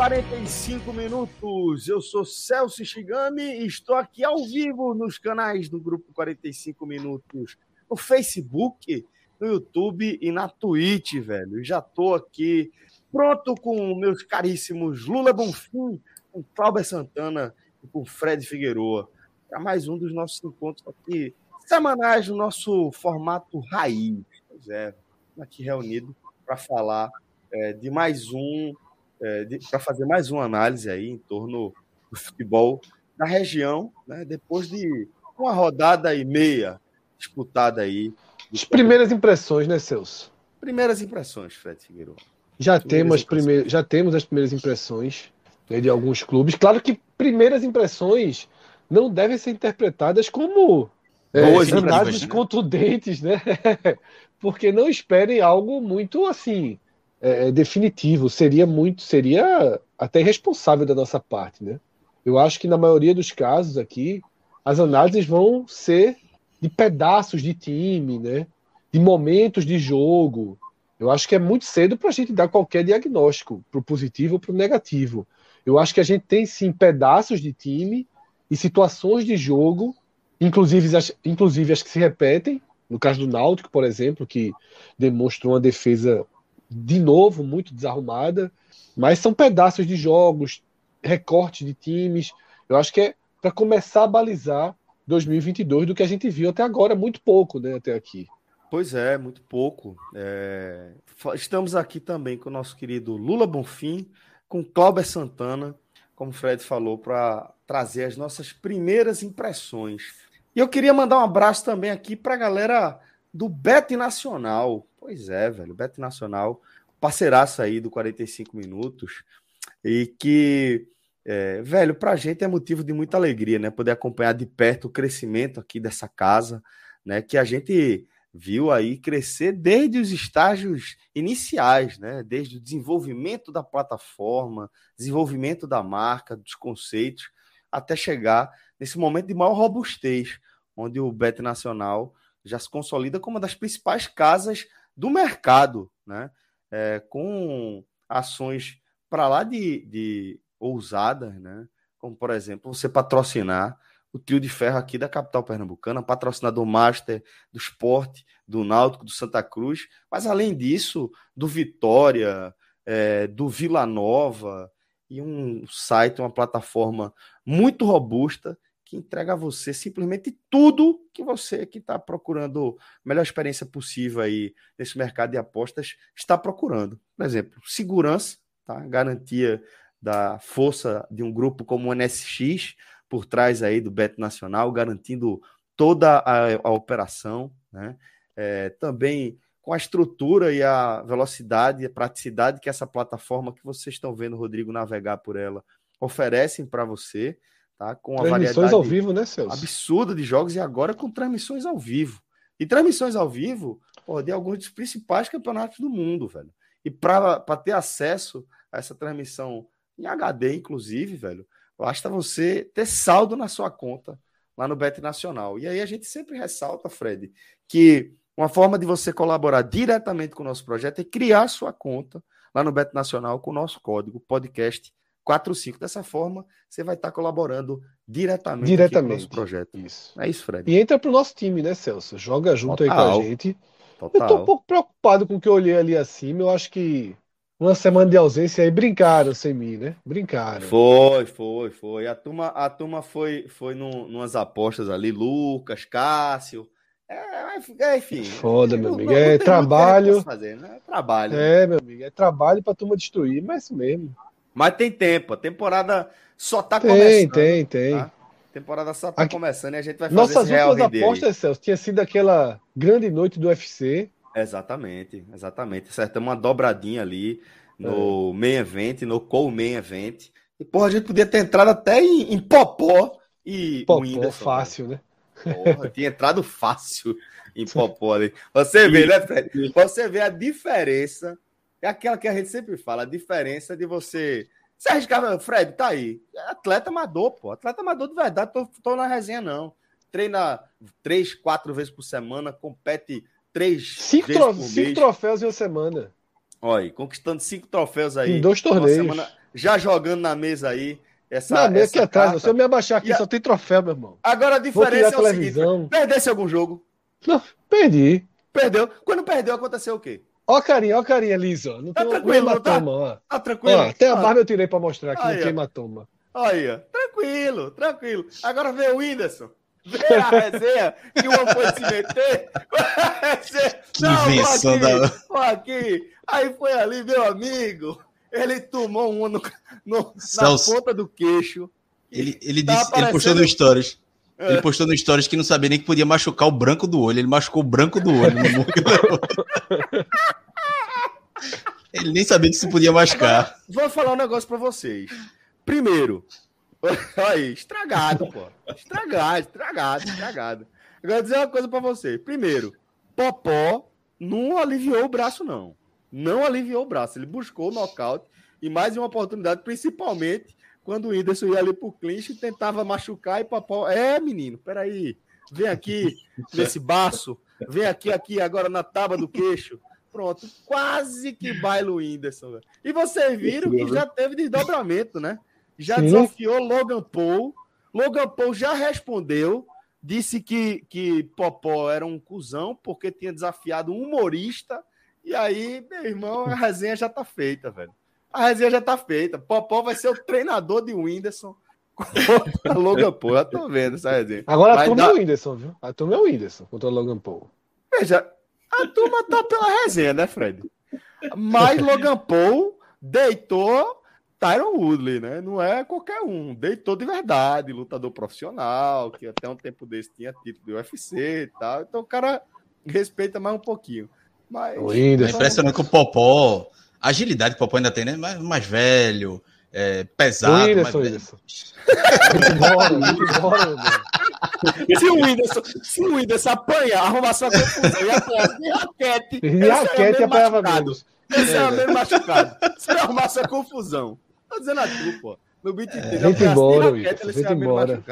45 minutos. Eu sou Celso Shigami e estou aqui ao vivo nos canais do grupo 45 minutos, no Facebook, no YouTube e na Twitch, velho. Já estou aqui pronto com meus caríssimos Lula Bonfim, com Cláudio Santana e com Fred Figueroa para mais um dos nossos encontros aqui semanais no nosso formato raiz. Pois é, aqui reunido para falar é, de mais um, é, para fazer mais uma análise aí em torno do futebol da região, né, depois de uma rodada e meia disputada aí. As primeiras impressões, né, Celso? Primeiras impressões, Fred Figueiredo. Já temos, já temos as primeiras impressões né, de alguns clubes. Claro que primeiras impressões não devem ser interpretadas como é, análises né? contundentes, né? Porque não esperem algo muito assim é, definitivo. Seria muito, seria até irresponsável da nossa parte, né? Eu acho que na maioria dos casos aqui as análises vão ser de pedaços de time, né? De momentos de jogo. Eu acho que é muito cedo para a gente dar qualquer diagnóstico, para o positivo ou para o negativo. Eu acho que a gente tem sim pedaços de time e situações de jogo, inclusive as, inclusive as que se repetem. No caso do Náutico, por exemplo, que demonstrou uma defesa de novo muito desarrumada, mas são pedaços de jogos, recortes de times. Eu acho que é para começar a balizar 2022 do que a gente viu até agora, muito pouco, né, até aqui. Pois é, muito pouco. É, Estamos aqui também com o nosso querido Lula Bonfim, com Cláudio Santana, como o Fred falou, para trazer as nossas primeiras impressões. E eu queria mandar um abraço também aqui para a galera do Bet Nacional. Pois é, velho, Bet Nacional, parceiraço aí do 45 Minutos, e que, é, velho, para a gente é motivo de muita alegria, né? Poder acompanhar de perto o crescimento aqui dessa casa, né? Que a gente viu aí crescer desde os estágios iniciais, né? Desde o desenvolvimento da plataforma, desenvolvimento da marca, dos conceitos, até chegar nesse momento de maior robustez, onde o Bet Nacional já se consolida como uma das principais casas do mercado, né? É, com ações para lá de, de ousadas, né? Como, por exemplo, você patrocinar o trio de ferro aqui da capital pernambucana, patrocinador master do esporte, do Náutico, do Santa Cruz, mas além disso, do Vitória, é, do Vila Nova, e um site, uma plataforma muito robusta que entrega a você simplesmente tudo que você que está procurando a melhor experiência possível aí nesse mercado de apostas está procurando. Por exemplo, segurança, tá? garantia da força de um grupo como o NSX por trás aí do Bet Nacional, garantindo toda a, a operação, né? É, também com a estrutura e a velocidade e a praticidade que essa plataforma que vocês estão vendo Rodrigo navegar por ela oferecem para você, tá? Com a Transmissões ao vivo, né, Celso? absurda de jogos e agora com transmissões ao vivo. E transmissões ao vivo pô, de alguns dos principais campeonatos do mundo, velho. E para ter acesso a essa transmissão em HD, inclusive, velho, basta você ter saldo na sua conta lá no Bet Nacional. E aí a gente sempre ressalta, Fred, que uma forma de você colaborar diretamente com o nosso projeto é criar sua conta lá no Bet Nacional com o nosso código podcast 45. Dessa forma, você vai estar colaborando diretamente, Diretamente. com o nosso projeto. Isso. É isso, Fred. E entra pro nosso time, né, Celso? Joga junto aí com Total. a gente. Eu Total. tô um pouco preocupado com o que eu olhei ali acima. Eu acho que uma semana de ausência aí brincaram sem mim, né? Brincaram. Foi, foi, foi. A turma, a turma foi, foi num, numas apostas ali, Lucas, Cássio. É É, enfim. Foda, meu amigo. é trabalho. Fazer, né? É trabalho. É, meu amigo. É trabalho pra turma destruir, mas isso mesmo. Mas tem tempo. A temporada só tá tem, começando. Tem, tem, tá? Temporada só tá Aqui... começando e a gente vai fazer Nossas últimas apostas, Celso, tinha sido aquela grande noite do UFC. Exatamente, exatamente. Acertamos uma dobradinha ali no é. main event, no co-main event. E, porra, a gente podia ter entrado até em, em Popó e Popó, Whindersson, fácil, né? Porra, tinha entrado fácil em Popó ali. Você vê, né, Fred? Você vê a diferença. É aquela que a gente sempre fala, a diferença de você. Você arriscava, Fred, tá aí. Atleta amador, pô. Atleta amador de verdade, tô, tô na resenha, não. Treina três, quatro vezes por semana, compete três cinco vezes por mês. Cinco troféus em uma semana. Olha, aí, conquistando cinco troféus aí. Em dois torneios. Semana, já jogando na mesa aí. Essa, na mesa aqui atrás, se eu me abaixar aqui, a... só tem troféu, meu irmão. Agora a diferença é o televisão. seguinte: perdesse algum jogo? Não, perdi. Perdeu. Quando perdeu, aconteceu o quê? Ó a carinha, ó a carinha, Liso. Não tá tem tranquilo, hematoma, tá? ó. Tá tranquilo. Ó, até a ah. barba eu tirei pra mostrar que aí, não tem hematoma. Aí, ó. Tranquilo, tranquilo. Agora vê o Whindersson. Vê a resenha que o homem foi se meter. que invenção da... aqui. Aí foi ali, meu amigo. Ele tomou um no, no na ponta do queixo. Ele, ele, disse, aparecendo... ele postou no Stories. É. Ele postou no Stories que não sabia nem que podia machucar o branco do olho. Ele machucou o branco do olho. ele nem sabia que se podia machucar. Agora, vou falar um negócio para vocês. Primeiro, aí, estragado, pô. Estragado, estragado, estragado. Agora, vou dizer uma coisa para vocês. Primeiro, Popó não aliviou o braço, não não aliviou o braço. Ele buscou o nocaute e mais uma oportunidade, principalmente quando o Whindersson ia ali pro clinch e tentava machucar e papau. É, menino, peraí. Vem aqui nesse baço. Vem aqui, aqui, agora na tábua do queixo. Pronto, quase que baila o Whindersson. Véio. E vocês viram que já teve desdobramento, né? Já Sim. desafiou Logan Paul. Logan Paul já respondeu. Disse que, que Popó era um cuzão porque tinha desafiado um humorista e aí, meu irmão, a resenha já tá feita, velho. A resenha já tá feita. Popó vai ser o treinador de Whindersson. contra Logan Paul. Já tô vendo essa resenha. Agora a turma é o Whindersson, viu? A turma é o Whindersson contra o Logan Paul. Veja, a turma tá pela resenha, né, Fred? Mas Logan Paul deitou Tyron Woodley, né? Não é qualquer um. Deitou de verdade, lutador profissional, que até um tempo desse tinha título do UFC e tal. Então o cara respeita mais um pouquinho. Mas, o Whindersson. É impressionante que o Popó, agilidade que o Popó ainda tem, né? Mais, mais velho, é, pesado. O Whindersson, mais isso. se o Whindersson, se o Whindersson apanhar, arrumar sua confusão e apanhar de raquete, e raquete é apanhava menos. Esse é, o mesmo machucado. Se arrumar sua confusão. Tô dizendo a tu, pô. No beat é, Vem embora, raquete, Vem embora.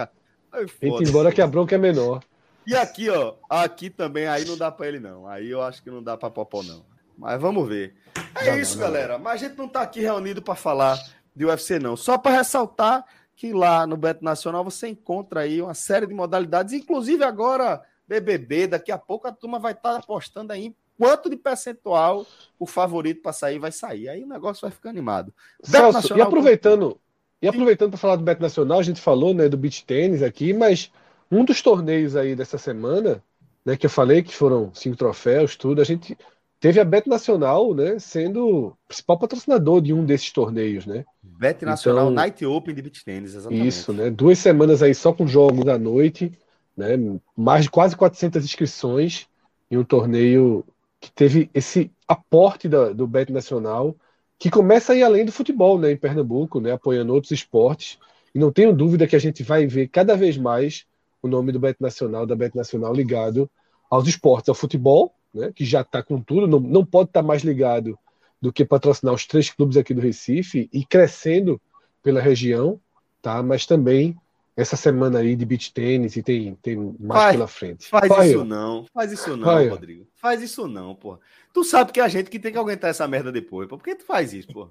Vem embora que a bronca é menor. E aqui, ó, aqui também, aí não dá para ele, não. Aí eu acho que não dá para Popó, não. Mas vamos ver. É não, isso, não, galera. Não. Mas a gente não tá aqui reunido para falar de UFC, não. Só para ressaltar que lá no Beto Nacional você encontra aí uma série de modalidades, inclusive agora BBB. Daqui a pouco a turma vai estar tá apostando aí quanto de percentual o favorito para sair vai sair. Aí o negócio vai ficar animado. Celso, Nacional, e aproveitando, e aproveitando para falar do Beto Nacional, a gente falou né, do beach tênis aqui, mas um dos torneios aí dessa semana, né, que eu falei que foram cinco troféus, tudo, a gente teve a Bet Nacional, né, sendo o principal patrocinador de um desses torneios, né? Bet Nacional então, Night Open de Beach Tennis, exatamente. Isso, né? Duas semanas aí só com jogos à noite, né? Mais de quase 400 inscrições em um torneio que teve esse aporte da, do Bet Nacional, que começa aí além do futebol, né, em Pernambuco, né, apoiando outros esportes. E não tenho dúvida que a gente vai ver cada vez mais o nome do Bet Nacional, da Bet Nacional ligado aos esportes, ao futebol, né, que já está com tudo, não, não pode estar tá mais ligado do que patrocinar os três clubes aqui do Recife e crescendo pela região, tá? Mas também essa semana aí de beach tênis e tem, tem mais faz, pela frente. Faz Vai, isso eu. não, faz isso não, Vai, Rodrigo. Faz isso não, pô. Tu sabe que é a gente que tem que aguentar essa merda depois, pô. Por que tu faz isso, pô?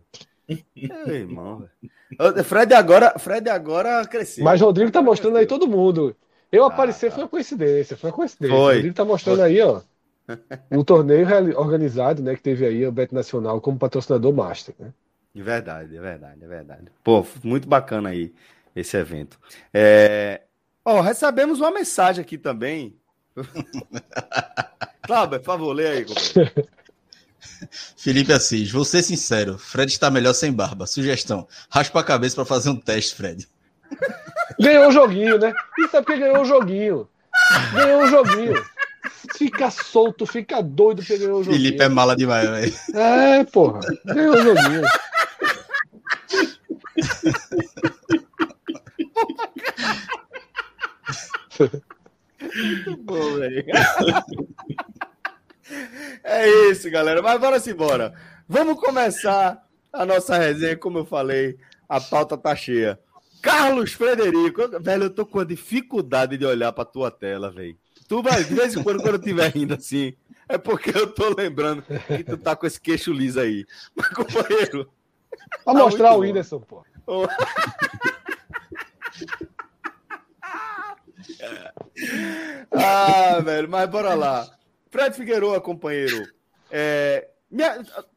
Meu irmão, velho. Fred agora, Fred agora cresceu. Mas Rodrigo tá mostrando aí todo mundo. Eu ah, aparecer tá. foi uma coincidência, foi uma coincidência. Foi. Ele tá mostrando foi. aí, ó, um torneio organizado, né, que teve aí o Bet Nacional como patrocinador master, né? É verdade, é verdade, é verdade. Pô, muito bacana aí esse evento. É... Ó, recebemos uma mensagem aqui também Cláudio, por favor, lê aí, companheiro. Felipe Assis, vou ser sincero, Fred está melhor sem barba. Sugestão: raspa a cabeça para fazer um teste, Fred. Ganhou o joguinho, né? Isso é porque ganhou o joguinho. Ganhou o joguinho. Fica solto, fica doido porque ganhou o joguinho. Felipe é mala demais, velho. É, porra. Ganhou o joguinho. Bom, velho. É isso, galera. Mas bora se embora. Vamos começar a nossa resenha, como eu falei, a pauta tá cheia. Carlos Frederico, velho, eu tô com a dificuldade de olhar pra tua tela, velho. Tu vai, de vez em quando, quando eu estiver rindo assim, é porque eu tô lembrando que tu tá com esse queixo liso aí. Mas, companheiro. Pra tá mostrar o Whindersson, pô. ah, velho, mas bora lá. Fred Figueiredo, companheiro. É,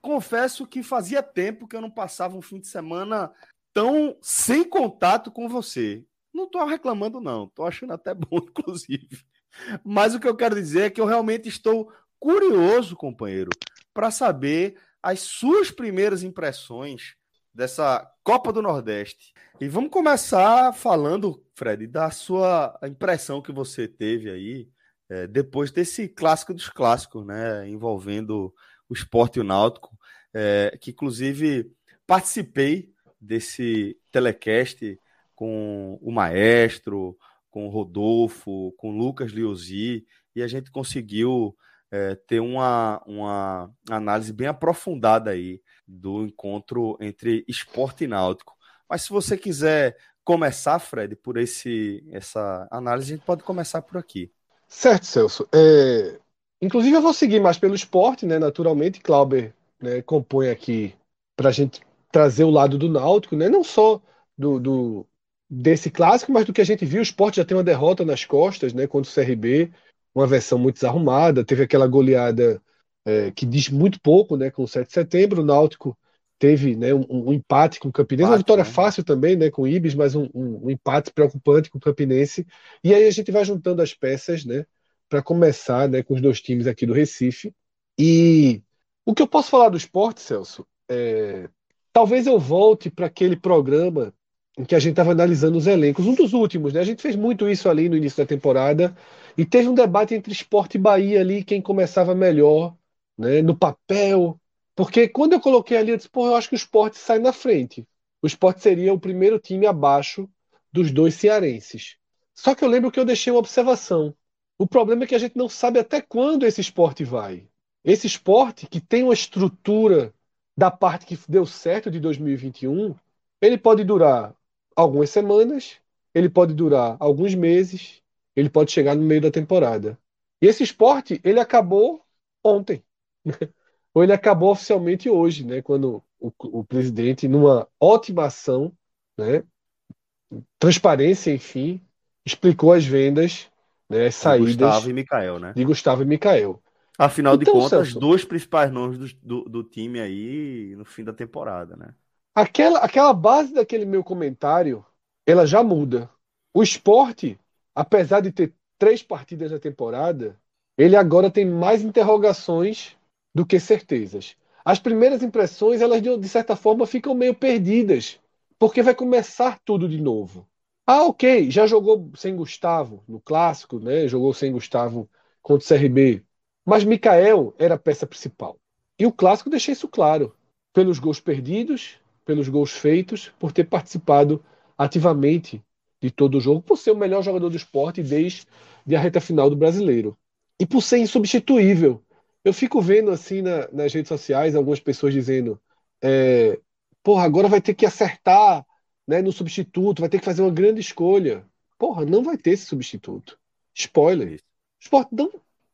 confesso que fazia tempo que eu não passava um fim de semana tão sem contato com você. Não estou reclamando, não. Estou achando até bom, inclusive. Mas o que eu quero dizer é que eu realmente estou curioso, companheiro, para saber as suas primeiras impressões dessa Copa do Nordeste. E vamos começar falando, Fred, da sua impressão que você teve aí é, depois desse clássico dos clássicos, né, envolvendo o esporte e o náutico, é, que inclusive participei desse telecast com o maestro, com o Rodolfo, com o Lucas Liozzi, e a gente conseguiu é, ter uma, uma análise bem aprofundada aí do encontro entre esporte e náutico. Mas se você quiser começar, Fred, por esse essa análise, a gente pode começar por aqui. Certo, Celso. É... Inclusive, eu vou seguir mais pelo esporte, né? Naturalmente, Clauber né, compõe aqui para a gente trazer o lado do Náutico, né? Não só do, do, desse clássico, mas do que a gente viu. O esporte já tem uma derrota nas costas, né? Contra o CRB, uma versão muito desarrumada. Teve aquela goleada é, que diz muito pouco, né? Com o 7 de setembro. O Náutico teve né, um, um empate com o Campinense, empate, uma vitória né? fácil também, né? Com o Ibis, mas um, um, um empate preocupante com o Campinense. E aí a gente vai juntando as peças, né? Para começar, né? Com os dois times aqui do Recife. E o que eu posso falar do esporte, Celso, é, talvez eu volte para aquele programa em que a gente estava analisando os elencos, um dos últimos, né? A gente fez muito isso ali no início da temporada e teve um debate entre esporte e Bahia ali, quem começava melhor, né? No papel, porque quando eu coloquei ali, eu disse, pô, eu acho que o esporte sai na frente. O esporte seria o primeiro time abaixo dos dois cearenses. Só que eu lembro que eu deixei uma observação. O problema é que a gente não sabe até quando esse esporte vai. Esse esporte que tem uma estrutura da parte que deu certo de 2021, ele pode durar algumas semanas, ele pode durar alguns meses, ele pode chegar no meio da temporada. E esse esporte, ele acabou ontem. Ou ele acabou oficialmente hoje, né? Quando o, o presidente, numa ótima ação, né? Transparência, enfim, explicou as vendas, né? As saídas. De Gustavo e Mikael, né? De Gustavo e Mikael. Afinal então, de contas, Celso, dois principais nomes do, do, do, time aí no fim da temporada, né? Aquela, aquela base daquele meu comentário, ela já muda. O esporte, apesar de ter três partidas na temporada, ele agora tem mais interrogações do que certezas. As primeiras impressões, elas de certa forma ficam meio perdidas, porque vai começar tudo de novo. Ah, ok, já jogou sem Gustavo no clássico, né? Jogou sem Gustavo contra o CRB. Mas Mikael era a peça principal. E o clássico deixa isso claro. Pelos gols perdidos, pelos gols feitos, por ter participado ativamente de todo o jogo, por ser o melhor jogador do esporte desde a reta final do brasileiro. E por ser insubstituível. Eu fico vendo assim na, nas redes sociais algumas pessoas dizendo: é, porra, agora vai ter que acertar né, no substituto, vai ter que fazer uma grande escolha. Porra, não vai ter esse substituto. Spoiler. O esporte não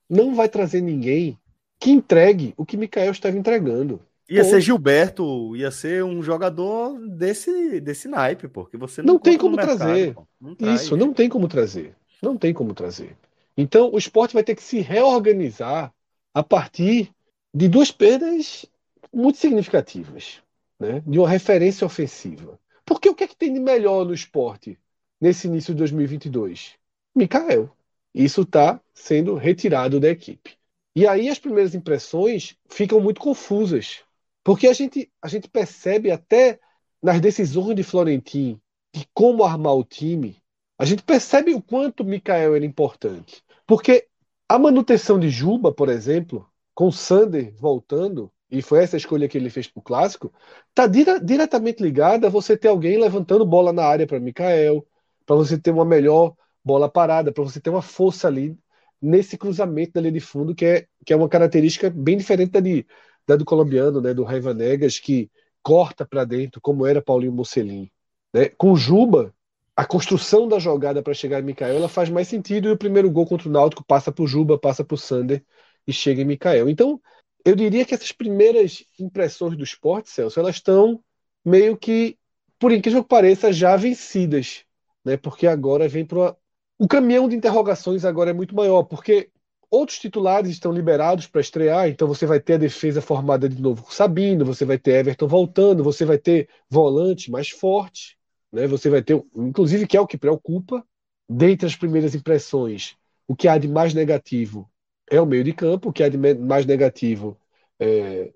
não vai trazer ninguém que entregue o que Mikael estava entregando. Ia Pô. ser Gilberto, ia ser um jogador desse, desse naipe, porque você não, não tem como mercado, trazer. Não Isso, não tem como trazer. Não tem como trazer. Então, o esporte vai ter que se reorganizar a partir de duas perdas muito significativas, né? de uma referência ofensiva. Porque o que é que tem de melhor no esporte nesse início de 2022? Mikael. Isso está sendo retirado da equipe. E aí as primeiras impressões ficam muito confusas, porque a gente, a gente percebe até nas decisões de Florentin de como armar o time, a gente percebe o quanto o Mikael era importante. Porque a manutenção de Juba, por exemplo, com o Sander voltando, e foi essa a escolha que ele fez para o clássico, está dire diretamente ligada a você ter alguém levantando bola na área para Mikael, para você ter uma melhor bola parada, para você ter uma força ali nesse cruzamento da linha de fundo, que é, que é uma característica bem diferente da, de, da do colombiano, né, do Raiva Negas, que corta para dentro, como era Paulinho Mocelin. Né? Com o Juba, a construção da jogada para chegar em Mikael ela faz mais sentido e o primeiro gol contra o Náutico passa por Juba, passa por Sander e chega em Mikael. Então, eu diria que essas primeiras impressões do esporte, Celso, elas estão meio que, por incrível que pareça, já vencidas, né? Porque agora vem para o caminhão de interrogações agora é muito maior, porque outros titulares estão liberados para estrear, então você vai ter a defesa formada de novo com Sabino, você vai ter Everton voltando, você vai ter volante mais forte, né? Você vai ter, inclusive, que é o que preocupa, dentre as primeiras impressões, o que há de mais negativo é o meio de campo, o que há de mais negativo é,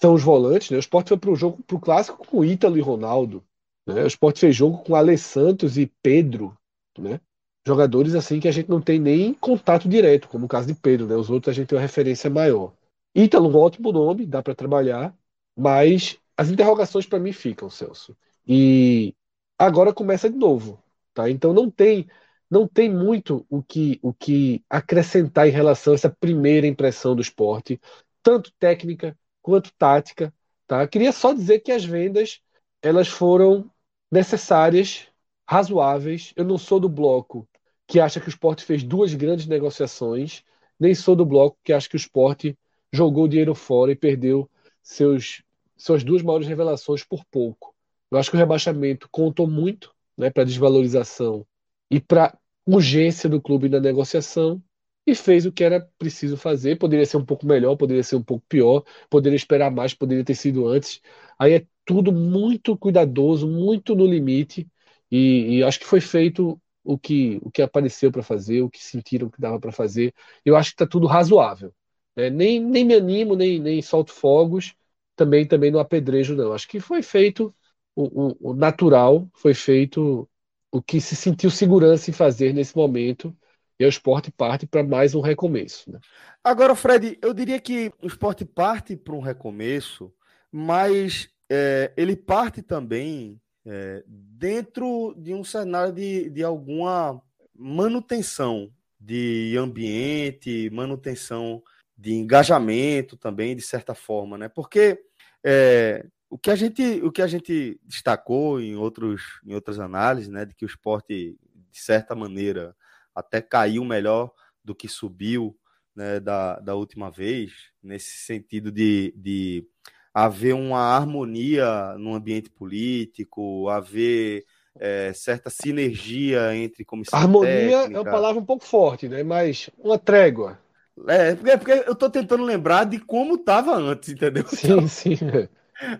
são os volantes, né? O Sport foi para o jogo, para o clássico com Ítalo e Ronaldo, né? O Sport fez jogo com Ale Santos e Pedro, né? Jogadores assim que a gente não tem nem contato direto, como o caso de Pedro, né? Os outros a gente tem uma referência maior. Ítalo, um ótimo nome, dá para trabalhar, mas as interrogações para mim ficam, Celso. E agora começa de novo, tá? Então não tem não tem muito o que o que acrescentar em relação a essa primeira impressão do esporte, tanto técnica quanto tática, tá? Queria só dizer que as vendas elas foram necessárias, razoáveis. Eu não sou do bloco que acha que o esporte fez duas grandes negociações, nem sou do bloco que acha que o esporte jogou dinheiro fora e perdeu seus, suas duas maiores revelações por pouco. Eu acho que o rebaixamento contou muito né, para a desvalorização e para urgência do clube na negociação e fez o que era preciso fazer. Poderia ser um pouco melhor, poderia ser um pouco pior, poderia esperar mais, poderia ter sido antes. Aí é tudo muito cuidadoso, muito no limite, e, e acho que foi feito o que, o que apareceu para fazer, o que sentiram que dava para fazer. Eu acho que está tudo razoável. Né? Nem, nem me animo, nem, nem solto fogos, também também não apedrejo, não. Acho que foi feito o, o, o natural, foi feito o que se sentiu segurança em fazer nesse momento. E o esporte parte para mais um recomeço. Né? Agora, Fred, eu diria que o esporte parte para um recomeço, mas é, ele parte também é, dentro de um cenário de, de alguma manutenção de ambiente, manutenção de engajamento também, de certa forma, né? Porque é, o, que a gente, o que a gente destacou em, outros, em outras análises, né, de que o esporte, de certa maneira, até caiu melhor do que subiu né, da, da última vez, nesse sentido de, de haver uma harmonia no ambiente político, haver é, certa sinergia entre comissão Harmonia técnica. é uma palavra um pouco forte, né? Mas uma trégua. É, porque, porque eu estou tentando lembrar de como estava antes, entendeu? Sim, então, sim.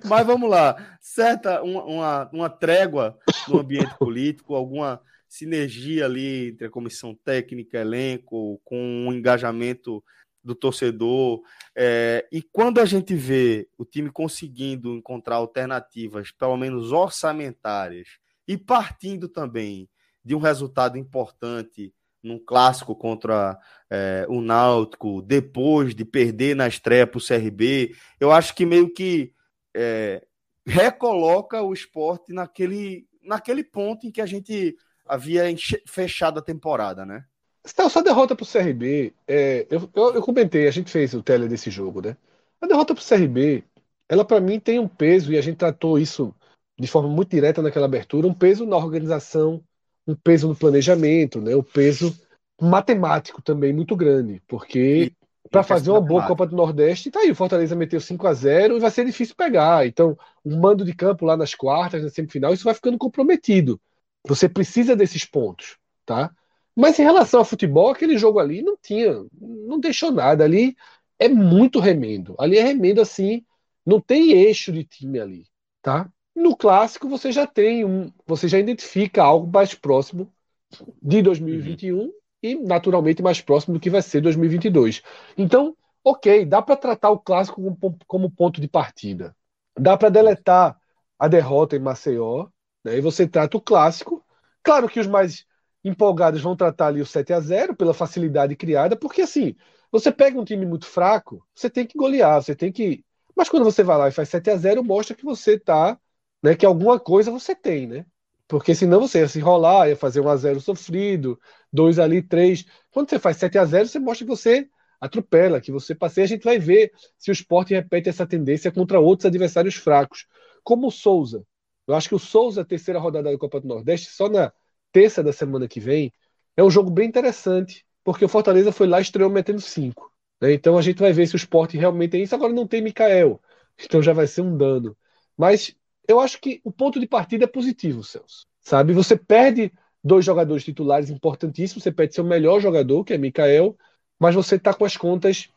Mas vamos lá, certa uma, uma, uma trégua no ambiente político, alguma sinergia ali entre a comissão técnica, elenco, com um engajamento do torcedor. É, e quando a gente vê o time conseguindo encontrar alternativas, pelo menos orçamentárias, e partindo também de um resultado importante num clássico contra é, o Náutico, depois de perder na estreia para o CRB, eu acho que meio que é, recoloca o esporte naquele, naquele ponto em que a gente havia fechado a temporada, né? Só derrota pro CRB. É, eu, eu, eu, comentei, a gente fez o tele desse jogo, né? A derrota pro CRB, ela para mim tem um peso, e a gente tratou isso de forma muito direta naquela abertura, um peso na organização, um peso no planejamento, né? Um peso matemático também muito grande, porque para fazer uma boa Copa do Nordeste, tá aí, o Fortaleza meteu 5 a 0 e vai ser difícil pegar. Então, um mando de campo lá nas quartas, na semifinal, isso vai ficando comprometido. Você precisa desses pontos, tá? Mas em relação ao futebol, aquele jogo ali não tinha, não deixou nada. Ali é muito remendo. Ali é remendo assim, não tem eixo de time ali, tá? No clássico você já tem um, você já identifica algo mais próximo de 2021 uhum. e naturalmente mais próximo do que vai ser 2022. Então, ok, dá para tratar o clássico como, como ponto de partida. Dá para deletar a derrota em Maceió, né, e você trata o clássico. Claro que os mais empolgados vão tratar ali o 7 a 0 pela facilidade criada, porque assim, você pega um time muito fraco, você tem que golear, você tem que. Mas quando você vai lá e faz 7 a 0 mostra que você tá, né, que alguma coisa você tem, né? Porque senão você ia se enrolar, ia fazer um a 0 sofrido, dois ali, três. Quando você faz 7 a 0 você mostra que você atropela, que você passeia. A gente vai ver se o esporte repete essa tendência contra outros adversários fracos, como o Souza. Eu acho que o Souza, terceira rodada da Copa do Nordeste, só na terça da semana que vem, é um jogo bem interessante, porque o Fortaleza foi lá e estreou metendo cinco. Né? Então a gente vai ver se o esporte realmente tem isso. Agora não tem Mikael, então já vai ser um dano. Mas eu acho que o ponto de partida é positivo, Celso. Sabe? Você perde dois jogadores titulares importantíssimos, você perde seu melhor jogador, que é Mikael, mas você está com as contas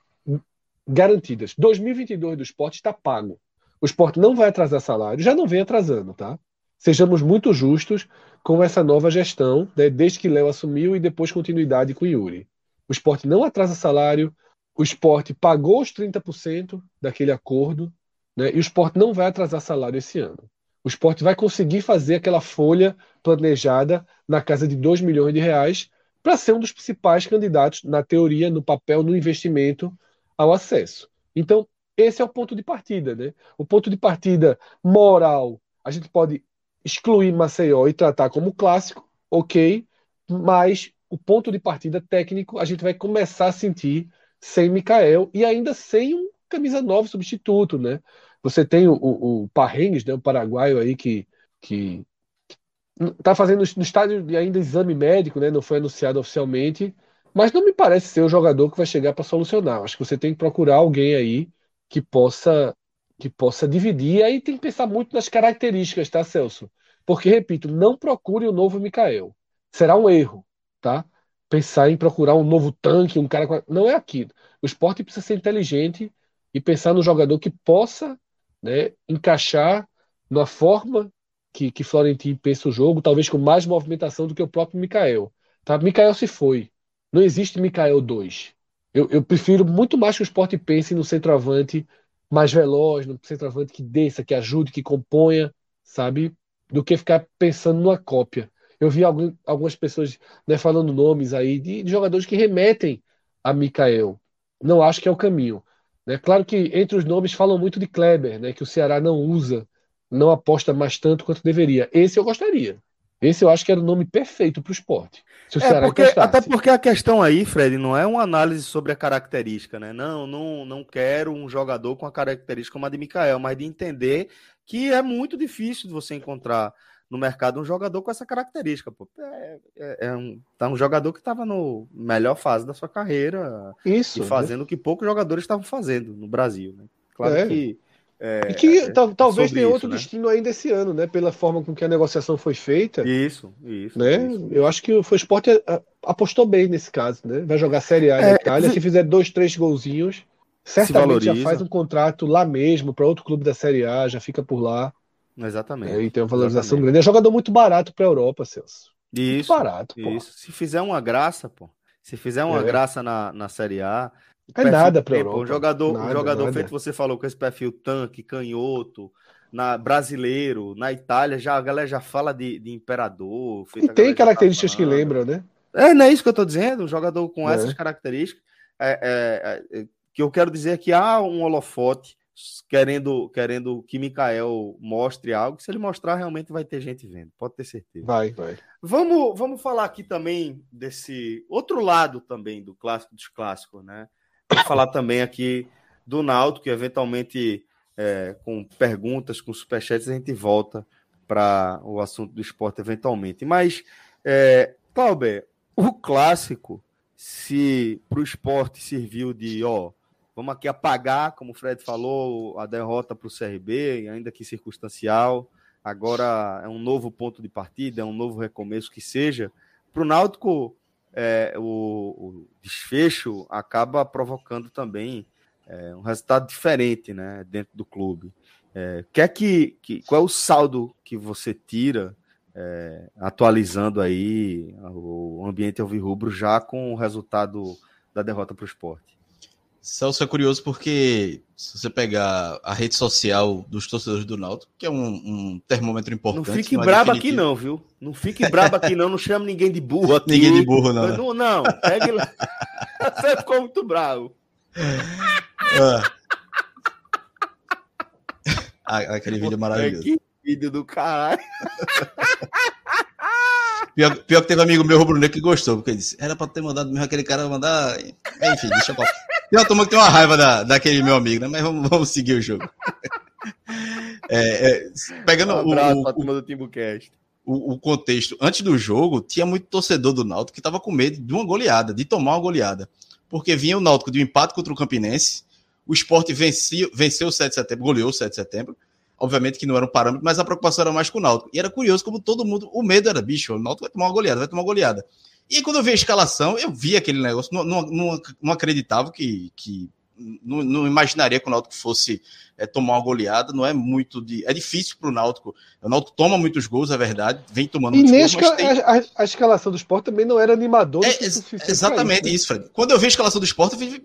garantidas. 2022 do esporte está pago. O esporte não vai atrasar salário, já não vem atrasando, tá? Sejamos muito justos com essa nova gestão, né, desde que Léo assumiu e depois continuidade com Yuri. O esporte não atrasa salário, o esporte pagou os 30% daquele acordo, né, e o esporte não vai atrasar salário esse ano. O esporte vai conseguir fazer aquela folha planejada na casa de 2 milhões de reais para ser um dos principais candidatos, na teoria, no papel, no investimento ao acesso. Então, esse é o ponto de partida. Né? O ponto de partida moral, a gente pode excluir Maceió e tratar como clássico, ok, mas o ponto de partida técnico a gente vai começar a sentir sem Mikael e ainda sem um camisa 9 substituto, né? Você tem o, o, o Parrengues, né, o paraguaio aí que, que tá fazendo no estádio ainda exame médico, né? Não foi anunciado oficialmente, mas não me parece ser o jogador que vai chegar para solucionar. Acho que você tem que procurar alguém aí que possa que possa dividir. E aí tem que pensar muito nas características, tá, Celso? Porque, repito, não procure o novo Mikael. Será um erro, tá? Pensar em procurar um novo tanque, um cara. Não é aquilo. O esporte precisa ser inteligente e pensar no jogador que possa né, encaixar na forma que, que Florentino pensa o jogo, talvez com mais movimentação do que o próprio Mikael. Tá? Mikael se foi. Não existe Mikael 2. Eu, eu prefiro muito mais que o esporte pense no centroavante mais veloz, no centroavante que desça, que ajude, que componha, sabe? Do que ficar pensando numa cópia. Eu vi algum, algumas pessoas né, falando nomes aí de, de, jogadores que remetem a Mikael. Não acho que é o caminho. Né? Claro que entre os nomes falam muito de Kleber, né, que o Ceará não usa, não aposta mais tanto quanto deveria. Esse eu gostaria. Esse eu acho que era o nome perfeito para o esporte. Se o é, porque, até porque a questão aí, Fred, não é uma análise sobre a característica, né? Não, não, não quero um jogador com a característica como a de Mikael, mas de entender que é muito difícil de você encontrar no mercado um jogador com essa característica. Pô. É, é, é um, tá um jogador que estava no melhor fase da sua carreira Isso, e fazendo né? o que poucos jogadores estavam fazendo no Brasil. Né? Claro é. que é, e que é, talvez tenha outro né? destino ainda esse ano, né? Pela forma com que a negociação foi feita. Isso, isso. Né? Isso. Eu acho que o Esporte apostou bem nesse caso, né? Vai jogar Série A é, na Itália, se fizer dois, três golzinhos, certamente já faz um contrato lá mesmo para outro clube da Série A, já fica por lá. Exatamente. É, e tem uma valorização Exatamente. grande. É jogador muito barato para a Europa, Celso. Isso. Muito barato, pô. Isso. Se fizer uma graça, pô. Se fizer uma é. graça na, na Série A, é nada para Europa. Um jogador, nada, um jogador feito, você falou, com esse perfil tanque, canhoto, na brasileiro, na Itália, já a galera já fala de, de imperador. E tem características que lembram, né? É, não é isso que eu tô dizendo, um jogador com é. essas características. É, é, é, que eu quero dizer é que há um holofote querendo, querendo que Mikael mostre algo, se ele mostrar, realmente vai ter gente vendo, pode ter certeza. Vai, vai. Vamos, vamos falar aqui também desse outro lado também do clássico dos clássicos, né? Falar também aqui do Náutico, que eventualmente, é, com perguntas, com superchats, a gente volta para o assunto do esporte eventualmente. Mas, é, Clauber, o clássico, se para o esporte serviu de, ó, vamos aqui apagar, como o Fred falou, a derrota para o CRB, ainda que circunstancial, agora é um novo ponto de partida, é um novo recomeço que seja. Para o Náutico, é, o, o, desfecho acaba provocando também é, um resultado diferente né, dentro do clube. É, quer que, que, qual é o saldo que você tira é, atualizando aí o ambiente alvirrubro já com o resultado da derrota para o esporte. Celso é curioso porque se você pegar a rede social dos torcedores do Náutico, que é um, um termômetro importante. Não fique brabo definitivo... aqui não, viu? Não fique brabo aqui não, não chame ninguém de burro aqui. Ninguém de burro não. Não, não pegue lá. Você ficou muito bravo. Ah. Aquele vídeo é maravilhoso. Que vídeo do caralho. Pior, pior, que teve um amigo meu rubro-negro que gostou, porque ele disse, era pra ter mandado mesmo aquele cara mandar. Enfim, deixa eu falar. Tem uma turma que tem uma raiva da, daquele meu amigo, né? Mas vamos, vamos seguir o jogo. É, é, pegando um abraço o, turma do Timbucast. O, o, contexto, antes do jogo, tinha muito torcedor do Náutico que estava com medo de uma goleada, de tomar uma goleada. Porque vinha o Náutico de um empate contra o Campinense, o esporte vencia, venceu o 7 de setembro, goleou o 7 de setembro. Obviamente que não era um parâmetro, mas a preocupação era mais com o Náutico. E era curioso como todo mundo, o medo era, bicho, o Náutico vai tomar uma goleada, vai tomar uma goleada. E aí, quando eu vi a escalação, eu vi aquele negócio, não, não, não, acreditava que, que não, não, imaginaria que o Náutico fosse é, tomar uma goleada. Não é muito de. É difícil para o Náutico. O Náutico toma muitos gols, é verdade. Vem tomando e muitos gols. Tem... A, a, escalação do esporte também não era animadora. É, exatamente isso, né? Fred. Quando eu vi a escalação do esporte, eu vi,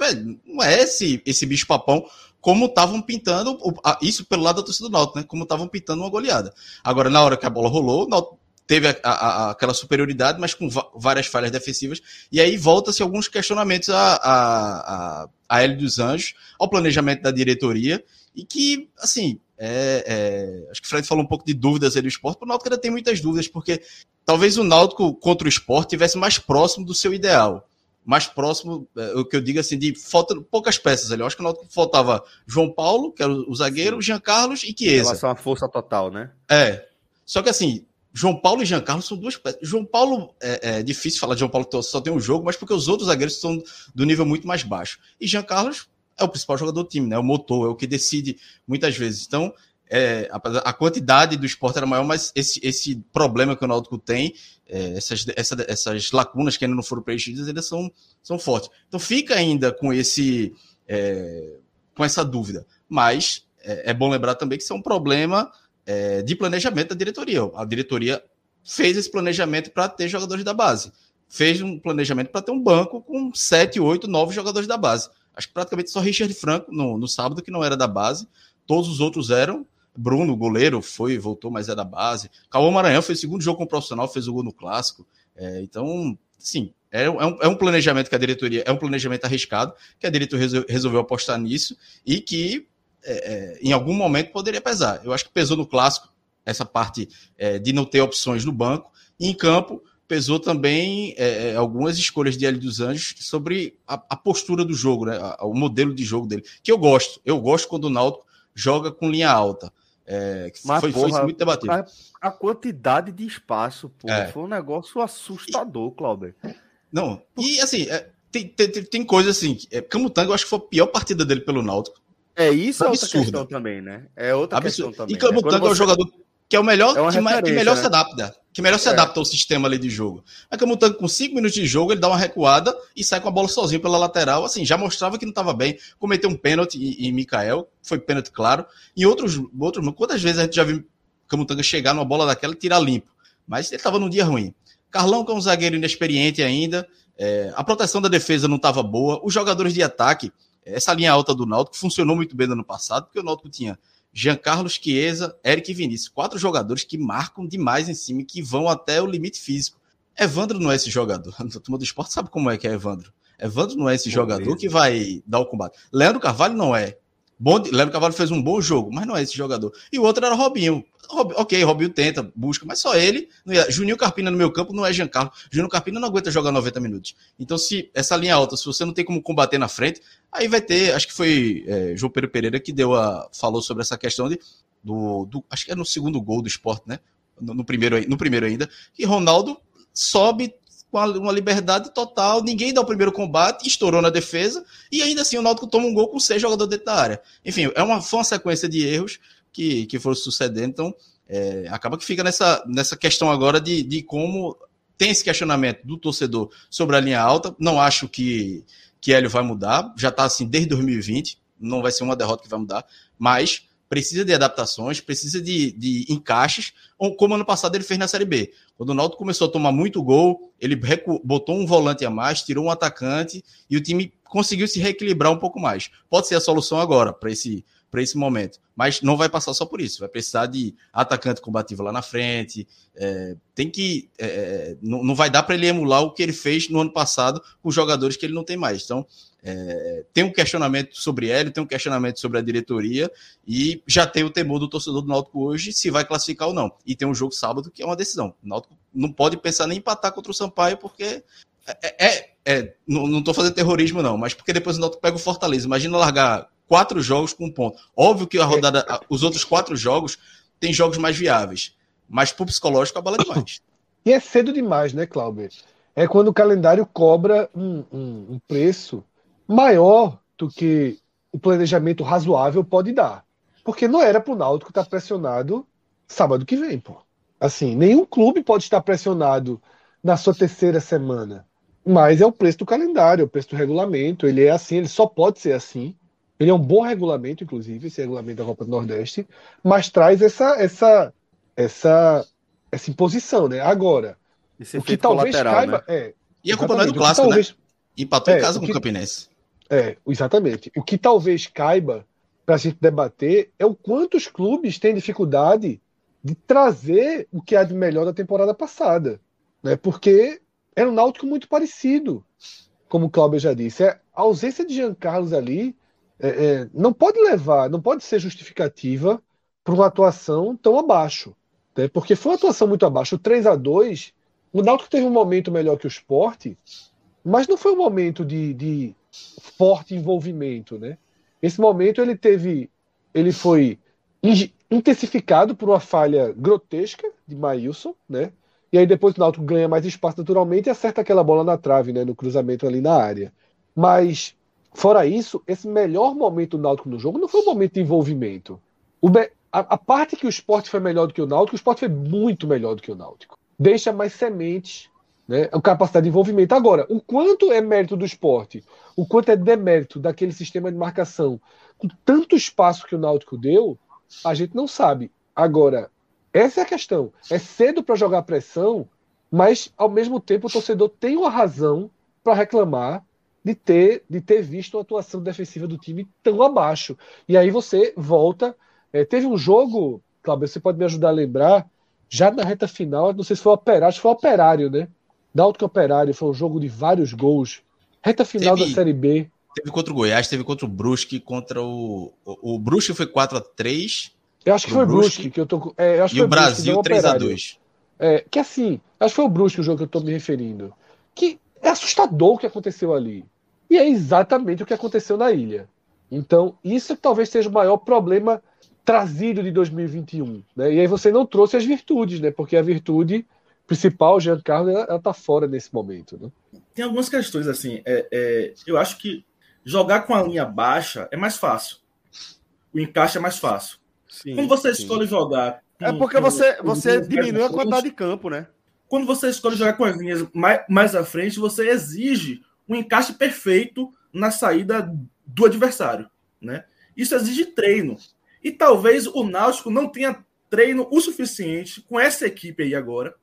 não é esse, esse bicho papão como estavam pintando, isso pelo lado da torcida do Náutico, né? Como estavam pintando uma goleada. Agora, na hora que a bola rolou, o Náutico teve a, a, aquela superioridade, mas com várias falhas defensivas. E aí volta-se alguns questionamentos a, a, a, a L dos Anjos, ao planejamento da diretoria, e que, assim, é, é, acho que o Fred falou um pouco de dúvidas aí do esporte, o Náutico ainda tem muitas dúvidas, porque talvez o Náutico contra o esporte tivesse mais próximo do seu ideal. Mais próximo, é, o que eu digo assim, de falta poucas peças ali. Eu acho que o Náutico faltava João Paulo, que era o zagueiro, Jean Carlos e Chiesa. Em relação à força total, né? É. Só que assim, João Paulo e Jean Carlos são duas peças. João Paulo, é, é, difícil falar de João Paulo que só tem um jogo, mas porque os outros zagueiros são do nível muito mais baixo. E Jean Carlos é o principal jogador do time, né? É o motor, é o que decide muitas vezes. Então, é, a, a, quantidade do esporte era maior, mas esse, esse problema que o Náutico tem, é, essas, essa, essas lacunas que ainda não foram preenchidas, ainda são, são fortes. Então fica ainda com esse é, com essa dúvida. Mas é, é bom lembrar também que isso é um problema é, de planejamento da diretoria. A diretoria fez esse planejamento para ter jogadores da base. Fez um planejamento para ter um banco com 7, 8, 9 jogadores da base. Acho que praticamente só Richard Franco no, no sábado que não era da base. Todos os outros eram. Bruno, goleiro, foi, voltou, mas é da base. Cauã Maranhão fez o segundo jogo com o profissional, fez o gol no clássico. É, então, sim, é, é, um, é um planejamento que a diretoria, é um planejamento arriscado, que a diretoria resolveu apostar nisso e que é, é, em algum momento poderia pesar. Eu acho que pesou no clássico essa parte é, de não ter opções no banco. E em campo pesou também é, é, algumas escolhas de Hélio dos Anjos sobre a, a postura do jogo, né? A, o modelo de jogo dele. Que eu gosto. Eu gosto quando o Náutico joga com linha alta. É, Mas, foi, porra, foi muito debatido. A, a, quantidade de espaço, pô, é. foi um negócio assustador, Clauber. Não, e assim, é, tem, tem, tem coisa assim. É, Camutanga, eu acho que foi a pior partida dele pelo Náutico. É, isso é outra questão também, né? É outra Absurdo. questão também. E Camutanga né? é o jogador que é o melhor, é que, que, melhor né? se adapta. Que melhor se é. adapta ao sistema ali de jogo. A Camutanga, com 5 minutos de jogo, ele dá uma recuada e sai com a bola sozinho pela lateral. Assim, já mostrava que não estava bem. Cometeu um pênalti em, em Mikael, foi pênalti, claro. E outros, outros. Quantas vezes a gente já viu Camutanga chegar numa bola daquela e tirar limpo? Mas ele estava num dia ruim. Carlão, que é um zagueiro inexperiente ainda. É, a proteção da defesa não estava boa. Os jogadores de ataque essa linha alta do Náutico funcionou muito bem no ano passado, porque o Náutico tinha Jean Carlos Chiesa, Eric e Vinícius, quatro jogadores que marcam demais em cima e que vão até o limite físico. Evandro não é esse jogador. A turma do esporte sabe como é que é Evandro. Evandro não é esse jogador que vai dar o combate. Leandro Carvalho não é. Bom, Leandro Carvalho fez um bom jogo, mas não é esse jogador. E o outro era Robinho. Rob, ok, Robinho tenta, busca, mas só ele. Juninho Carpina no meu campo não é Giancarlo. Juninho Carpina não aguenta jogar 90 minutos. Então, se essa linha alta, se você não tem como combater na frente, aí vai ter. Acho que foi é, João Pedro Pereira que deu a, falou sobre essa questão de, do, do Acho que é no segundo gol do esporte, né? No, no, primeiro, no primeiro ainda. Que Ronaldo sobe com uma liberdade total, ninguém dá o primeiro combate, estourou na defesa, e ainda assim o Náutico toma um gol com seis jogadores dentro da área. Enfim, é uma, foi uma sequência de erros que, que foram sucedendo, então é, acaba que fica nessa, nessa questão agora de, de como tem esse questionamento do torcedor sobre a linha alta, não acho que, que Hélio vai mudar, já está assim desde 2020, não vai ser uma derrota que vai mudar, mas precisa de adaptações, precisa de, de encaixes, como ano passado ele fez na Série B. Quando o Náutico começou a tomar muito gol, ele botou um volante a mais, tirou um atacante e o time conseguiu se reequilibrar um pouco mais. Pode ser a solução agora para esse para esse momento. Mas não vai passar só por isso, vai precisar de atacante combativo lá na frente. É, tem que. É, é não, não vai dar para ele emular o que ele fez no ano passado com jogadores que ele não tem mais. Então, é, tem um questionamento sobre ele, tem um questionamento sobre a diretoria e já tem o temor do torcedor do Náutico hoje se vai classificar ou não. E tem um jogo sábado que é uma decisão. O Náutico não pode pensar nem empatar contra o Sampaio porque é, é, é não estou fazendo terrorismo não, mas porque depois o Náutico pega o Fortaleza. Imagina largar quatro jogos com um ponto. Óbvio que a rodada, os outros quatro jogos tem jogos mais viáveis, mas pro psicológico a bola é demais. E é cedo demais, né, Cláudio? É quando o calendário cobra um, um, um preço maior do que o planejamento razoável pode dar. Porque não era pro Náutico estar pressionado sábado que vem, pô. Assim, nenhum clube pode estar pressionado na sua terceira semana. Mas é o preço do calendário, é o preço do regulamento. Ele é assim, ele só pode ser assim. Ele é um bom regulamento, inclusive, esse regulamento da Copa do Nordeste, mas traz essa essa essa essa imposição, né? Agora, o que talvez caiba né? é e a culpa não é do clássico, né? talvez, né? Empatou é, em casa com o Campinense. É, exatamente. O que talvez caiba para a gente debater é o quanto os clubes têm dificuldade de trazer o que há de melhor da temporada passada, né? Porque era um Náutico muito parecido, como o Cláudio já disse. É, a ausência de Jean Carlos ali é, é, não pode levar, não pode ser justificativa para uma atuação tão abaixo. Né? Porque foi uma atuação muito abaixo. O 3 a 2 o Náutico teve um momento melhor que o esporte, mas não foi um momento de, de forte envolvimento. Né? Esse momento ele teve. Ele foi intensificado por uma falha grotesca de Maílson, né? E aí depois o Náutico ganha mais espaço naturalmente e acerta aquela bola na trave, né? No cruzamento ali na área. Mas Fora isso, esse melhor momento do Náutico no jogo não foi um momento de envolvimento. A, a, parte que o esporte foi melhor do que o Náutico, o esporte foi muito melhor do que o Náutico. Deixa mais sementes, né? A capacidade de envolvimento. Agora, o quanto é mérito do esporte, o quanto é demérito daquele sistema de marcação, com tanto espaço que o Náutico deu, a gente não sabe. Agora, essa é a questão. É cedo para jogar pressão, mas ao mesmo tempo o torcedor tem uma razão para reclamar de ter, de ter visto a atuação defensiva do time tão abaixo. E aí você volta. É, teve um jogo, Cláudio, você pode me ajudar a lembrar, já na reta final, não sei se foi o Operário, acho que foi o Operário, né? Náutico Operário, foi um jogo de vários gols. Reta final teve, da Série B. Teve contra o Goiás, teve contra o Brusque, contra o. O, o Brusque foi 4x3. Eu acho que foi o Brusque, que eu tô. É, eu acho e o Brasil 3x2. É, que assim, acho que foi o Brusque o jogo que eu tô me referindo. Que é assustador o que aconteceu ali. E é exatamente o que aconteceu na ilha. Então, isso talvez seja o maior problema trazido de 2021. Né? E aí você não trouxe as virtudes, né? Porque a virtude principal, Jean Carlos, ela, está fora nesse momento. Né? Tem algumas questões assim. É, é, eu acho que jogar com a linha baixa é mais fácil. O encaixe é mais fácil. Sim, Quando você sim. escolhe jogar. Com, é porque você, você diminui a quantidade de campo, né? Quando você escolhe jogar com as linhas mais, mais à frente, você exige um encaixe perfeito na saída do adversário. Né? Isso exige treino. E talvez o Náutico não tenha treino o suficiente com essa equipe aí agora.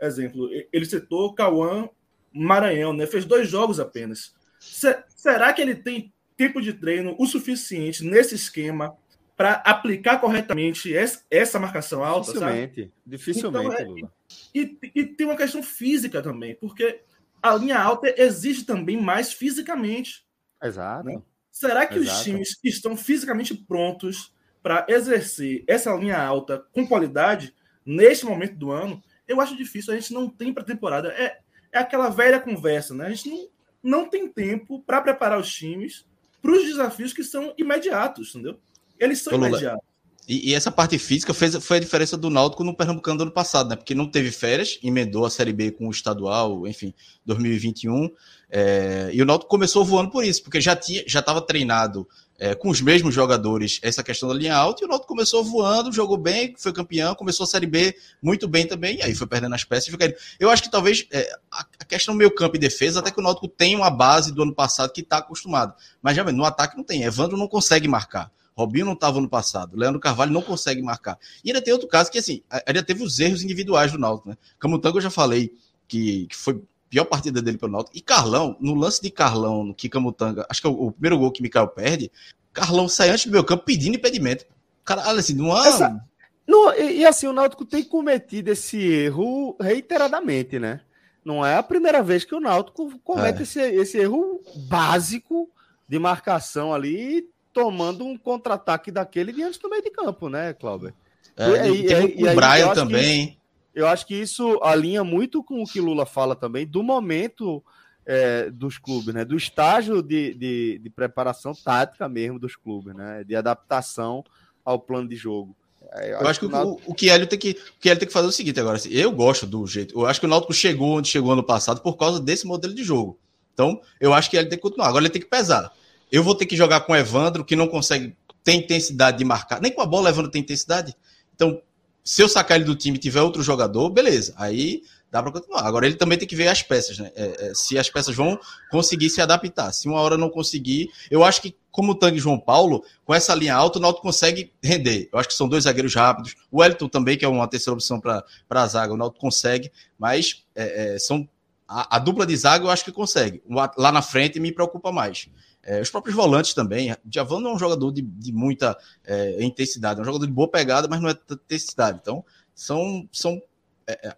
Exemplo, ele citou Cauã Maranhão, né? fez dois jogos apenas. será que ele tem tempo de treino o suficiente nesse esquema para aplicar corretamente essa, marcação alta? Dificilmente. Sabe? Dificilmente, então, é, e, e, tem uma questão física também, porque a linha alta exige também mais fisicamente. Exato. Né? Será que Exato. os times estão fisicamente prontos para exercer essa linha alta com qualidade neste momento do ano? Eu acho difícil. A gente não tem para temporada. É, é aquela velha conversa, né? A gente não, não tem tempo para preparar os times para os desafios que são imediatos, entendeu? Eles são imediatos. E, e, essa parte física fez, foi a diferença do Náutico no Pernambucano do ano passado, né? Porque não teve férias, emendou a Série B com o estadual, enfim, 2021. É, e o Náutico começou voando por isso, porque já tinha, já estava treinado é, com os mesmos jogadores essa questão da linha alta, e o Náutico começou voando, jogou bem, foi campeão, começou a Série B muito bem também, e aí foi perdendo as peças e foi caindo. Eu acho que talvez é, a, questão meio campo e defesa, até que o Náutico tem uma base do ano passado que está acostumado. Mas já no ataque não tem. Evandro não consegue marcar. Robinho não estava no passado. Leandro Carvalho não consegue marcar. E ainda tem outro caso que, assim, ainda teve os erros individuais do Náutico, né? Camutanga eu já falei que, que foi pior partida dele pelo Náutico. E Carlão, no lance de Carlão, no que Camutanga, acho que é o, o primeiro gol que Mikael perde, Carlão sai antes do meu campo pedindo impedimento. Cara, assim, não Essa... No, e, e, assim, o Náutico tem cometido esse erro reiteradamente, né? Não é a primeira vez que o Náutico comete é. esse, esse erro básico de marcação ali, tomando um contra-ataque daquele diante do meio de campo, né, Cláudio? É, e, e, e, o Brian também. Eu acho que isso alinha muito com o que Lula fala também, do momento é, dos clubes, né? Do estágio de, de, de, preparação tática mesmo dos clubes, né? De adaptação ao plano de jogo. É, eu, eu acho, que, que o, o que Hélio tem que o tem que fazer é o seguinte agora. Assim, eu gosto do jeito. Eu acho que o Náutico chegou onde chegou ano passado por causa desse modelo de jogo. Então, eu acho que ele tem que continuar. Agora ele tem que pesar. Eu vou ter que jogar com o Evandro, que não consegue ter intensidade de marcar. Nem com a bola o Evandro tem intensidade. Então, se eu sacar ele do time e tiver outro jogador, beleza. Aí dá para continuar. Agora ele também tem que ver as peças, né? É, é, se as peças vão conseguir se adaptar. Se uma hora não conseguir, eu acho que como o Tang João Paulo, com essa linha alta, o Náutico consegue render. Eu acho que são dois zagueiros rápidos. O Wellington também, que é uma terceira opção para a zaga, o Náutico consegue, mas é, é, são a, a, dupla de zaga eu acho que consegue. Lá na frente me preocupa mais. É, os próprios volantes também. Javan não é um jogador de, de muita é, intensidade, é um jogador de boa pegada, mas não é tanta intensidade. Então, são, são é, é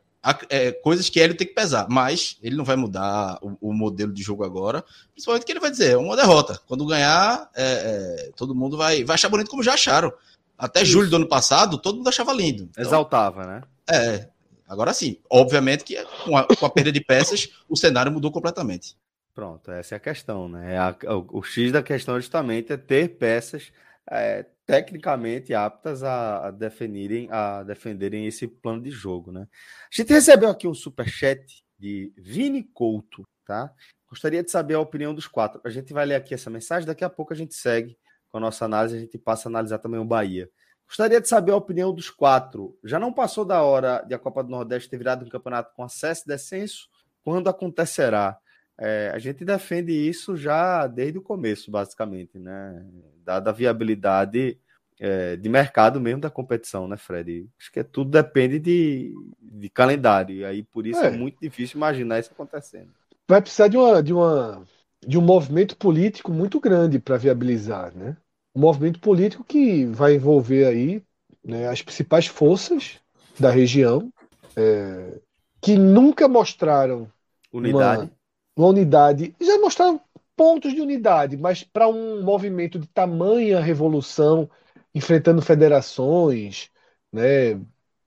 é, coisas que ele tem que pesar, mas ele não vai mudar o, o, modelo de jogo agora, principalmente que ele vai dizer, é uma derrota. Quando ganhar, é, é, todo mundo vai, vai achar bonito como já acharam. Até Isso. julho do ano passado, todo mundo achava lindo. Então, Exaltava, né? É, agora sim. Obviamente que com a, com a perda de peças, o cenário mudou completamente. Pronto, essa é a questão, né? A, o, o, X da questão justamente é ter peças é, tecnicamente aptas a, a, definirem, a defenderem esse plano de jogo, né? A gente recebeu aqui um super chat de Vini Couto, tá? Gostaria de saber a opinião dos quatro. A gente vai ler aqui essa mensagem, daqui a pouco a gente segue com a nossa análise, a gente passa a analisar também o Bahia. Gostaria de saber a opinião dos quatro. Já não passou da hora de a Copa do Nordeste ter virado um campeonato com acesso e descenso? Quando acontecerá? É, a gente defende isso já desde o começo, basicamente, né? Dada a viabilidade é, de mercado mesmo da competição, né, Fred? Acho que é, tudo depende de, de calendário, e aí por isso é. é muito difícil imaginar isso acontecendo. Vai precisar de, uma, de, uma, de um movimento político muito grande para viabilizar, né? Um movimento político que vai envolver aí né, as principais forças da região, é, que nunca mostraram unidade. Uma, uma unidade. Já mostraram pontos de unidade, mas para um movimento de tamanha revolução, enfrentando federações, né,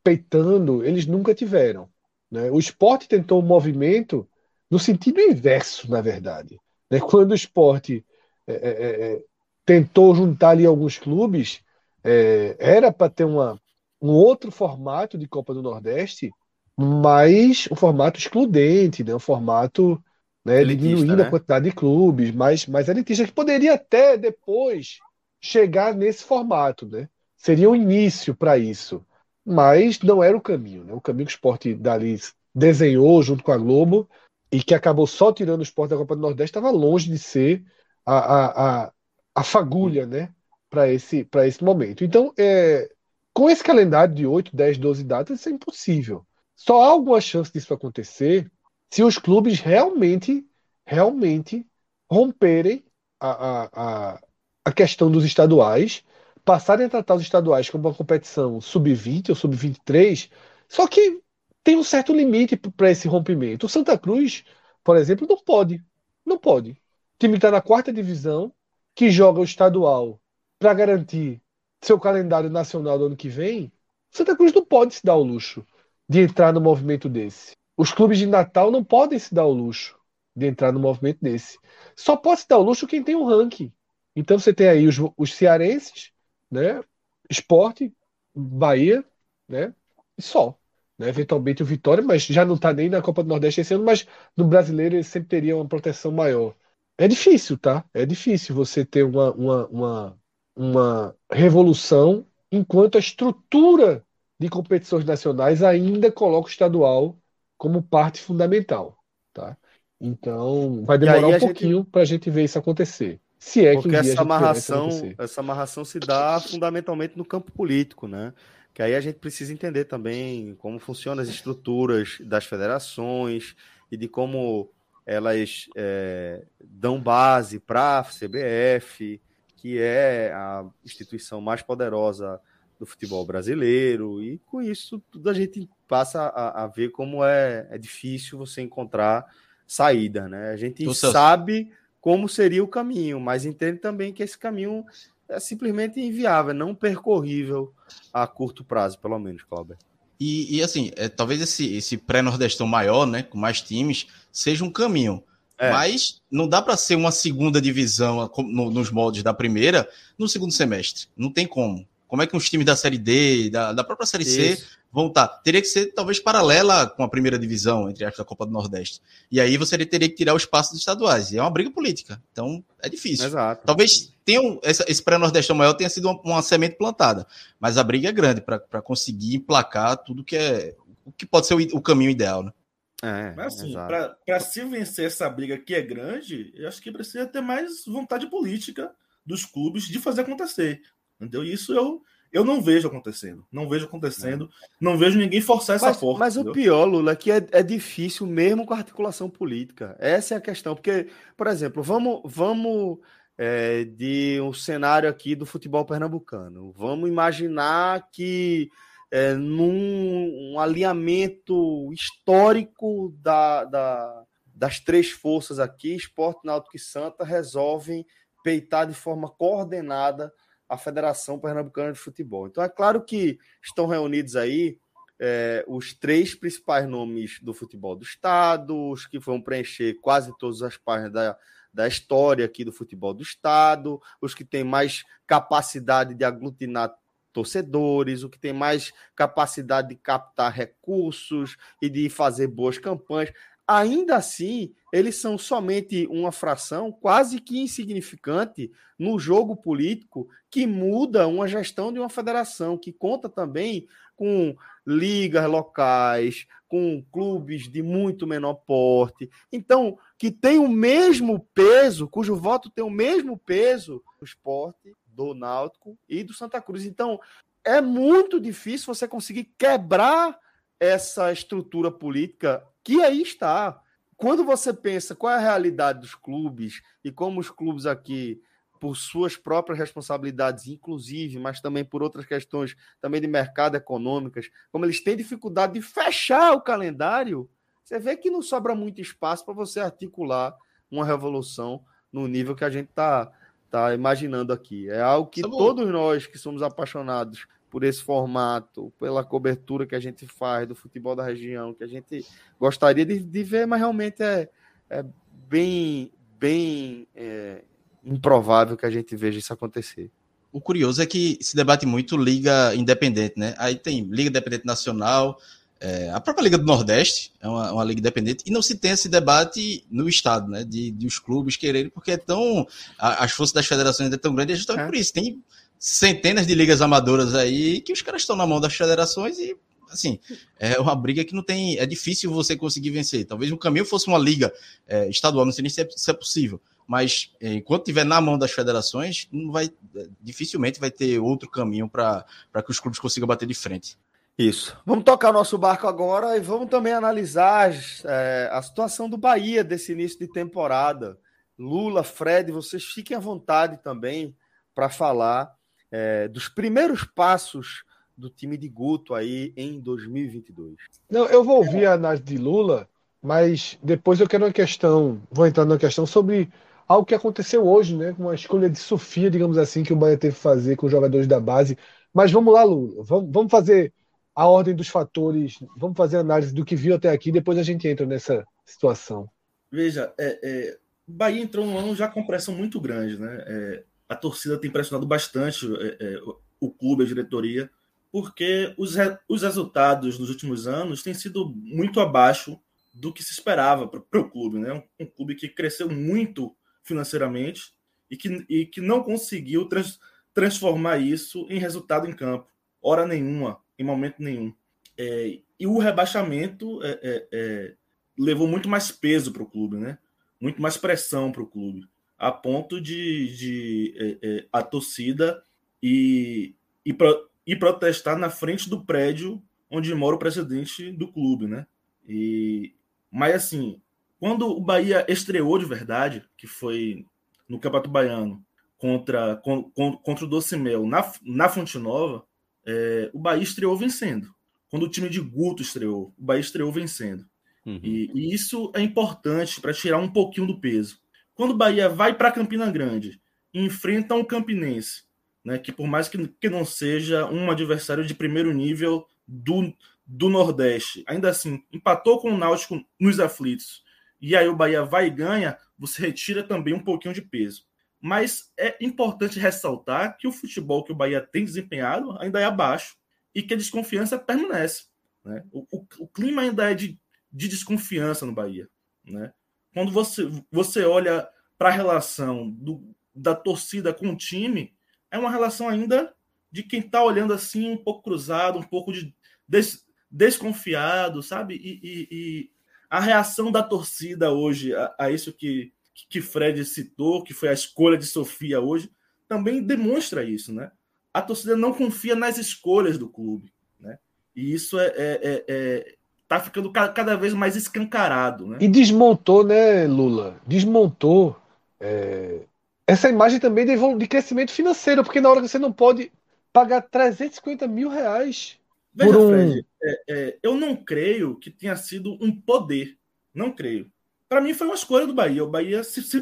peitando, eles nunca tiveram. Né? O esporte tentou um movimento no sentido inverso, na verdade. Né? Quando o esporte é, é, é, é tentou juntar ali alguns clubes, é, era para ter uma, um outro formato de Copa do Nordeste, mas um formato excludente, né? um formato né, diminuindo né? a quantidade de clubes, mais, mais elitista, que poderia até depois chegar nesse formato. Né? Seria um início para isso, mas não era o caminho. Né? O caminho que o esporte dali desenhou junto com a Globo e que acabou só tirando o esporte da Copa do Nordeste estava longe de ser a, a, a, a fagulha né, para esse, esse momento. Então, é, com esse calendário de 8, 10, 12 datas, isso é impossível. Só há alguma chance disso acontecer se os clubes realmente, realmente romperem a, a, a, questão dos estaduais, passarem a tratar os estaduais como uma competição sub-20 ou sub-23, só que tem um certo limite para esse rompimento. O Santa Cruz, por exemplo, não pode. Não pode. O time está na quarta divisão, que joga o estadual para garantir seu calendário nacional do ano que vem. Santa Cruz não pode se dar o luxo de entrar no movimento desse. Os clubes de Natal não podem se dar o luxo de entrar no movimento desse. Só pode se dar o luxo quem tem um ranking. Então você tem aí os, os cearenses, né? Esporte, Bahia, né? E só. Né? Eventualmente o Vitória, mas já não está nem na Copa do Nordeste esse ano, mas no brasileiro ele sempre teria uma proteção maior. É difícil, tá? É difícil você ter uma, uma, uma, uma revolução enquanto a estrutura de competições nacionais ainda coloca o estadual como parte fundamental, tá? Então, vai demorar um pouquinho gente... para a gente ver isso acontecer. Se é que Porque um essa amarração, essa amarração se dá fundamentalmente no campo político, né? Que aí a gente precisa entender também como funcionam as estruturas das federações e de como elas é, dão base para a CBF, que é a instituição mais poderosa do futebol brasileiro, e com isso tudo a gente passa a, a ver como é, é, difícil você encontrar saída, né? A gente então, sabe como seria o caminho, mas entende também que esse caminho é simplesmente inviável, não percorrível a curto prazo, pelo menos, Cláudio. E, e, assim, é, talvez esse, esse pré-nordestão maior, né, com mais times, seja um caminho. É. Mas não dá para ser uma segunda divisão no, nos moldes da primeira no segundo semestre. Não tem como. Como é que os times da Série D, da, da própria Série Isso. C, vão estar? Tá? Teria que ser talvez paralela com a primeira divisão, entre aspas, da Copa do Nordeste. E aí você teria que tirar o espaço dos estaduais. E é uma briga política. Então é difícil. Exato. Talvez tenha um, essa, esse pré-nordestão maior tenha sido uma, uma, semente plantada. Mas a briga é grande para conseguir emplacar tudo que é. O que pode ser o, o caminho ideal, né? É, Mas assim, para se vencer essa briga que é grande, eu acho que precisa ter mais vontade política dos clubes de fazer acontecer. Entendeu? Isso eu, eu não vejo acontecendo. Não vejo acontecendo. Não, não vejo ninguém forçar essa mas, porta. Mas entendeu? o pior, Lula, é que é, é, difícil mesmo com a articulação política. Essa é a questão. Porque, por exemplo, vamos, vamos é, de um cenário aqui do futebol pernambucano. Vamos imaginar que é, num um alinhamento histórico da, da, das três forças aqui, Esporte, Náutico e Santa resolvem peitar de forma coordenada a Federação Pernambucana de Futebol. Então é claro que estão reunidos aí é, os três principais nomes do futebol do estado, os que vão preencher quase todas as páginas da, da história aqui do futebol do estado, os que têm mais capacidade de aglutinar torcedores, o que tem mais capacidade de captar recursos e de fazer boas campanhas. Ainda assim, eles são somente uma fração quase que insignificante no jogo político que muda uma gestão de uma federação, que conta também com ligas locais, com clubes de muito menor porte. Então, que tem o mesmo peso, cujo voto tem o mesmo peso do esporte do Náutico e do Santa Cruz. Então, é muito difícil você conseguir quebrar essa estrutura política que aí está. Quando você pensa qual é a realidade dos clubes e como os clubes aqui, por suas próprias responsabilidades, inclusive, mas também por outras questões também de mercado econômicas, como eles têm dificuldade de fechar o calendário, você vê que não sobra muito espaço para você articular uma revolução no nível que a gente está tá imaginando aqui. É algo que todos nós que somos apaixonados por esse formato, pela cobertura que a gente faz do futebol da região, que a gente gostaria de, de ver, mas realmente é, é bem, bem é, improvável que a gente veja isso acontecer. O curioso é que se debate muito liga independente, né? Aí tem liga independente nacional, é, a própria Liga do Nordeste é uma, uma, liga independente e não se tem esse debate no Estado, né? De, de os clubes quererem, porque é tão. A, as forças das federações é tão grande, é justamente é. por isso. Tem centenas de ligas amadoras aí que os caras estão na mão das federações e, assim, é uma briga que não tem. É difícil você conseguir vencer. Talvez o caminho fosse uma liga é, estadual, não sei nem se é, se é possível. Mas é, enquanto tiver na mão das federações, não vai, dificilmente vai ter outro caminho para que os clubes consigam bater de frente. Isso. Vamos tocar nosso barco agora e vamos também analisar é, a situação do Bahia desse início de temporada. Lula, Fred, vocês fiquem à vontade também para falar é, dos primeiros passos do time de Guto aí em 2022. Não, eu vou ouvir a análise de Lula, mas depois eu quero uma questão, vou entrar numa questão sobre algo que aconteceu hoje, né? Com uma escolha de Sofia, digamos assim, que o Bahia teve que fazer com os jogadores da base. Mas vamos lá, Lula, vamos, vamos fazer a ordem dos fatores, vamos fazer análise do que viu até aqui, depois a gente entra nessa situação. Veja, é, é, Bahia entrou um ano já com pressão muito grande, né? É, a torcida tem pressionado bastante é, é, o clube, a diretoria, porque os, os resultados nos últimos anos têm sido muito abaixo do que se esperava para o clube, né? Um, um, clube que cresceu muito financeiramente e que, e que não conseguiu trans, transformar isso em resultado em campo, hora nenhuma em momento nenhum. É, e o rebaixamento é, é, é levou muito mais peso para o clube, né? muito mais pressão para o clube. A ponto de, de é, é, a torcida e, e, pro, e protestar na frente do prédio onde mora o presidente do clube, né? E, mas assim, quando o Bahia estreou de verdade, que foi no Campeonato Baiano contra, com, contra o Docimel na, na Fonte Nova, é, o Bahia estreou vencendo. Quando o time de Guto estreou, o Bahia estreou vencendo. Uhum. E, e, isso é importante para tirar um pouquinho do peso. Quando o Bahia vai para Campina Grande e enfrenta um Campinense, né, que por mais que, que não seja um adversário de primeiro nível do, do Nordeste, ainda assim empatou com o Náutico nos aflitos, e aí o Bahia vai e ganha, você retira também um pouquinho de peso. Mas é importante ressaltar que o futebol que o Bahia tem desempenhado ainda é abaixo e que a desconfiança permanece. Né? O, o, o clima ainda é de, de desconfiança no Bahia. Né? Quando você, você olha para a relação do, da torcida com o time, é uma relação ainda de quem está olhando assim, um pouco cruzado, um pouco de des, desconfiado, sabe? E, e, e, a reação da torcida hoje a, a isso que, que Fred citou, que foi a escolha de Sofia hoje, também demonstra isso, né? A torcida não confia nas escolhas do clube, né? E isso é, é, é, é tá ficando cada vez mais escancarado, né? E desmontou, né, Lula? Desmontou é, essa imagem também de, de crescimento financeiro, porque na hora que você não pode pagar 350 mil reais Veja, por um... Fred, é, é, eu não creio que tenha sido um poder. Não creio. Para mim foi uma escolha do Bahia. O Bahia, se, se,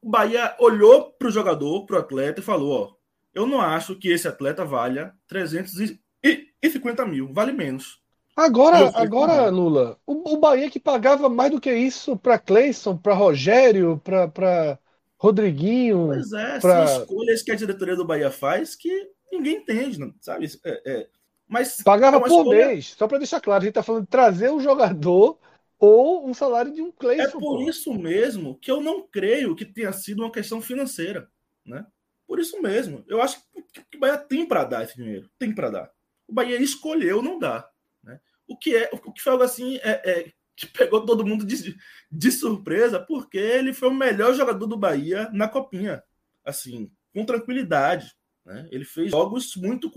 o Bahia olhou para o jogador, para o atleta e falou: ó, eu não acho que esse atleta valha 350 mil, vale menos. Agora, agora Lula, o, o Bahia que pagava mais do que isso para Cleison, para Rogério, para Rodriguinho. Pois é, pra... são escolhas que a diretoria do Bahia faz que ninguém entende, sabe? É, é, mas Pagava é por escolha... mês, só para deixar claro, a gente está falando de trazer um jogador ou um salário de um Cleison. É por pô. isso mesmo que eu não creio que tenha sido uma questão financeira, né? Por isso mesmo. Eu acho que o Bahia tem para dar esse dinheiro, tem para dar. O Bahia escolheu não dar? O que é, o que foi algo assim é, é que pegou todo mundo de, de surpresa, porque ele foi o melhor jogador do Bahia na copinha, assim, com tranquilidade, né? Ele fez jogos muito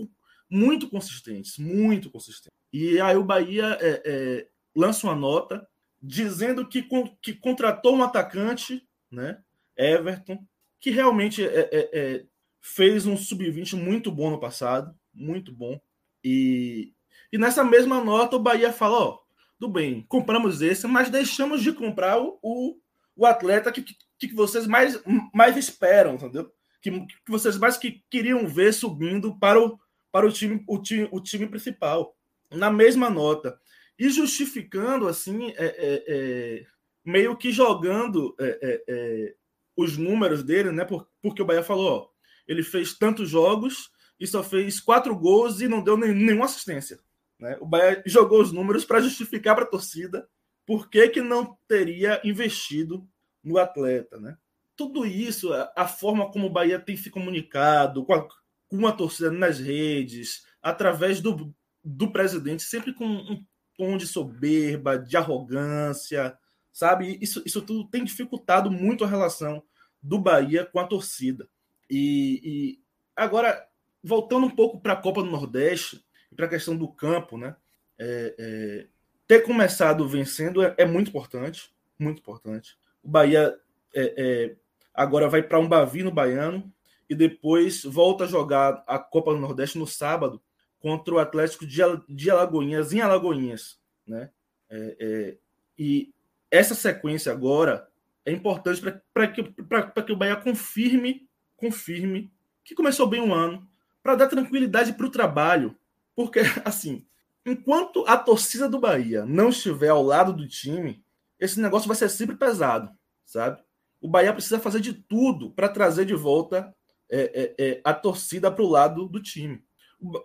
muito consistentes, muito consistentes. E aí o Bahia é, é, lança uma nota dizendo que, que contratou um atacante, né, Everton, que realmente é, é, é fez um sub-20 muito bom no passado, muito bom. E, e nessa mesma nota o Bahia fala, ó, tudo bem, compramos esse, mas deixamos de comprar o, o, o atleta que, que, que, vocês mais, mais esperam, entendeu? Que, que vocês mais que queriam ver subindo para o, para o time, o time, o time principal, na mesma nota. E justificando, assim, é, é, é, meio que jogando é, é, é, os números dele, né? Porque o Bahia falou, ó, ele fez tantos jogos e só fez quatro gols e não deu nenhuma assistência. Né? O Bahia jogou os números para justificar para a torcida por que, que não teria investido no atleta. Né? Tudo isso, a forma como o Bahia tem se comunicado, com a, com a torcida nas redes, através do, do presidente, sempre com um tom de soberba, de arrogância, sabe? Isso, isso tudo tem dificultado muito a relação do Bahia com a torcida. E, e agora, voltando um pouco para a Copa do Nordeste e para a questão do campo, né? É, é, ter começado vencendo é, é, muito importante, muito importante. O Bahia é, é, agora vai para um Bavi no Baiano, e depois volta a jogar a Copa do Nordeste no sábado contra o Atlético de Alagoinhas, em Alagoinhas. Né? É, e essa sequência agora é importante para que, que o Bahia confirme, confirme que começou bem o ano, para dar tranquilidade para o trabalho. Porque, assim, enquanto a torcida do Bahia não estiver ao lado do time, esse negócio vai ser sempre pesado, sabe? O Bahia precisa fazer de tudo para trazer de volta é, é, é, a torcida para o lado do time.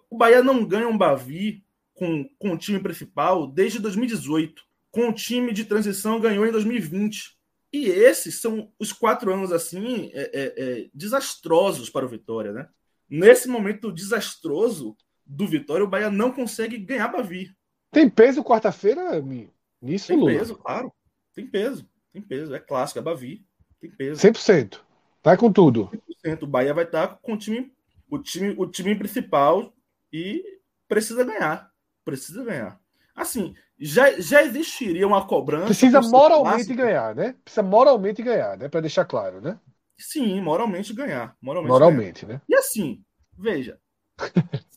O Bahia não ganha um Bavi com, com o time principal desde 2018. Com o time de transição ganhou em 2020. E esses são os quatro anos assim é, é, é, desastrosos para o Vitória, né? Nesse momento desastroso do Vitória, o Bahia não consegue ganhar Bavi. Tem peso quarta-feira nisso, Tem Lula? peso, claro. Tem peso. Tem peso. É clássico, é Bavi. Tem peso. 100%. Vai com tudo. O Bahia vai estar com o time, o time, o time principal e precisa ganhar. Precisa ganhar. Assim, já, já existiria uma cobrança. Precisa moralmente ganhar, né? Precisa moralmente ganhar, né? Para deixar claro, né? Sim, moralmente ganhar. Moralmente, moralmente ganhar. né? E assim, veja,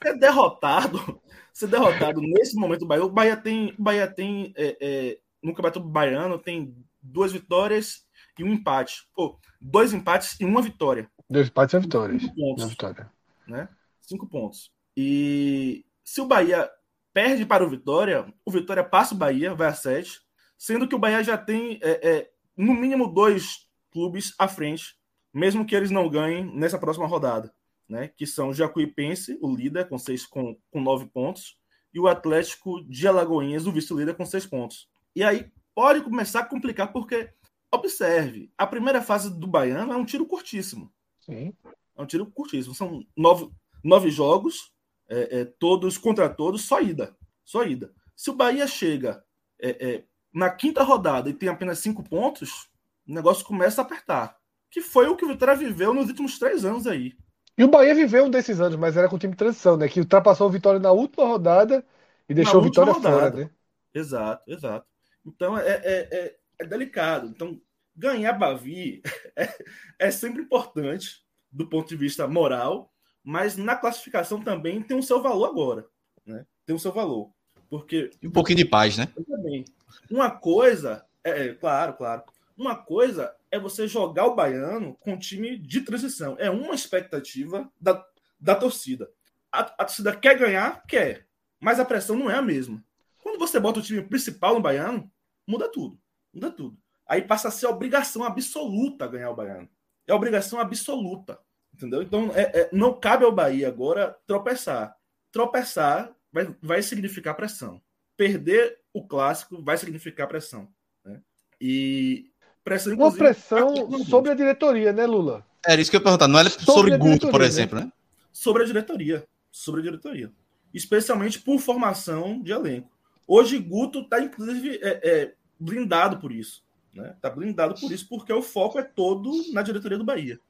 ser derrotado, ser derrotado nesse momento do Bahia, o Bahia tem, o Bahia tem é, é, no Campeonato Baiano tem duas vitórias e um empate. Pô, dois empates e uma vitória. Dois empates e uma vitória. Cinco pontos. Uma vitória. Né? Cinco pontos. E se o Bahia perde para o Vitória, o Vitória passa o Bahia, vai a sete, sendo que o Bahia já tem é, é, no mínimo dois clubes à frente, mesmo que eles não ganhem nessa próxima rodada, né? Que são o Jacuipense, o líder, com, seis, com, com nove pontos, e o Atlético de Alagoinhas, o vice-líder, com seis pontos. E aí pode começar a complicar, porque, observe, a primeira fase do Baiano é um tiro curtíssimo. Sim. É um tiro curtíssimo. São nove, nove jogos, é, é, todos contra todos, só ida. Só ida. Se o Bahia chega é, é, na quinta rodada e tem apenas cinco pontos, o negócio começa a apertar. Que foi o que o Vitória viveu nos últimos três anos aí. E o Bahia viveu um desses anos, mas era com o time de transição, né? Que ultrapassou o Vitória na última rodada e deixou o Vitória fora, né? Exato, exato. Então é, é, é, é delicado. Então, ganhar Bavi é, é sempre importante do ponto de vista moral, mas na classificação também tem o seu valor agora, né? Tem o seu valor, porque e um pouquinho de paz, né? Também. Uma coisa, é, é, claro, claro. Uma coisa é você jogar o baiano com time de transição. É uma expectativa da, da torcida. A, a torcida quer ganhar, quer, mas a pressão não é a mesma. Quando você bota o time principal no baiano, muda tudo, muda tudo. Aí passa a ser obrigação absoluta ganhar o baiano. É obrigação absoluta. Entendeu? Então, é, é, não cabe ao Bahia agora tropeçar. Tropeçar vai, vai significar pressão. Perder o clássico vai significar pressão. Né? E pressão, Uma pressão sobre a diretoria, né, Lula? Era isso que eu ia perguntar. Não era sobre, sobre Guto, por né? exemplo, né? né? Sobre a diretoria. Sobre a diretoria. Especialmente por formação de elenco. Hoje, Guto está, inclusive, é, é, blindado por isso. Né? Tá blindado por isso, porque o foco é todo na diretoria do Bahia.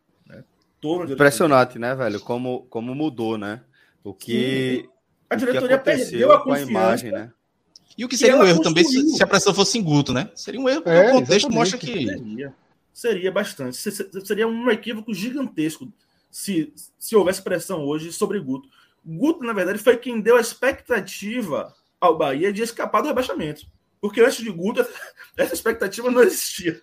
Impressionante, né, velho? Como, como mudou, né? O que. Sim. A diretoria que perdeu a, com a imagem, né? E o que seria um erro também se, se, a pressão fosse em Guto, né? Seria um erro porque é, o contexto exatamente. mostra que. Seria, seria bastante. Seria um equívoco gigantesco se, se houvesse pressão hoje sobre Guto. Guto, na verdade, foi quem deu a expectativa ao Bahia de escapar do rebaixamento. Porque antes de Guto, essa expectativa não existia.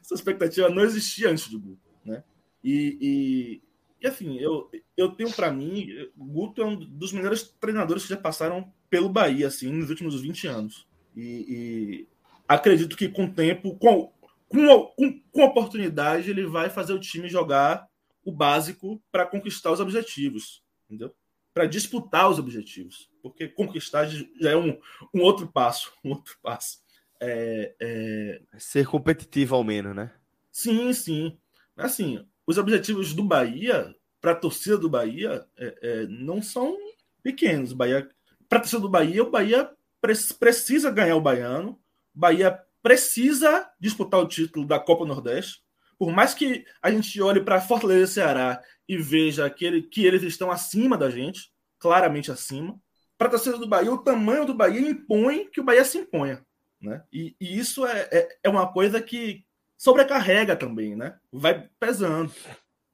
Essa expectativa não existia antes de Guto. Né? E, e, e assim, eu, eu tenho para mim, Guto é um dos melhores treinadores que já passaram pelo Bahia, assim, nos últimos 20 anos. E, e acredito que com o tempo, com, com, com, com oportunidade, ele vai fazer o time jogar o básico para conquistar os objetivos, entendeu? Para disputar os objetivos, porque conquistar já é um, um outro passo, um outro passo. É, é... Ser competitivo ao menos, né? Sim, sim. Assim, os objetivos do Bahia, para a torcida do Bahia, é, é, não são pequenos. Bahia, para a torcida do Bahia, o Bahia pre precisa ganhar o Baiano, o Bahia precisa disputar o título da Copa Nordeste. Por mais que a gente olhe para Fortaleza e Ceará e veja que, ele, que eles estão acima da gente, claramente acima, para a torcida do Bahia, o tamanho do Bahia impõe que o Bahia se imponha. Né? E, e isso é, é, é, uma coisa que, sobrecarrega também, né? Vai pesando.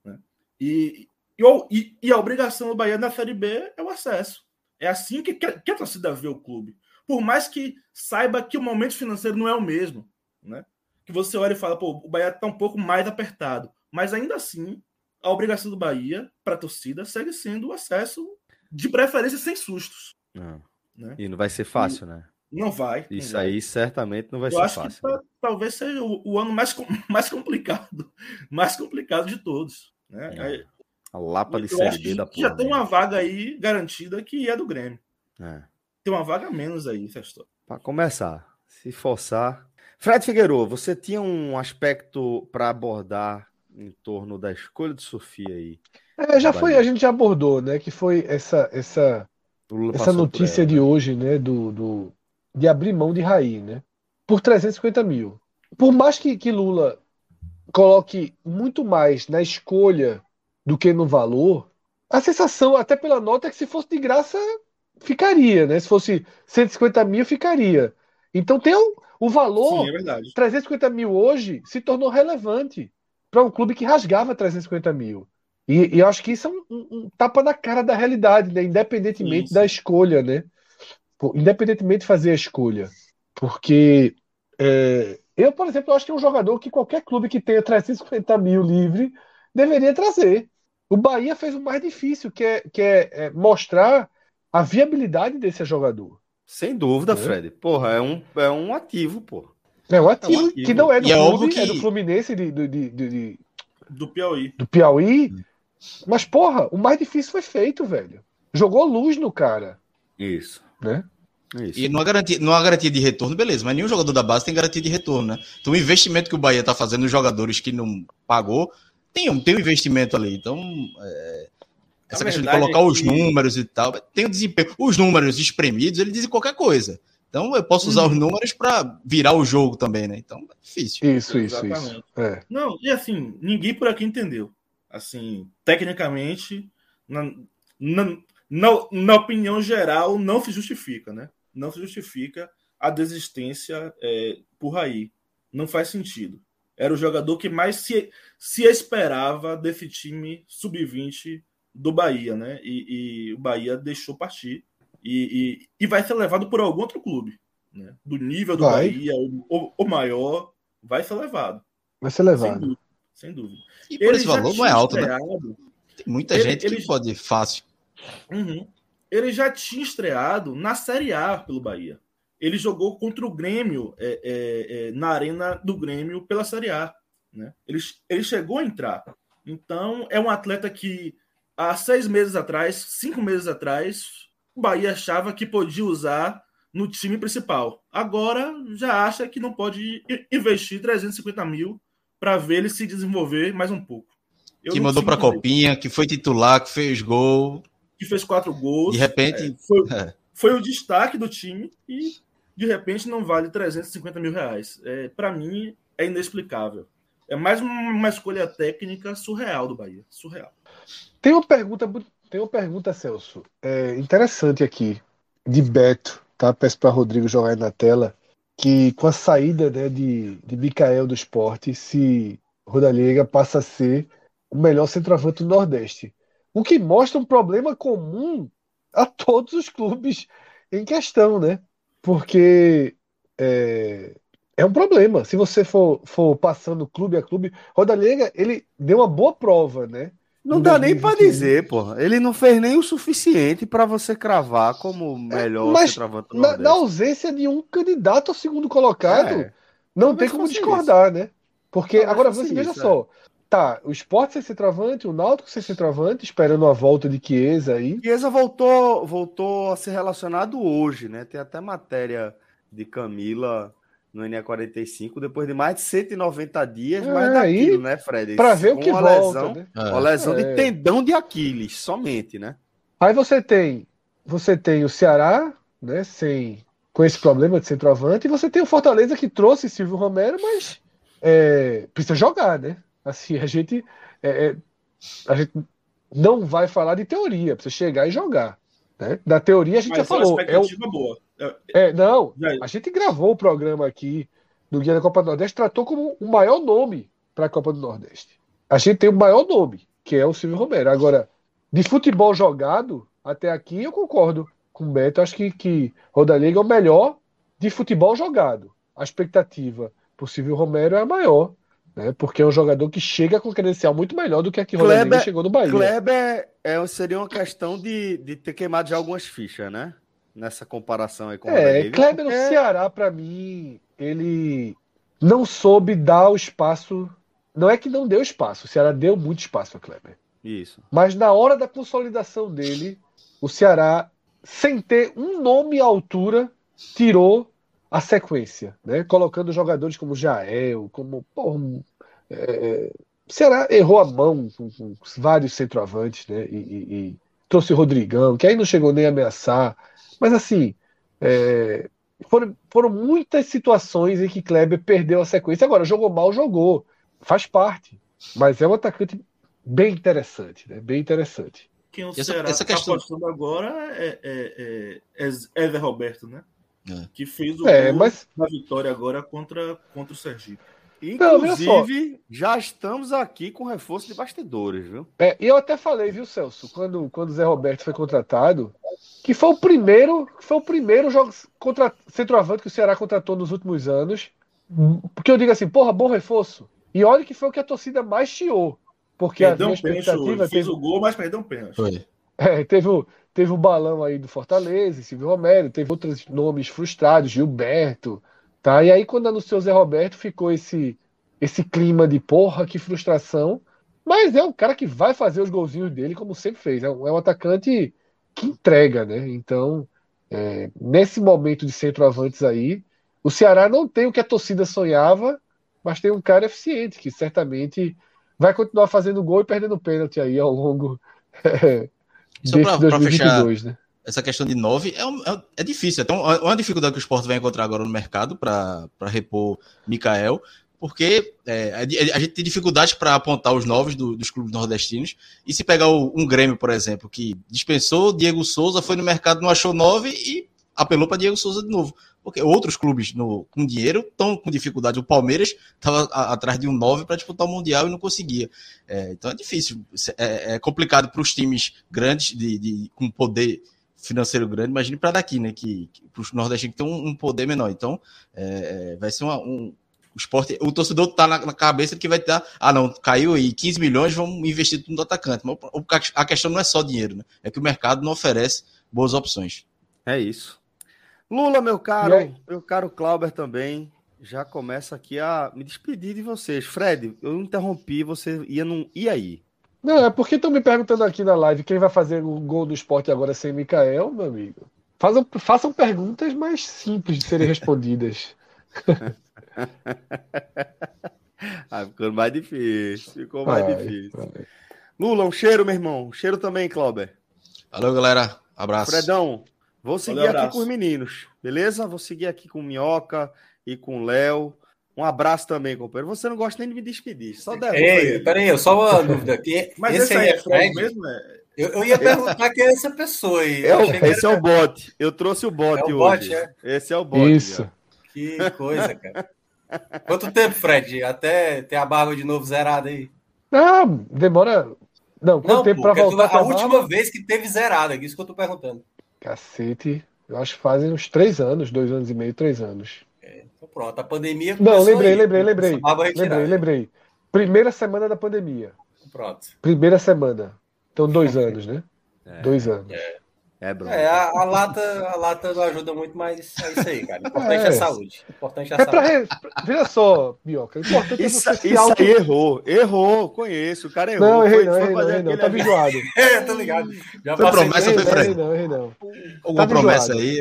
Né? E, e, e, a obrigação do Bahia na Série B é o acesso. É assim que, que, a torcida vê o clube. Por mais que saiba que o momento financeiro não é o mesmo, né? Que você olha e fala, pô, o Bahia está um pouco mais apertado. Mas ainda assim, a obrigação do Bahia para a torcida segue sendo o acesso, de preferência sem sustos. Não. Né? E não vai ser fácil, e, né? Não vai. Isso não vai. aí certamente não vai Eu ser acho fácil. Que, né? talvez seja o, o, ano mais, mais complicado, mais complicado de todos. Né? É. A lapa de Série B da porra. Já tem uma vaga aí garantida que é do Grêmio. É. Tem uma vaga menos aí, Festor. Para começar, se forçar. Fred Figueiredo, você tinha um aspecto para abordar em torno da escolha de Sofia aí. É, já foi, a gente já abordou, né? Que foi essa essa essa notícia ela, de né? hoje, né? Do, do de abrir mão de Raí, né? Por 350 mil. Por mais que, que Lula coloque muito mais na escolha do que no valor, a sensação, até pela nota, é que se fosse de graça, ficaria, né? Se fosse 150 mil, ficaria. Então tem o, o valor. Sim, é 350 mil hoje se tornou relevante para um clube que rasgava 350 mil. E, e eu acho que isso é um, um, tapa na cara da realidade, né? Independentemente sim. da escolha, né? Independentemente de fazer a escolha. Porque é, eu, por exemplo, acho que é um jogador que qualquer clube que tenha 350 mil livre deveria trazer. O Bahia fez o mais difícil, que é, que é, é mostrar a viabilidade desse jogador. Sem dúvida, é. Fred. Porra, é um, é um ativo, pô. É um ativo, é um ativo. que não é do é clube, é, que... é do Fluminense de, de, de, de, do Piauí. Do Piauí. Mas, porra, o mais difícil foi feito, velho. Jogou luz no cara. Isso. Né? Isso. E não há, garantia, não há garantia de retorno, beleza, mas nenhum jogador da base tem garantia de retorno, né? Então o investimento que o Bahia tá fazendo nos jogadores que não pagou, tem um, tem um investimento ali. Então, é, essa questão de colocar é que... os números e tal, tem o desempenho. Os números espremidos, ele dizem qualquer coisa. Então eu posso usar hum. os uhum. números para virar o jogo também, né? Então é difícil. Isso, isso, Exatamente. isso. É. Não, e assim, ninguém por aqui entendeu. Assim, tecnicamente, na, na, na, na opinião geral, não se justifica, né? Não se justifica a desistência é, por Raí. Não faz sentido. Era o jogador que mais se, se esperava desse time sub-20 do Bahia, né? E, e, o Bahia deixou partir e, e, e, vai ser levado por algum outro clube, né? Do nível do vai. Bahia, o, o, maior, vai ser levado. Vai ser levado. Sem dúvida. Sem dúvida. E por ele esse valor não é alto, né? estreado, né? Tem muita ele, gente que ele, pode fácil. Uhum. Ele já tinha estreado na Série A pelo Bahia. Ele jogou contra o Grêmio é, é, é, na arena do Grêmio pela Série A. Né? Ele, ele chegou a entrar. Então, é um atleta que há seis meses atrás, cinco meses atrás, o Bahia achava que podia usar no time principal. Agora já acha que não pode investir 350 mil para ver ele se desenvolver mais um pouco. Eu que mandou para a Copinha, que foi titular, que fez gol. Que fez quatro gols. De repente. É, foi, é. foi, o destaque do time e de repente não vale 350 mil reais. É, para mim é inexplicável. É mais uma escolha técnica surreal do Bahia. Surreal. Tem uma pergunta, tem uma pergunta, Celso, é, interessante aqui, de Beto, tá? Peço para Rodrigo jogar aí na tela, que com a saída né, de, de Micael do esporte, se Rodallega passa a ser o melhor centroavante do Nordeste. O que mostra um problema comum a todos os clubes em questão, né? Porque é, é um problema. Se você for, for passando clube a clube, Rodallega, ele deu uma boa prova, né? Não dá nem para dizer, porra. Ele não fez nem o suficiente para você cravar como é, melhor é, centroavante do na, na, ausência de um candidato ao segundo colocado, é. não tem como discordar, isso. né? Porque Talvez agora você veja só. É. Tá, o Sport sem centroavante, o Náutico sem centroavante, esperando a volta de Chiesa aí. Chiesa voltou, voltou a ser relacionado hoje, né? Tem até matéria de Camila no NE45 depois de mais de 190 dias, é, mais daquilo, né, Fred? Para ver o que uma volta, lesão, né? Uma lesão é. de tendão de Aquiles, somente, né? Aí você tem, você tem o Ceará, né, sem com esse problema de centroavante, e você tem o Fortaleza que trouxe Silvio Romero, mas é, precisa jogar, né? Assim, a gente, é, é, a gente não vai falar de teoria, precisa chegar e jogar. Né? Da teoria a gente mas já falou. É, o, boa. É, não, a gente gravou o programa aqui do Guia da Copa do Nordeste, tratou como o maior nome para a Copa do Nordeste. A gente tem o maior nome, que é o Silvio Romero. Agora, de futebol jogado, até aqui eu concordo com o Beto. Acho que, que Rodallega é o melhor de futebol jogado. A expectativa por Silvio Romero é a maior, né? Porque é um jogador que chega com credencial muito melhor do que a que Rodallega chegou no Bahia. Kleber é, seria uma questão de, de ter queimado já algumas fichas, né? nessa comparação aí com é, o Kleber no Ceará, para mim, ele não soube dar o espaço. Não é que não deu espaço, o Ceará deu muito espaço a Kleber. Isso. Mas na hora da consolidação dele, o Ceará, sem ter um nome à altura, tirou a sequência, né? Colocando jogadores como Jael, como. Porra, é, Ceará errou a mão com, com vários centroavantes, né? E, e, e trouxe o Rodrigão, que aí não chegou nem a ameaçar. Mas assim, é, foram, foram muitas situações em que Kleber perdeu a sequência. Agora, jogou mal, jogou. faz parte. Mas é um atacante bem interessante, né? Bem interessante. Quem o essa, Ceará essa tá questão... apostando agora é, é, é, é Ever Roberto, né? É. Que fez o é, mas... na vitória agora contra, contra o Sergipe. Inclusive, Não, já estamos aqui com reforço de bastidores, viu? É, e eu até falei, viu, Celso, quando, quando o Zé Roberto foi contratado, que foi o primeiro, foi o primeiro jogo contra centroavante que o Ceará contratou nos últimos anos. Porque eu digo assim, porra, bom reforço. E olha que foi o que a torcida mais chiou. Porque perdeu a um expectativa. Fez teve... o gol, mas perdeu um pênalti. Foi. É, teve o, teve o balão aí do Fortaleza, Silvio Romero, teve outros nomes frustrados, Gilberto. Tá? E aí, quando anunciou Zé Roberto, ficou esse, esse clima de porra, que frustração. Mas é um cara que vai fazer os golzinhos dele, como sempre fez. É um, é um atacante que entrega, né? Então, é, nesse momento de centroavantes aí, o Ceará não tem o que a torcida sonhava, mas tem um cara eficiente, que certamente vai continuar fazendo gol e perdendo pênalti aí ao longo é, pra, 2022, pra né? essa questão de 9 é, é, é, difícil. Então, uma dificuldade que o Sport vai encontrar agora no mercado para repor Mikael, porque é, a, gente tem dificuldade para apontar os novos do, dos clubes nordestinos. E se pegar o, um Grêmio, por exemplo, que dispensou Diego Souza, foi no mercado, não achou 9 e apelou para Diego Souza de novo. Porque outros clubes no, com dinheiro estão com dificuldade. O Palmeiras estava atrás de um 9 para disputar o Mundial e não conseguia. É, então é difícil. É, é complicado para os times grandes, de, de, com poder financeiro grande, imagine para daqui, né? Que, que para os nordestinos que tem um, um, poder menor. Então, é, é, vai ser uma, um. O esporte, o torcedor tá na, cabeça que vai dar, ah, não, caiu aí 15 milhões, vamos investir tudo no atacante. Mas a questão não é só dinheiro, né? É que o mercado não oferece boas opções. É isso. Lula, meu caro, meu caro Clauber também, já começa aqui a me despedir de vocês. Fred, eu interrompi, você ia num. E aí? Não, é porque estão me perguntando aqui na live quem vai fazer o gol do esporte agora sem Mikael, meu amigo. Façam, façam perguntas mais simples de serem respondidas. ah, ficou mais difícil. Ficou mais vai, difícil. Vai. Lula, um cheiro, meu irmão. Um cheiro também, Clauber. Valeu, galera. Abraço. Fredão, vou seguir Valeu, aqui com os meninos, beleza? Vou seguir aqui com o Minhoca e com o Léo. Um abraço também, companheiro. Você não gosta nem de me despedir. Só derruba. Ei, peraí, só uma dúvida aqui. Mas esse, esse aí é Fred mesmo? É... Eu, eu, ia perguntar quem é essa pessoa aí. É, esse é o bot. Eu trouxe o bot é o hoje. Bot, é? Esse é o bot. Isso. Já. Que coisa, cara. Quanto tempo, Fred? Até ter a barba de novo zerada aí? Ah, demora. Não, quanto não, tempo para voltar? A última barba? vez que teve zerada, é isso que eu tô perguntando. Cacete. Eu acho que fazem uns três anos, dois anos e meio, três anos. Então, pronto, a pandemia. Não, lembrei, aí, lembrei, lembrei. Lembrei, lembrei. Primeira semana da pandemia. Pronto. Primeira semana. Então, dois anos, né? É, dois anos. É. É, Bruno. É, a, a, lata, a lata não ajuda muito, mas é isso aí, cara. Importante é, é a saúde. Importante é a é saúde. Pra, veja só, Bioca. Importante isso, é você isso aí errou. Errou, conheço. O cara errou. Não, errei, não, errei, não, errei, não. Tá enjoado. é, tô ligado. Já foi promessa, foi Fred? Não, errei, não. Alguma promessa aí?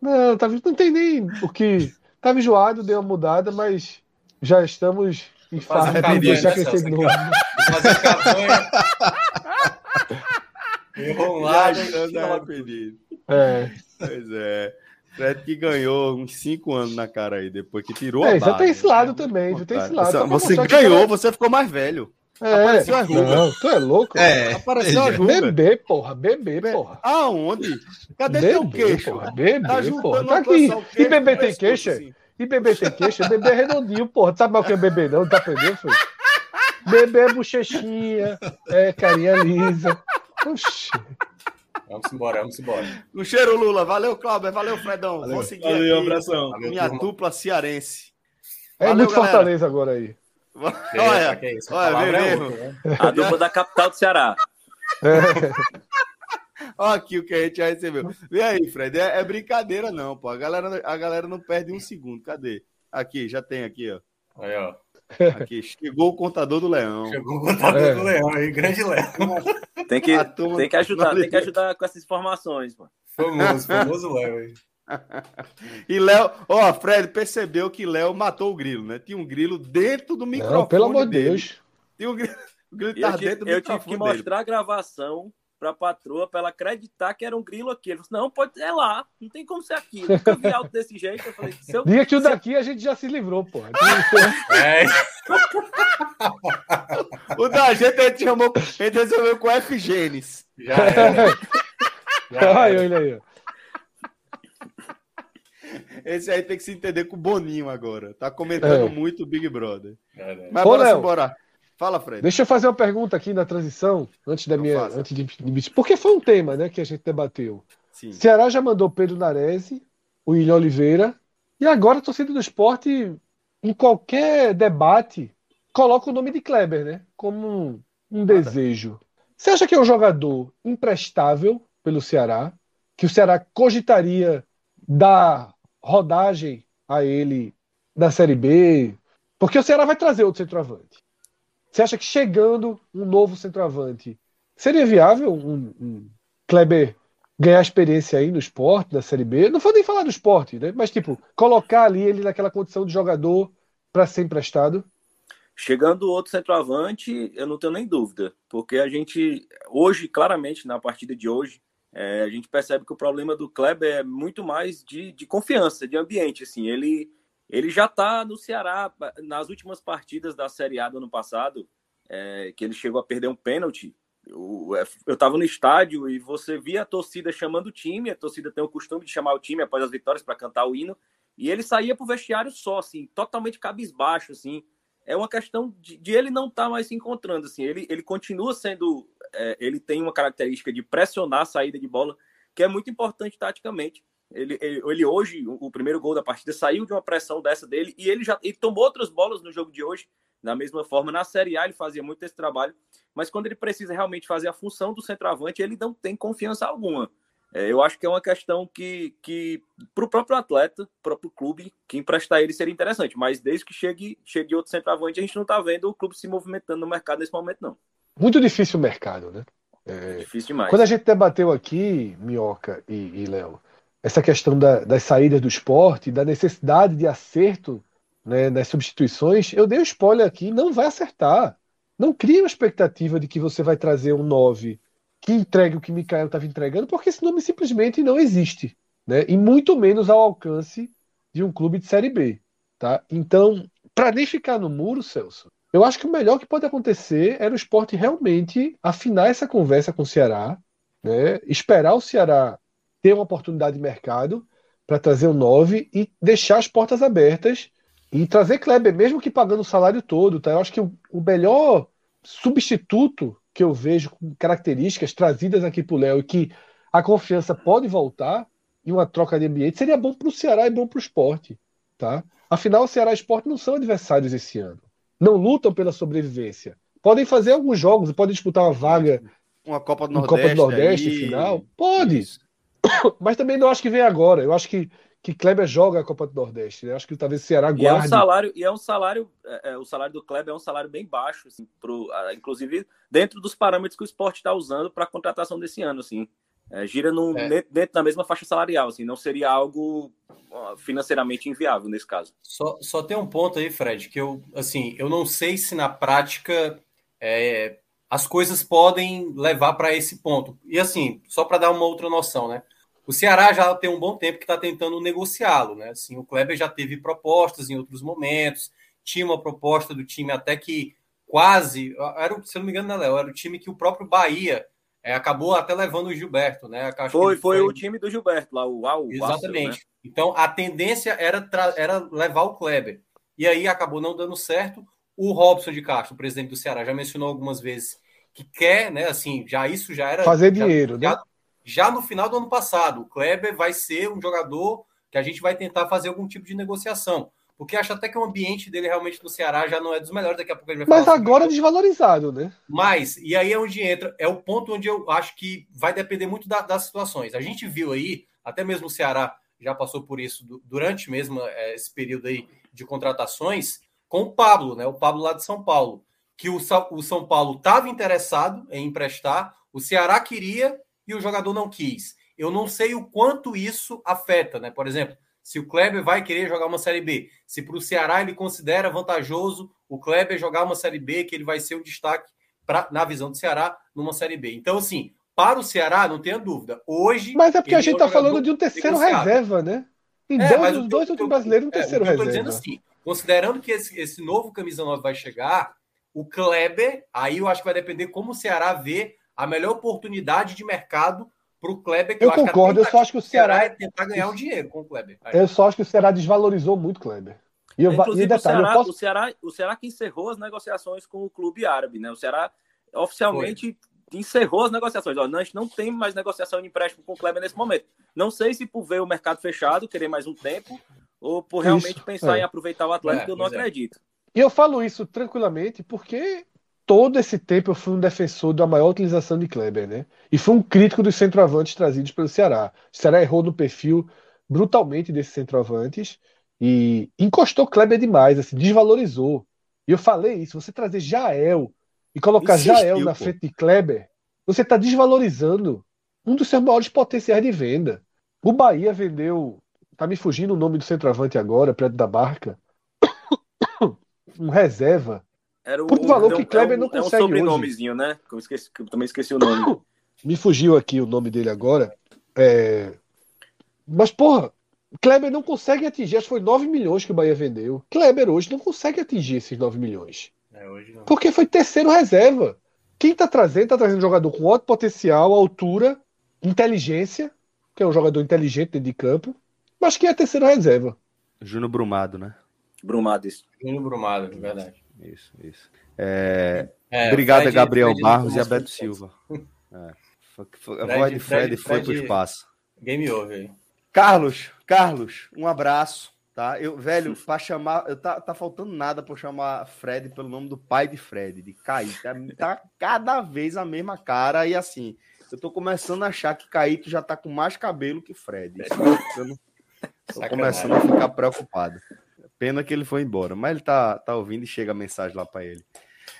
Não, tá, não tem nem o que Tava enjoado, deu uma mudada, mas já estamos em fase de deixar crescer de novo. Fazer campanha. Enrolado. É. Pois é. Fred que ganhou uns 5 anos na cara aí, depois que tirou é, a barra. Já tem esse lado né? também, já tem esse lado. Você, você ganhou, você ficou mais velho. É, Apareceu a ruga. Não, tu é louco? É, Apareceu a ruga. Bebê, porra, bebê, porra. Aonde? Cadê bebê, teu queixo? Porra, bebê, tá porra. Tá aqui. E bebê tem queixa? Assim. E bebê tem queixa? Bebê é redondinho, porra. Tu sabe mal o que é bebê, não? Tá aprendendo, filho? Bebê é bochechinha, é carinha lisa. Oxi. Vamos embora, vamos embora. No cheiro, Lula. Valeu, Cláudio. Valeu, Fredão. Valeu, Vou seguir Valeu, aqui. abração. Minha Valeu, dupla cearense. É Valeu, muito galera. Fortaleza agora aí. Olha, é isso? olha, vem mesmo. Né? A dupla da capital do Ceará. É. Olha aqui o que a gente já recebeu. Vem aí, Fred. É, é, brincadeira, não, pô. A galera, a galera não perde um segundo. Cadê? Aqui, já tem aqui, ó. Aí, ó. Aqui, chegou o contador do Leão. Chegou o contador é. do Leão aí, grande Leão. Tem que, tem que ajudar, tem que ajudar com essas informações, mano. Famoso, famoso Léo aí. E Léo, ó, Fred percebeu que Léo matou o grilo, né? Tinha um grilo dentro do microfone. Não, pelo amor de Deus. Tinha um grilo, o grilo eu, tive, dentro do eu tive que mostrar dele. a gravação pra patroa pra ela acreditar que era um grilo aqui. Ele falou, não, pode ser lá, não tem como ser aqui. Eu nunca vi alto desse jeito. Eu falei, se eu, Diga que o daqui a gente já se livrou, pô. É. o da gente a gente chamou, a gente resolveu com F Genes. Já é. Já Olha ele aí, ó. Esse aí tem que se entender com o Boninho agora. Tá comentando é. muito o Big Brother. É, Mas Ô, bora Léo, embora. Fala, Fred. Deixa eu fazer uma pergunta aqui na transição, antes da Não minha. Antes de, porque foi um tema né, que a gente debateu. Sim. Ceará já mandou Pedro Narese, o William Oliveira, e agora a torcida do esporte, em qualquer debate, coloca o nome de Kleber, né? Como um, um desejo. Você acha que é um jogador imprestável pelo Ceará? Que o Ceará cogitaria dar rodagem a ele da Série B? Porque o Ceará vai trazer outro centroavante. Você acha que chegando um novo centroavante seria viável um, um Kleber ganhar experiência aí no esporte, da Série B? Não vou nem falar do esporte, né? Mas, tipo, colocar ali ele naquela condição de jogador para ser emprestado? Chegando outro centroavante, eu não tenho nem dúvida, porque a gente, hoje, claramente, na partida de hoje, é, a gente percebe que o problema do Kleber é muito mais de, de confiança, de ambiente. Assim, ele, ele já está no Ceará nas últimas partidas da Série A do ano passado, é, que ele chegou a perder um pênalti. Eu estava no estádio e você via a torcida chamando o time, a torcida tem o costume de chamar o time após as vitórias para cantar o hino, e ele saía para o vestiário só, assim, totalmente cabisbaixo, assim. É uma questão de, de ele não estar tá mais se encontrando, assim. Ele, ele continua sendo é, ele tem uma característica de pressionar a saída de bola, que é muito importante taticamente. Ele, ele, ele, hoje, o primeiro gol da partida saiu de uma pressão dessa dele e ele já ele tomou outras bolas no jogo de hoje, da mesma forma. Na Série A ele fazia muito esse trabalho, mas quando ele precisa realmente fazer a função do centroavante, ele não tem confiança alguma. É, eu acho que é uma questão que, que para o próprio atleta, próprio clube, que emprestar ele seria interessante, mas desde que chegue, chegue outro centroavante, a gente não está vendo o clube se movimentando no mercado nesse momento, não. Muito difícil o mercado, né? É, difícil demais. Quando a gente debateu aqui, Minhoca e, e Léo, essa questão da, das saídas do esporte, da necessidade de acerto né, nas substituições, eu dei um spoiler aqui, não vai acertar. Não cria uma expectativa de que você vai trazer um 9 que entregue o que Mikael estava entregando, porque esse nome simplesmente não existe. Né? E muito menos ao alcance de um clube de Série B. Tá? Então, para nem ficar no muro, Celso, eu acho que o melhor que pode acontecer era o esporte realmente afinar essa conversa com o Ceará, né? esperar o Ceará ter uma oportunidade de mercado para trazer o 9 e deixar as portas abertas e trazer Kleber, mesmo que pagando o salário todo. Tá? Eu acho que o, o melhor substituto que eu vejo com características trazidas aqui para o Léo e que a confiança pode voltar em uma troca de ambiente seria bom para o Ceará e bom para o esporte. Tá? Afinal, o Ceará e o esporte não são adversários esse ano não lutam pela sobrevivência. Podem fazer alguns jogos, podem disputar uma vaga. Uma Copa do Nordeste, Copa do Nordeste final. Pode. Isso. Mas também não acho que vem agora. Eu acho que, que Kleber joga a Copa do Nordeste. Eu acho que talvez o Ceará guarde. E é um salário, e é um salário é, é, o salário do Kleber é um salário bem baixo, assim, pro, inclusive dentro dos parâmetros que o esporte está usando para a contratação desse ano. Assim. É, gira no, é. dentro da mesma faixa salarial, assim, não seria algo financeiramente inviável nesse caso. Só, só tem um ponto aí, Fred, que eu, assim, eu não sei se na prática é, as coisas podem levar para esse ponto. E assim, só para dar uma outra noção, né? O Ceará já tem um bom tempo que está tentando negociá-lo, né? Assim, o Kleber já teve propostas em outros momentos, tinha uma proposta do time até que quase, era, se eu não me engano, né, Léo, era o time que o próprio Bahia é, acabou até levando o Gilberto, né? Foi, foi, foi, o time do Gilberto lá, o Al. Exatamente. né? Então a tendência era, era levar o Kleber. E aí acabou não dando certo. O Robson de Castro, presidente do Ceará, já mencionou algumas vezes que quer, né? Assim, já isso já era. Fazer dinheiro, já, né? Já no final do ano passado, o Kleber vai ser um jogador que a gente vai tentar fazer algum tipo de negociação porque acho até que o ambiente dele realmente no Ceará já não é dos melhores. Daqui a pouco ele vai Mas agora desvalorizado, né? Mas, e aí é onde entra, é o ponto onde eu acho que vai depender muito da, das situações. A gente viu aí, até mesmo o Ceará já passou por isso durante mesmo é, esse período aí de contratações, com o Pablo, né? O Pablo lá de São Paulo. Que o, o São Paulo estava interessado em emprestar, o Ceará queria e o jogador não quis. Eu não sei o quanto isso afeta, né? Por exemplo, se o Kleber vai querer jogar uma Série B. Se para o Ceará ele considera vantajoso o Kleber jogar uma Série B, que ele vai ser um destaque pra, na visão do Ceará numa Série B. Então, assim, para o Ceará, não tenha dúvida. Hoje. Mas é porque a gente está falando de um terceiro reserva, né? Em é, dois, os dois últimos brasileiros, um é, terceiro é, reserva. Eu dizendo assim, considerando que esse, esse novo camisa 9 vai chegar, o Kleber, aí eu acho que vai depender como o Ceará vê a melhor oportunidade de mercado para o Kleber. eu, eu concordo, eu só acho que o Ceará... Ceará é tentar ganhar um dinheiro com o Kleber. Aí. Eu só acho que o Ceará desvalorizou muito o Kleber. E, eu, Inclusive, e detalhe, o, Ceará, posso... o, Ceará, o Ceará que encerrou as negociações com o clube árabe, né? O Ceará oficialmente Foi. encerrou as negociações. Ó, a gente não tem mais negociação de empréstimo com o Kleber nesse momento. Não sei se por ver o mercado fechado, querer mais um tempo, ou por realmente isso, pensar é. em aproveitar o Atlético, é, eu não é. acredito. E eu falo isso tranquilamente porque todo esse tempo eu fui um defensor da maior utilização de Kleber, né? E fui um crítico dos centroavantes trazidos pelo Ceará. O Ceará errou no perfil brutalmente desses centroavantes e encostou Kleber demais, assim, desvalorizou. E eu falei isso, você trazer Jael e colocar Insistiu, Jael na frente de Kleber, você está desvalorizando um dos seus maiores potenciais de venda. O Bahia vendeu, tá me fugindo o nome do centroavante agora, perto da barca, um reserva era o, Por valor que Kleber é um, não consegue. É um sobrenomezinho, hoje. né? Eu, esqueci, eu também esqueci o nome. Me fugiu aqui o nome dele agora. É... Mas, porra, Kleber não consegue atingir. Acho que foi 9 milhões que o Bahia vendeu. Kleber hoje não consegue atingir esses 9 milhões. É, Porque foi terceiro reserva. Quem tá trazendo, tá trazendo um jogador com alto potencial, altura, inteligência, que é um jogador inteligente dentro de campo, mas que é terceiro reserva. Júnior Brumado, né? Brumado, isso. Júnior Brumado, verdade. Isso, isso. É... É, Obrigado, Fred, Gabriel Fred Barros e Alberto Silva. É. A voz de Fred, Fred foi para o espaço. Game over. Carlos, Carlos, um abraço. Tá? Eu, velho, para chamar. Eu, tá, tá faltando nada para chamar Fred pelo nome do pai de Fred, de Caíto. Tá, tá cada vez a mesma cara e assim. Eu tô começando a achar que Caíto já tá com mais cabelo que Fred. Eu não, tô começando a ficar preocupado. Pena que ele foi embora, mas ele tá, tá ouvindo e chega a mensagem lá para ele.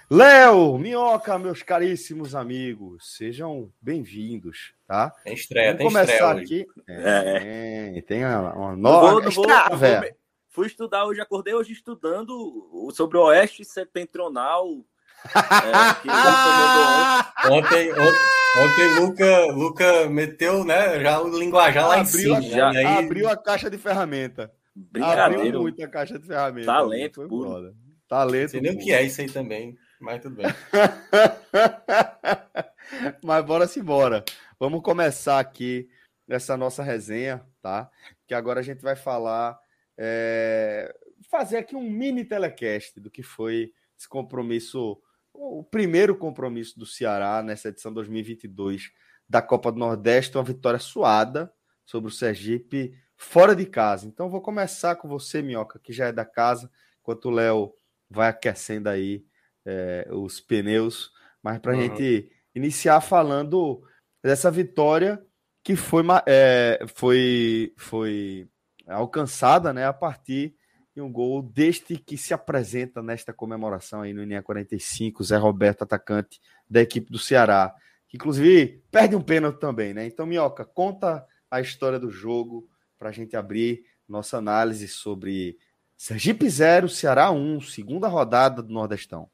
Léo, Minhoca, meus caríssimos amigos, sejam bem-vindos, tá? Tem estreia, Vamos tem começar estreia aqui. É, é. Tem uma nova. Não vou, não vou, Fui estudar hoje, acordei hoje estudando sobre o Oeste Setentrional. é, ontem, ontem, ontem Luca, Luca meteu né, já o linguajar lá abriu em cima. A, né, aí... Abriu a caixa de ferramenta. Brincadeira. muito a caixa de ferramentas. Talento, puro. Talento. Sei nem o que é isso aí também, mas tudo bem. mas bora se embora. Vamos começar aqui essa nossa resenha, tá? Que agora a gente vai falar, é... fazer aqui um mini telecast do que foi esse compromisso, o primeiro compromisso do Ceará nessa edição 2022 da Copa do Nordeste, uma vitória suada sobre o Sergipe fora de casa. Então vou começar com você, Minhoca, que já é da casa, enquanto o Léo vai aquecendo aí é, os pneus, mas para a uhum. gente iniciar falando dessa vitória que foi, é, foi, foi alcançada né, a partir de um gol deste que se apresenta nesta comemoração aí no Ininha 45, Zé Roberto, atacante da equipe do Ceará, que inclusive perde um pênalti também, né? Então, Minhoca, conta a história do jogo, para a gente abrir nossa análise sobre Sergipe 0, Ceará 1, segunda rodada do Nordestão.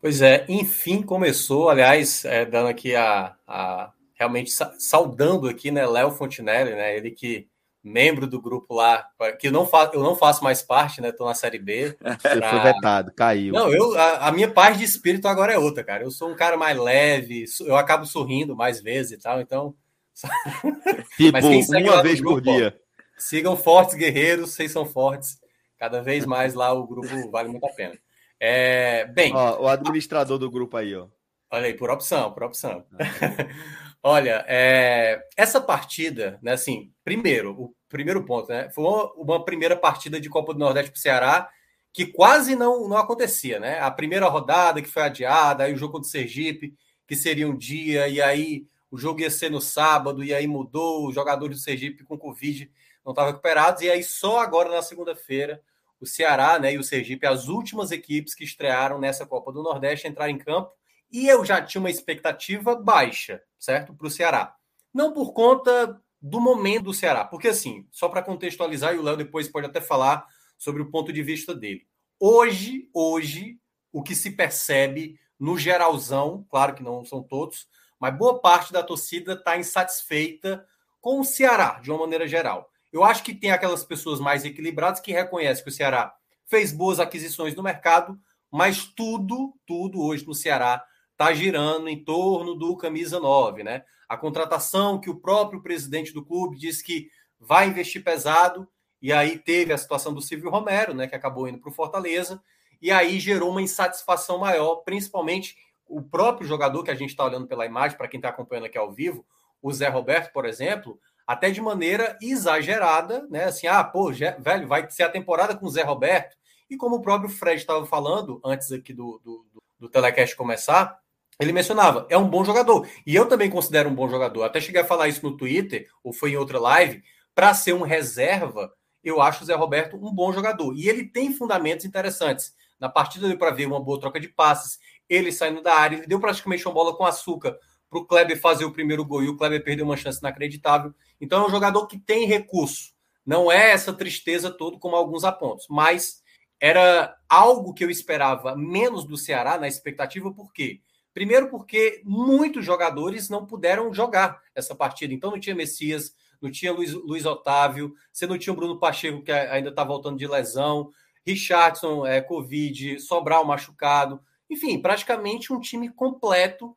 Pois é, enfim começou, aliás, é, dando aqui a, a realmente saudando aqui, né, Léo Fontinelli, né, ele que membro do grupo lá, que eu não faço, eu não faço mais parte, né? Tô na série B. Você pra... foi vetado, caiu. Não, eu a, a, minha parte de espírito agora é outra, cara. Eu sou um cara mais leve, eu acabo sorrindo mais vezes e tal, então. Tipo, uma vez grupo, por dia. Sigam fortes, guerreiros, vocês são fortes. Cada vez mais lá o grupo vale muito a pena. É, bem. Ó, o administrador do grupo aí, ó. Olha aí, por opção, por opção. Ah. olha, é, essa partida, né, assim, primeiro, o primeiro ponto, né, foi uma, uma primeira partida de Copa do Nordeste para o Ceará que quase não, não acontecia, né? A primeira rodada que foi adiada, aí o jogo do Sergipe, que seria um dia, e aí o jogo ia ser no sábado, e aí mudou, os jogadores do Sergipe com Covid não estavam recuperados, e aí só agora na segunda-feira o Ceará né, e o Sergipe, as últimas equipes que estrearam nessa Copa do Nordeste, entraram em campo, e eu já tinha uma expectativa baixa, certo? Para o Ceará. Não por conta do momento do Ceará, porque assim, só para contextualizar, e o Léo depois pode até falar sobre o ponto de vista dele. Hoje, hoje, o que se percebe no geralzão, claro que não são todos, mas boa parte da torcida está insatisfeita com o Ceará, de uma maneira geral. Eu acho que tem aquelas pessoas mais equilibradas que reconhecem que o Ceará fez boas aquisições no mercado, mas tudo, tudo hoje no Ceará está girando em torno do camisa 9, né? A contratação que o próprio presidente do clube disse que vai investir pesado, e aí teve a situação do Silvio Romero, né, que acabou indo para o Fortaleza, e aí gerou uma insatisfação maior, principalmente o próprio jogador que a gente está olhando pela imagem, para quem está acompanhando aqui ao vivo, o Zé Roberto, por exemplo, até de maneira exagerada, né? Assim, ah, pô, velho, vai ser a temporada com o Zé Roberto. E como o próprio Fred estava falando antes aqui do, do, do telecast começar, ele mencionava, é um bom jogador. E eu também considero um bom jogador. Até cheguei a falar isso no Twitter, ou foi em outra live, para ser um reserva, eu acho o Zé Roberto um bom jogador. E ele tem fundamentos interessantes. Na partida deu para ver uma boa troca de passes, ele saindo da área, ele deu praticamente uma bola com açúcar para o Kleber fazer o primeiro gol e o Kleber perdeu uma chance inacreditável. Então é um jogador que tem recurso. Não é essa tristeza toda como alguns apontos, mas era algo que eu esperava menos do Ceará na expectativa, por quê? Primeiro porque muitos jogadores não puderam jogar essa partida. Então não tinha Messias, não tinha Luiz, Luiz Otávio, você não tinha o Bruno Pacheco, que ainda está voltando de lesão, Richardson, é, Covid, Sobral machucado. Enfim, praticamente um time completo.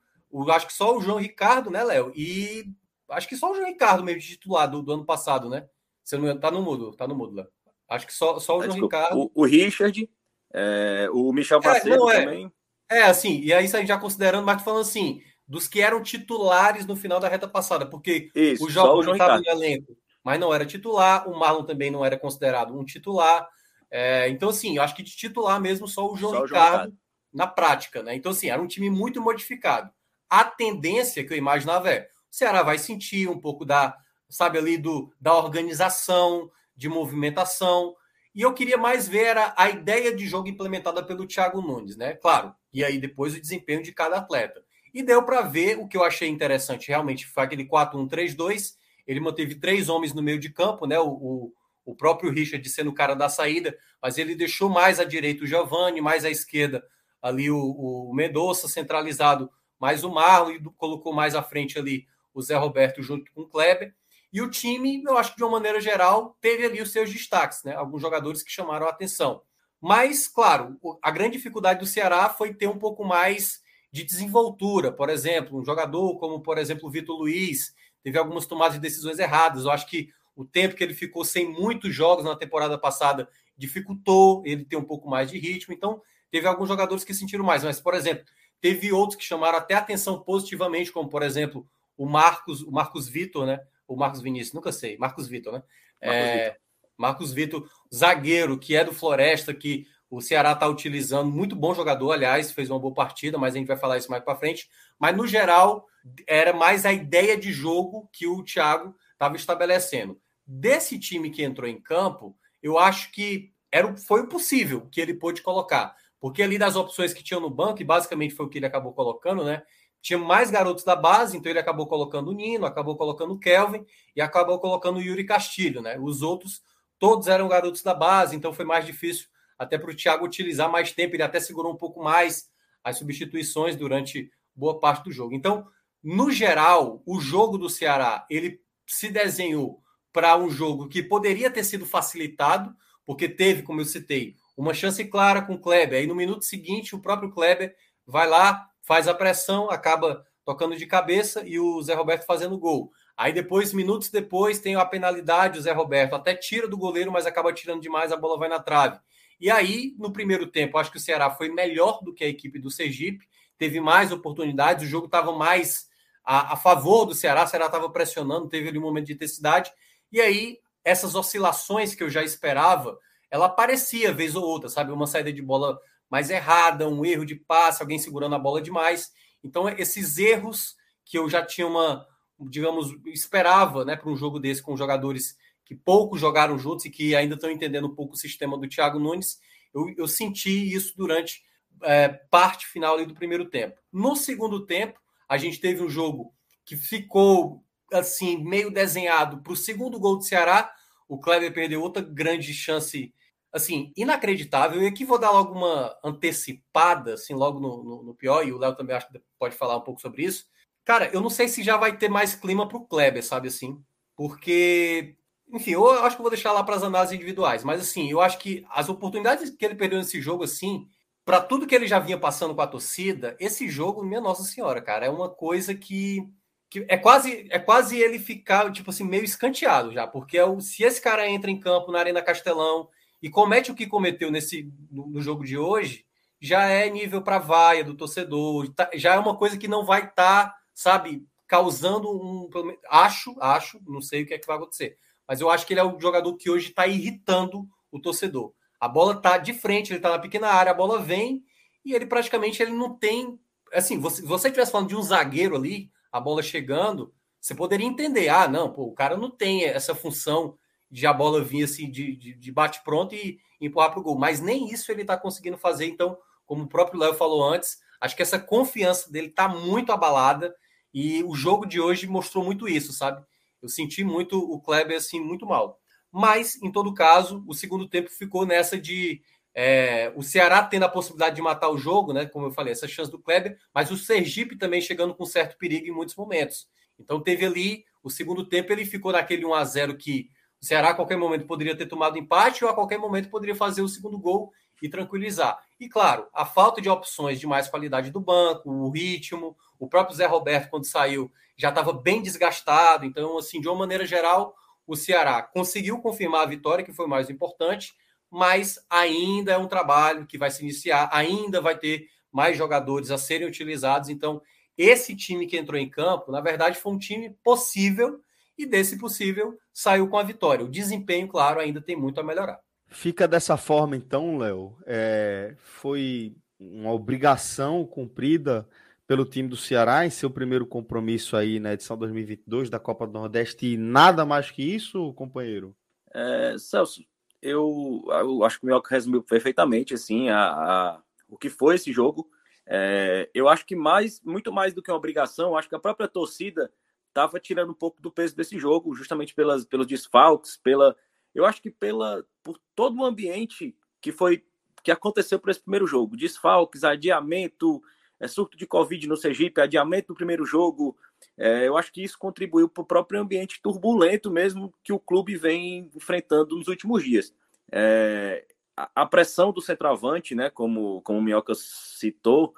Acho que só o João Ricardo, né, Léo? E acho que só o João Ricardo meio titular do, do ano passado, né? Você não tá no mudo, tá no mudo, Léo. Acho que só, só o João Desculpa, Ricardo. O, o Richard, é, o Michel é, Macedo é, também. É, assim, e aí a gente já considerando, mas falando assim, dos que eram titulares no final da reta passada, porque Isso, o João estava no elenco, mas não era titular, o Marlon também não era considerado um titular. É, então, assim, eu acho que de titular mesmo só o João, só Ricardo, o João Ricardo na prática, né? Então, assim, era um time muito modificado. A tendência que eu imaginava é o Ceará vai sentir um pouco da, sabe, ali do, da organização, de movimentação. E eu queria mais ver a, a ideia de jogo implementada pelo Thiago Nunes, né? Claro. E aí depois o desempenho de cada atleta. E deu para ver o que eu achei interessante realmente foi aquele 4-1-3-2. Ele manteve três homens no meio de campo, né? O, o, o próprio Richard sendo o cara da saída, mas ele deixou mais à direita o Giovanni, mais à esquerda ali o, o Mendonça centralizado, mais o Marlon e colocou mais à frente ali o Zé Roberto junto com o Kleber. E o time, eu acho que de uma maneira geral, teve ali os seus destaques, né? Alguns jogadores que chamaram a atenção. Mas, claro, a grande dificuldade do Ceará foi ter um pouco mais de desenvoltura. Por exemplo, um jogador como, por exemplo, o Vitor Luiz, teve algumas tomadas de decisões erradas. Eu acho que o tempo que ele ficou sem muitos jogos na temporada passada dificultou ele ter um pouco mais de ritmo. Então, teve alguns jogadores que sentiram mais. Mas, por exemplo, teve outros que chamaram até atenção positivamente, como, por exemplo, o Marcos, o Marcos Vitor, né? O Marcos Vinícius, nunca sei. Marcos Vitor, né? Marcos, é, Vitor. Marcos Vitor, zagueiro, que é do Floresta, que o Ceará está utilizando, muito bom jogador, aliás, fez uma boa partida, mas a gente vai falar isso mais para frente. Mas, no geral, era mais a ideia de jogo que o Thiago estava estabelecendo. Desse time que entrou em campo, eu acho que era, foi o possível que ele pôde colocar. Porque ali das opções que tinham no banco, e basicamente foi o que ele acabou colocando, né? Tinha mais garotos da base, então ele acabou colocando o Nino, acabou colocando o Kelvin e acabou colocando o Yuri Castilho, né? Os outros todos eram garotos da base, então foi mais difícil até para o Thiago utilizar mais tempo, ele até segurou um pouco mais as substituições durante boa parte do jogo. Então, no geral, o jogo do Ceará, ele se desenhou para um jogo que poderia ter sido facilitado, porque teve, como eu citei, uma chance clara com o Kleber. Aí no minuto seguinte, o próprio Kleber vai lá, faz a pressão, acaba tocando de cabeça e o Zé Roberto fazendo gol. Aí depois, minutos depois, tem a penalidade, o Zé Roberto até tira do goleiro, mas acaba tirando demais, a bola vai na trave. E aí, no primeiro tempo, acho que o Ceará foi melhor do que a equipe do Sergipe, teve mais oportunidades, o jogo estava mais a, a, favor do Ceará, o Ceará estava pressionando, teve ali um momento de intensidade, e aí essas oscilações que eu já esperava, ela aparecia vez ou outra, sabe? Uma saída de bola mais errada, um erro de passe, alguém segurando a bola demais. Então, esses erros que eu já tinha uma, digamos, esperava, né, para um jogo desse com jogadores que pouco jogaram juntos e que ainda estão entendendo um pouco o sistema do Thiago Nunes. Eu, eu senti isso durante é, parte final do primeiro tempo. No segundo tempo, a gente teve um jogo que ficou assim meio desenhado para o segundo gol do Ceará. O Kleber perdeu outra grande chance assim, inacreditável. E aqui vou dar logo uma antecipada, assim, logo no, no, no pior, e o Léo também acho que pode falar um pouco sobre isso. Cara, eu não sei se já vai ter mais clima para o Kleber, sabe assim? Porque, enfim, eu acho que vou deixar lá para as análises individuais, mas assim, eu acho que as oportunidades que ele perdeu nesse jogo, assim, para tudo que ele já vinha passando com a torcida, esse jogo, minha Nossa Senhora, cara, é uma coisa que, que é quase é quase ele ficar, tipo assim, meio escanteado já, porque é o, se esse cara entra em campo na Arena Castelão e comete o que cometeu nesse no, no jogo de hoje, já é nível para vaia do torcedor, tá, já é uma coisa que não vai estar, tá, sabe, causando um. Acho, acho, não sei o que é que vai acontecer, mas eu acho que ele é o jogador que hoje está irritando o torcedor. A bola está de frente, ele está na pequena área, a bola vem e ele praticamente ele não tem. Assim, você, você estivesse falando de um zagueiro ali, a bola chegando, você poderia entender. Ah, não, pô, o cara não tem essa função de a bola vir assim de, de, de bate pronto e empurrar para o gol. Mas nem isso ele está conseguindo fazer. Então, como o próprio Léo falou antes, acho que essa confiança dele está muito abalada e o jogo de hoje mostrou muito isso, sabe? Eu senti muito o Kleber assim muito mal. Mas, em todo caso, o segundo tempo ficou nessa de é, o Ceará tendo a possibilidade de matar o jogo, né? Como eu falei, essa chance do Kleber, mas o Sergipe também chegando com certo perigo em muitos momentos. Então teve ali o segundo tempo, ele ficou naquele 1 a 0 que o Ceará a qualquer momento poderia ter tomado empate ou a qualquer momento poderia fazer o segundo gol e tranquilizar. E claro, a falta de opções de mais qualidade do banco, o ritmo, o próprio Zé Roberto, quando saiu, já estava bem desgastado. Então, assim, de uma maneira geral, o Ceará conseguiu confirmar a vitória, que foi mais importante, mas ainda é um trabalho que vai se iniciar, ainda vai ter mais jogadores a serem utilizados. Então, esse time que entrou em campo, na verdade, foi um time possível e desse possível saiu com a vitória. O desempenho, claro, ainda tem muito a melhorar. Fica dessa forma, então, Léo. É, foi uma obrigação cumprida pelo time do Ceará em seu primeiro compromisso aí na edição 2022 da Copa do Nordeste e nada mais que isso, companheiro? É, Celso, eu, eu, acho que o Mioca resumiu perfeitamente assim a, a, o que foi esse jogo. É, eu acho que mais, muito mais do que uma obrigação, acho que a própria torcida estava tirando um pouco do peso desse jogo, justamente pelas, pelos desfalques, pela eu acho que pela por todo o ambiente que foi que aconteceu por esse primeiro jogo, desfalques, adiamento, é, surto de Covid no Sergipe, adiamento do primeiro jogo, é, eu acho que isso contribuiu para o próprio ambiente turbulento mesmo que o clube vem enfrentando nos últimos dias. É, a, a, pressão do centroavante, né, como, como o Minhoca citou,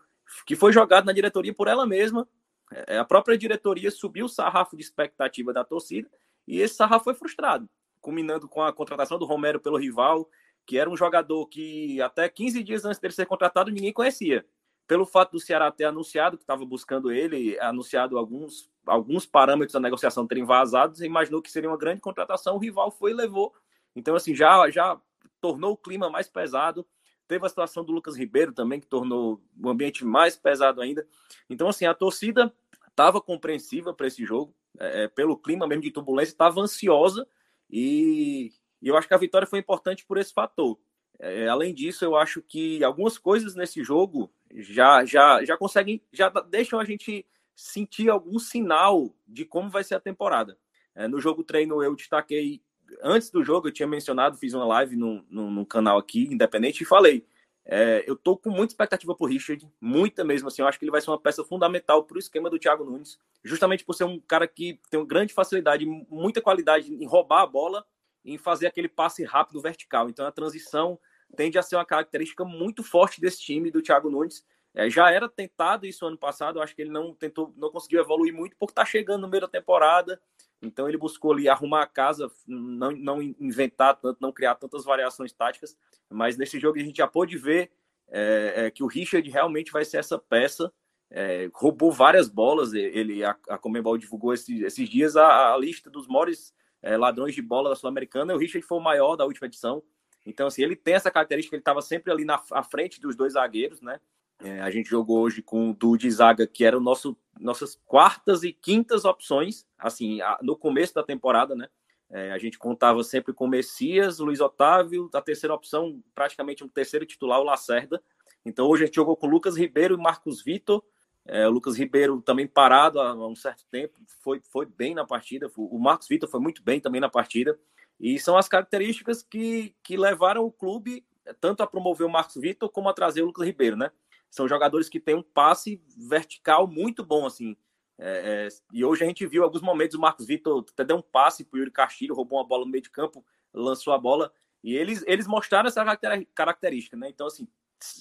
que foi jogado na diretoria por ela mesma, a própria diretoria subiu o sarrafo de expectativa da torcida e esse sarrafo foi frustrado culminando com a contratação do Romero pelo rival, que era um jogador que até 15 dias antes dele ser contratado ninguém conhecia. Pelo fato do Ceará ter anunciado que estava buscando ele, anunciado alguns, alguns parâmetros da negociação terem vazados, imaginou que seria uma grande contratação, o rival foi e levou. Então, assim, já, já tornou o clima mais pesado. Teve a situação do Lucas Ribeiro também, que tornou o ambiente mais pesado ainda. Então, assim, a torcida estava compreensiva para esse jogo, é, pelo clima mesmo de turbulência, estava ansiosa e, e eu acho que a vitória foi importante por esse fator. É, além disso, eu acho que algumas coisas nesse jogo já, já, já conseguem, já deixam a gente sentir algum sinal de como vai ser a temporada. É, no jogo treino, eu destaquei, antes do jogo, eu tinha mencionado, fiz uma live no, no canal aqui, independente, e falei: é, eu tô com muita expectativa pro Richard, muita mesmo assim. Eu acho que ele vai ser uma peça fundamental para o esquema do Thiago Nunes, justamente por ser um cara que tem uma grande facilidade, muita qualidade em roubar a bola, em fazer aquele passe rápido vertical. Então a transição tende a ser uma característica muito forte desse time do Thiago Nunes. É, já era tentado isso ano passado, eu acho que ele não tentou, não conseguiu evoluir muito porque está chegando no meio da temporada. Então ele buscou ali arrumar a casa, não, não inventar tanto, não criar tantas variações táticas. Mas nesse jogo a gente já pôde ver é, é, que o Richard realmente vai ser essa peça. É, roubou várias bolas. Ele, a, a Comembol divulgou esses, esses dias a, a, lista dos maiores ladrões de bola da Sul-Americana. O Richard foi o maior da última edição. Então, assim, ele tem essa característica, ele estava sempre ali na à frente dos dois zagueiros, né? É, a gente jogou hoje com o Du de zaga, que era o nosso nossas quartas e quintas opções, assim, no começo da temporada, né? É, a gente contava sempre com Messias, Luiz Otávio, a terceira opção, praticamente um terceiro titular, o Lacerda. Então hoje a gente jogou com Lucas Ribeiro e Marcos Vitor. É, o Lucas Ribeiro também parado há um certo tempo, foi, foi bem na partida. O Marcos Vitor foi muito bem também na partida. E são as características que, que levaram o clube tanto a promover o Marcos Vitor como a trazer o Lucas Ribeiro, né? São jogadores que têm um passe vertical muito bom, assim. É, é, e hoje a gente viu alguns momentos o Marcos Vitor até deu um passe para o Yuri Castilho, roubou uma bola no meio de campo, lançou a bola. E eles, eles mostraram essa característica, né? Então, assim,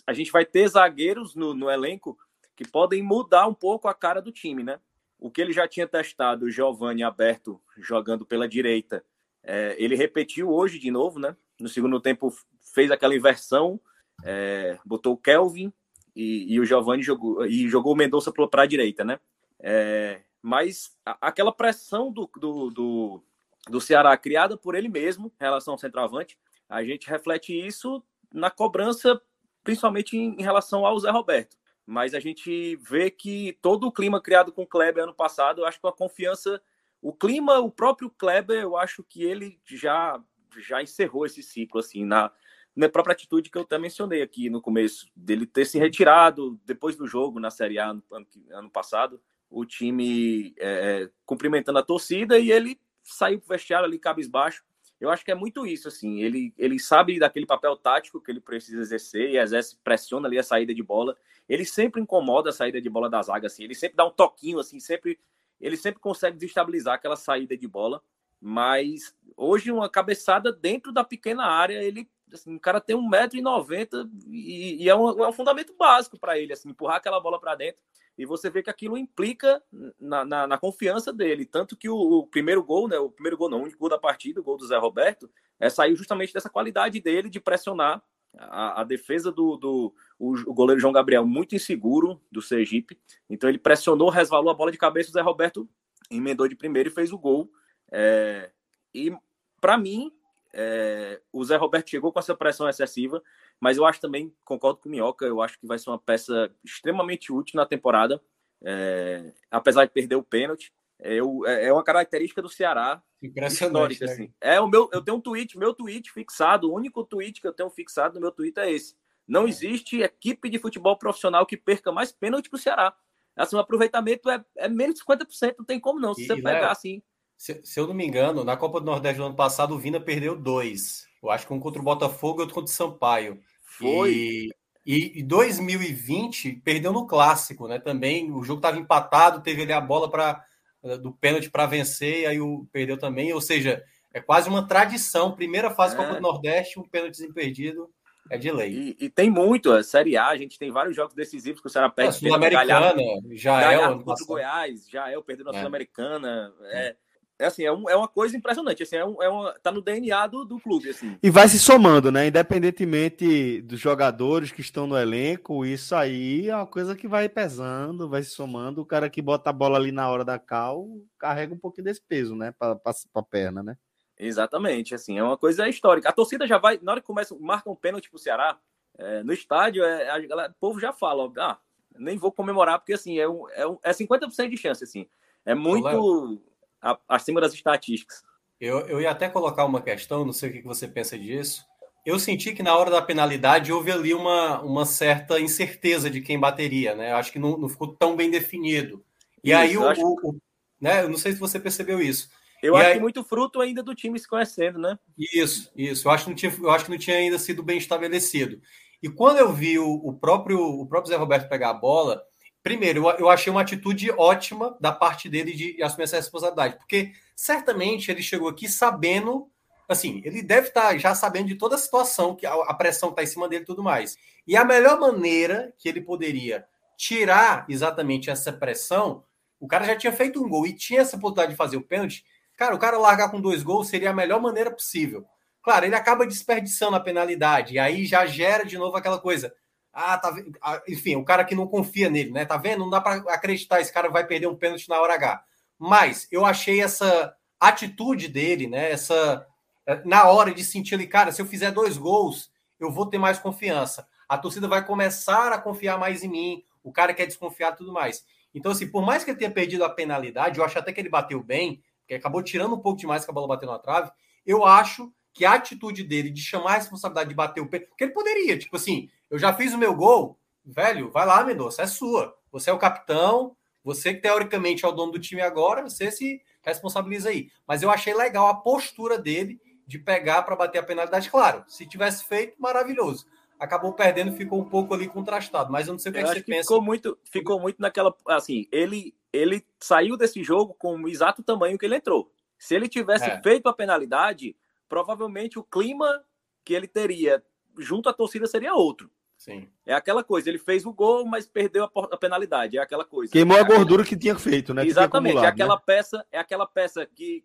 a gente vai ter zagueiros no, no elenco que podem mudar um pouco a cara do time, né? O que ele já tinha testado, o Giovanni aberto jogando pela direita, é, ele repetiu hoje de novo, né? No segundo tempo fez aquela inversão, é, botou o Kelvin e, e o Giovanni jogou e jogou o Mendonça para a direita, né? É, mas a, aquela pressão do, do, do, do Ceará criada por ele mesmo em relação ao centroavante, a gente reflete isso na cobrança, principalmente em, em relação ao Zé Roberto. Mas a gente vê que todo o clima criado com o Kleber ano passado, eu acho que a confiança, o clima, o próprio Kleber, eu acho que ele já já encerrou esse ciclo assim na, na própria atitude que eu até mencionei aqui no começo, dele ter se retirado depois do jogo na Série A ano, ano passado, o time é, cumprimentando a torcida e ele saiu pro vestiário ali cabisbaixo. Eu acho que é muito isso, assim. Ele, ele sabe daquele papel tático que ele precisa exercer e exerce, pressiona ali a saída de bola. Ele sempre incomoda a saída de bola da zaga, assim. Ele sempre dá um toquinho, assim, sempre. Ele sempre consegue desestabilizar aquela saída de bola. Mas hoje, uma cabeçada dentro da pequena área, ele. Assim, o cara tem 1,90m e, e é, um, é um fundamento básico para ele, assim, empurrar aquela bola para dentro e você vê que aquilo implica na, na, na confiança dele. Tanto que o, o, primeiro gol, né? O primeiro gol não, o único gol da partida, o gol do Zé Roberto, é, saiu justamente dessa qualidade dele de pressionar a, a defesa do, do o, o, goleiro João Gabriel, muito inseguro do Sergipe. Então ele pressionou, resvalou a bola de cabeça, o Zé Roberto emendou de primeiro e fez o gol. É, e para mim, é, o Zé Roberto chegou com essa pressão excessiva, mas eu acho também, concordo com o Minhoca, eu acho que vai ser uma peça extremamente útil na temporada, é, apesar de perder o pênalti. Eu, é, é uma característica do Ceará histórica. Né? Assim. É o meu, eu tenho um tweet, meu tweet fixado, o único tweet que eu tenho fixado no meu Twitter é esse. Não é. existe equipe de futebol profissional que perca mais pênalti que o Ceará. Assim, o aproveitamento é, é menos de 50%, não tem como não. Se e, você pegar Léo, assim. Se, se, eu não me engano, na Copa do Nordeste do ano passado, o Vina perdeu dois. Eu acho que um contra o Botafogo e outro contra o Sampaio. Foi. E, e 2020 perdeu no clássico, né? Também o jogo estava empatado, teve ali a bola para eh, do pênalti para vencer, e aí o perdeu também. Ou seja, é quase uma tradição. Primeira fase é. Copa do Nordeste, um pênalti impedido. É de lei. E, e, tem muito, a Série A, a gente tem vários jogos decisivos que o Ceará perde. A Sul-Americana, já é. Goiás, já é o perdendo a é. Sul-Americana. É. é assim, é, um, é uma coisa impressionante, assim, é, um, é uma, tá no DNA do, do clube, assim. E vai se somando, né? Independentemente dos jogadores que estão no elenco, isso aí é uma coisa que vai pesando, vai se somando. O cara que bota a bola ali na hora da cal carrega um pouquinho desse peso, né? Pra, pra, pra perna, né? Exatamente, assim, é uma coisa histórica. A torcida já vai, na hora que começa, marca um pênalti pro Ceará, é, no estádio, é, a, a, o povo já fala, ó, ah, nem vou comemorar, porque assim, é, um, é, um, é 50% de chance, assim. É muito a, acima das estatísticas. Eu, eu ia até colocar uma questão, não sei o que você pensa disso. Eu senti que na hora da penalidade houve ali uma, uma certa incerteza de quem bateria, né? Eu acho que não, não ficou tão bem definido. E isso, aí o, acho... o, né? Eu não sei se você percebeu isso. Eu e acho aí... que muito fruto ainda do time se conhecendo, né? Isso, isso. Eu acho que não tinha, eu acho que não tinha ainda sido bem estabelecido. E quando eu vi o, o próprio o próprio Zé Roberto pegar a bola, Primeiro, eu, achei uma atitude ótima da parte dele de assumir essa responsabilidade, porque certamente ele chegou aqui sabendo, assim, ele deve estar já sabendo de toda a situação, que a, pressão está em cima dele e tudo mais. E a melhor maneira que ele poderia tirar exatamente essa pressão, o cara já tinha feito um gol e tinha essa possibilidade de fazer o pênalti. Cara, o cara largar com dois gols seria a melhor maneira possível. Claro, ele acaba desperdiçando a penalidade, e aí já gera de novo aquela coisa. Ah, tá, ah, enfim, o cara que não confia nele, né? Tá vendo? Não dá para acreditar, esse cara vai perder um pênalti na hora H. Mas eu achei essa atitude dele, né? Essa eh, na hora de sentir ali, cara, se eu fizer dois gols, eu vou ter mais confiança. A torcida vai começar a confiar mais em mim. O cara quer desconfiar tudo mais. Então, assim, por mais que ele tenha perdido a penalidade, eu acho até que ele bateu bem, que acabou tirando um pouco demais que a bola bateu na trave. Eu acho que a atitude dele de chamar a responsabilidade de bater o pé, porque ele poderia, tipo assim, eu já fiz o meu gol, velho, vai lá, Mendonça, é sua. Você é o capitão, você que teoricamente é o dono do time agora, você se responsabiliza aí. Mas eu achei legal a postura dele de pegar para bater a penalidade. Claro, se tivesse feito, maravilhoso. Acabou perdendo, ficou um pouco ali contrastado. Mas eu não sei o que, é que você que pensa. Ficou muito, ficou muito naquela. Assim, ele, ele saiu desse jogo com o exato tamanho que ele entrou. Se ele tivesse é. feito a penalidade, provavelmente o clima que ele teria junto à torcida seria outro. Sim. É aquela coisa, ele fez o gol, mas perdeu a, a penalidade. É aquela coisa. Queimou é a gordura que tinha feito, né? Exatamente. É aquela né? peça, é aquela peça que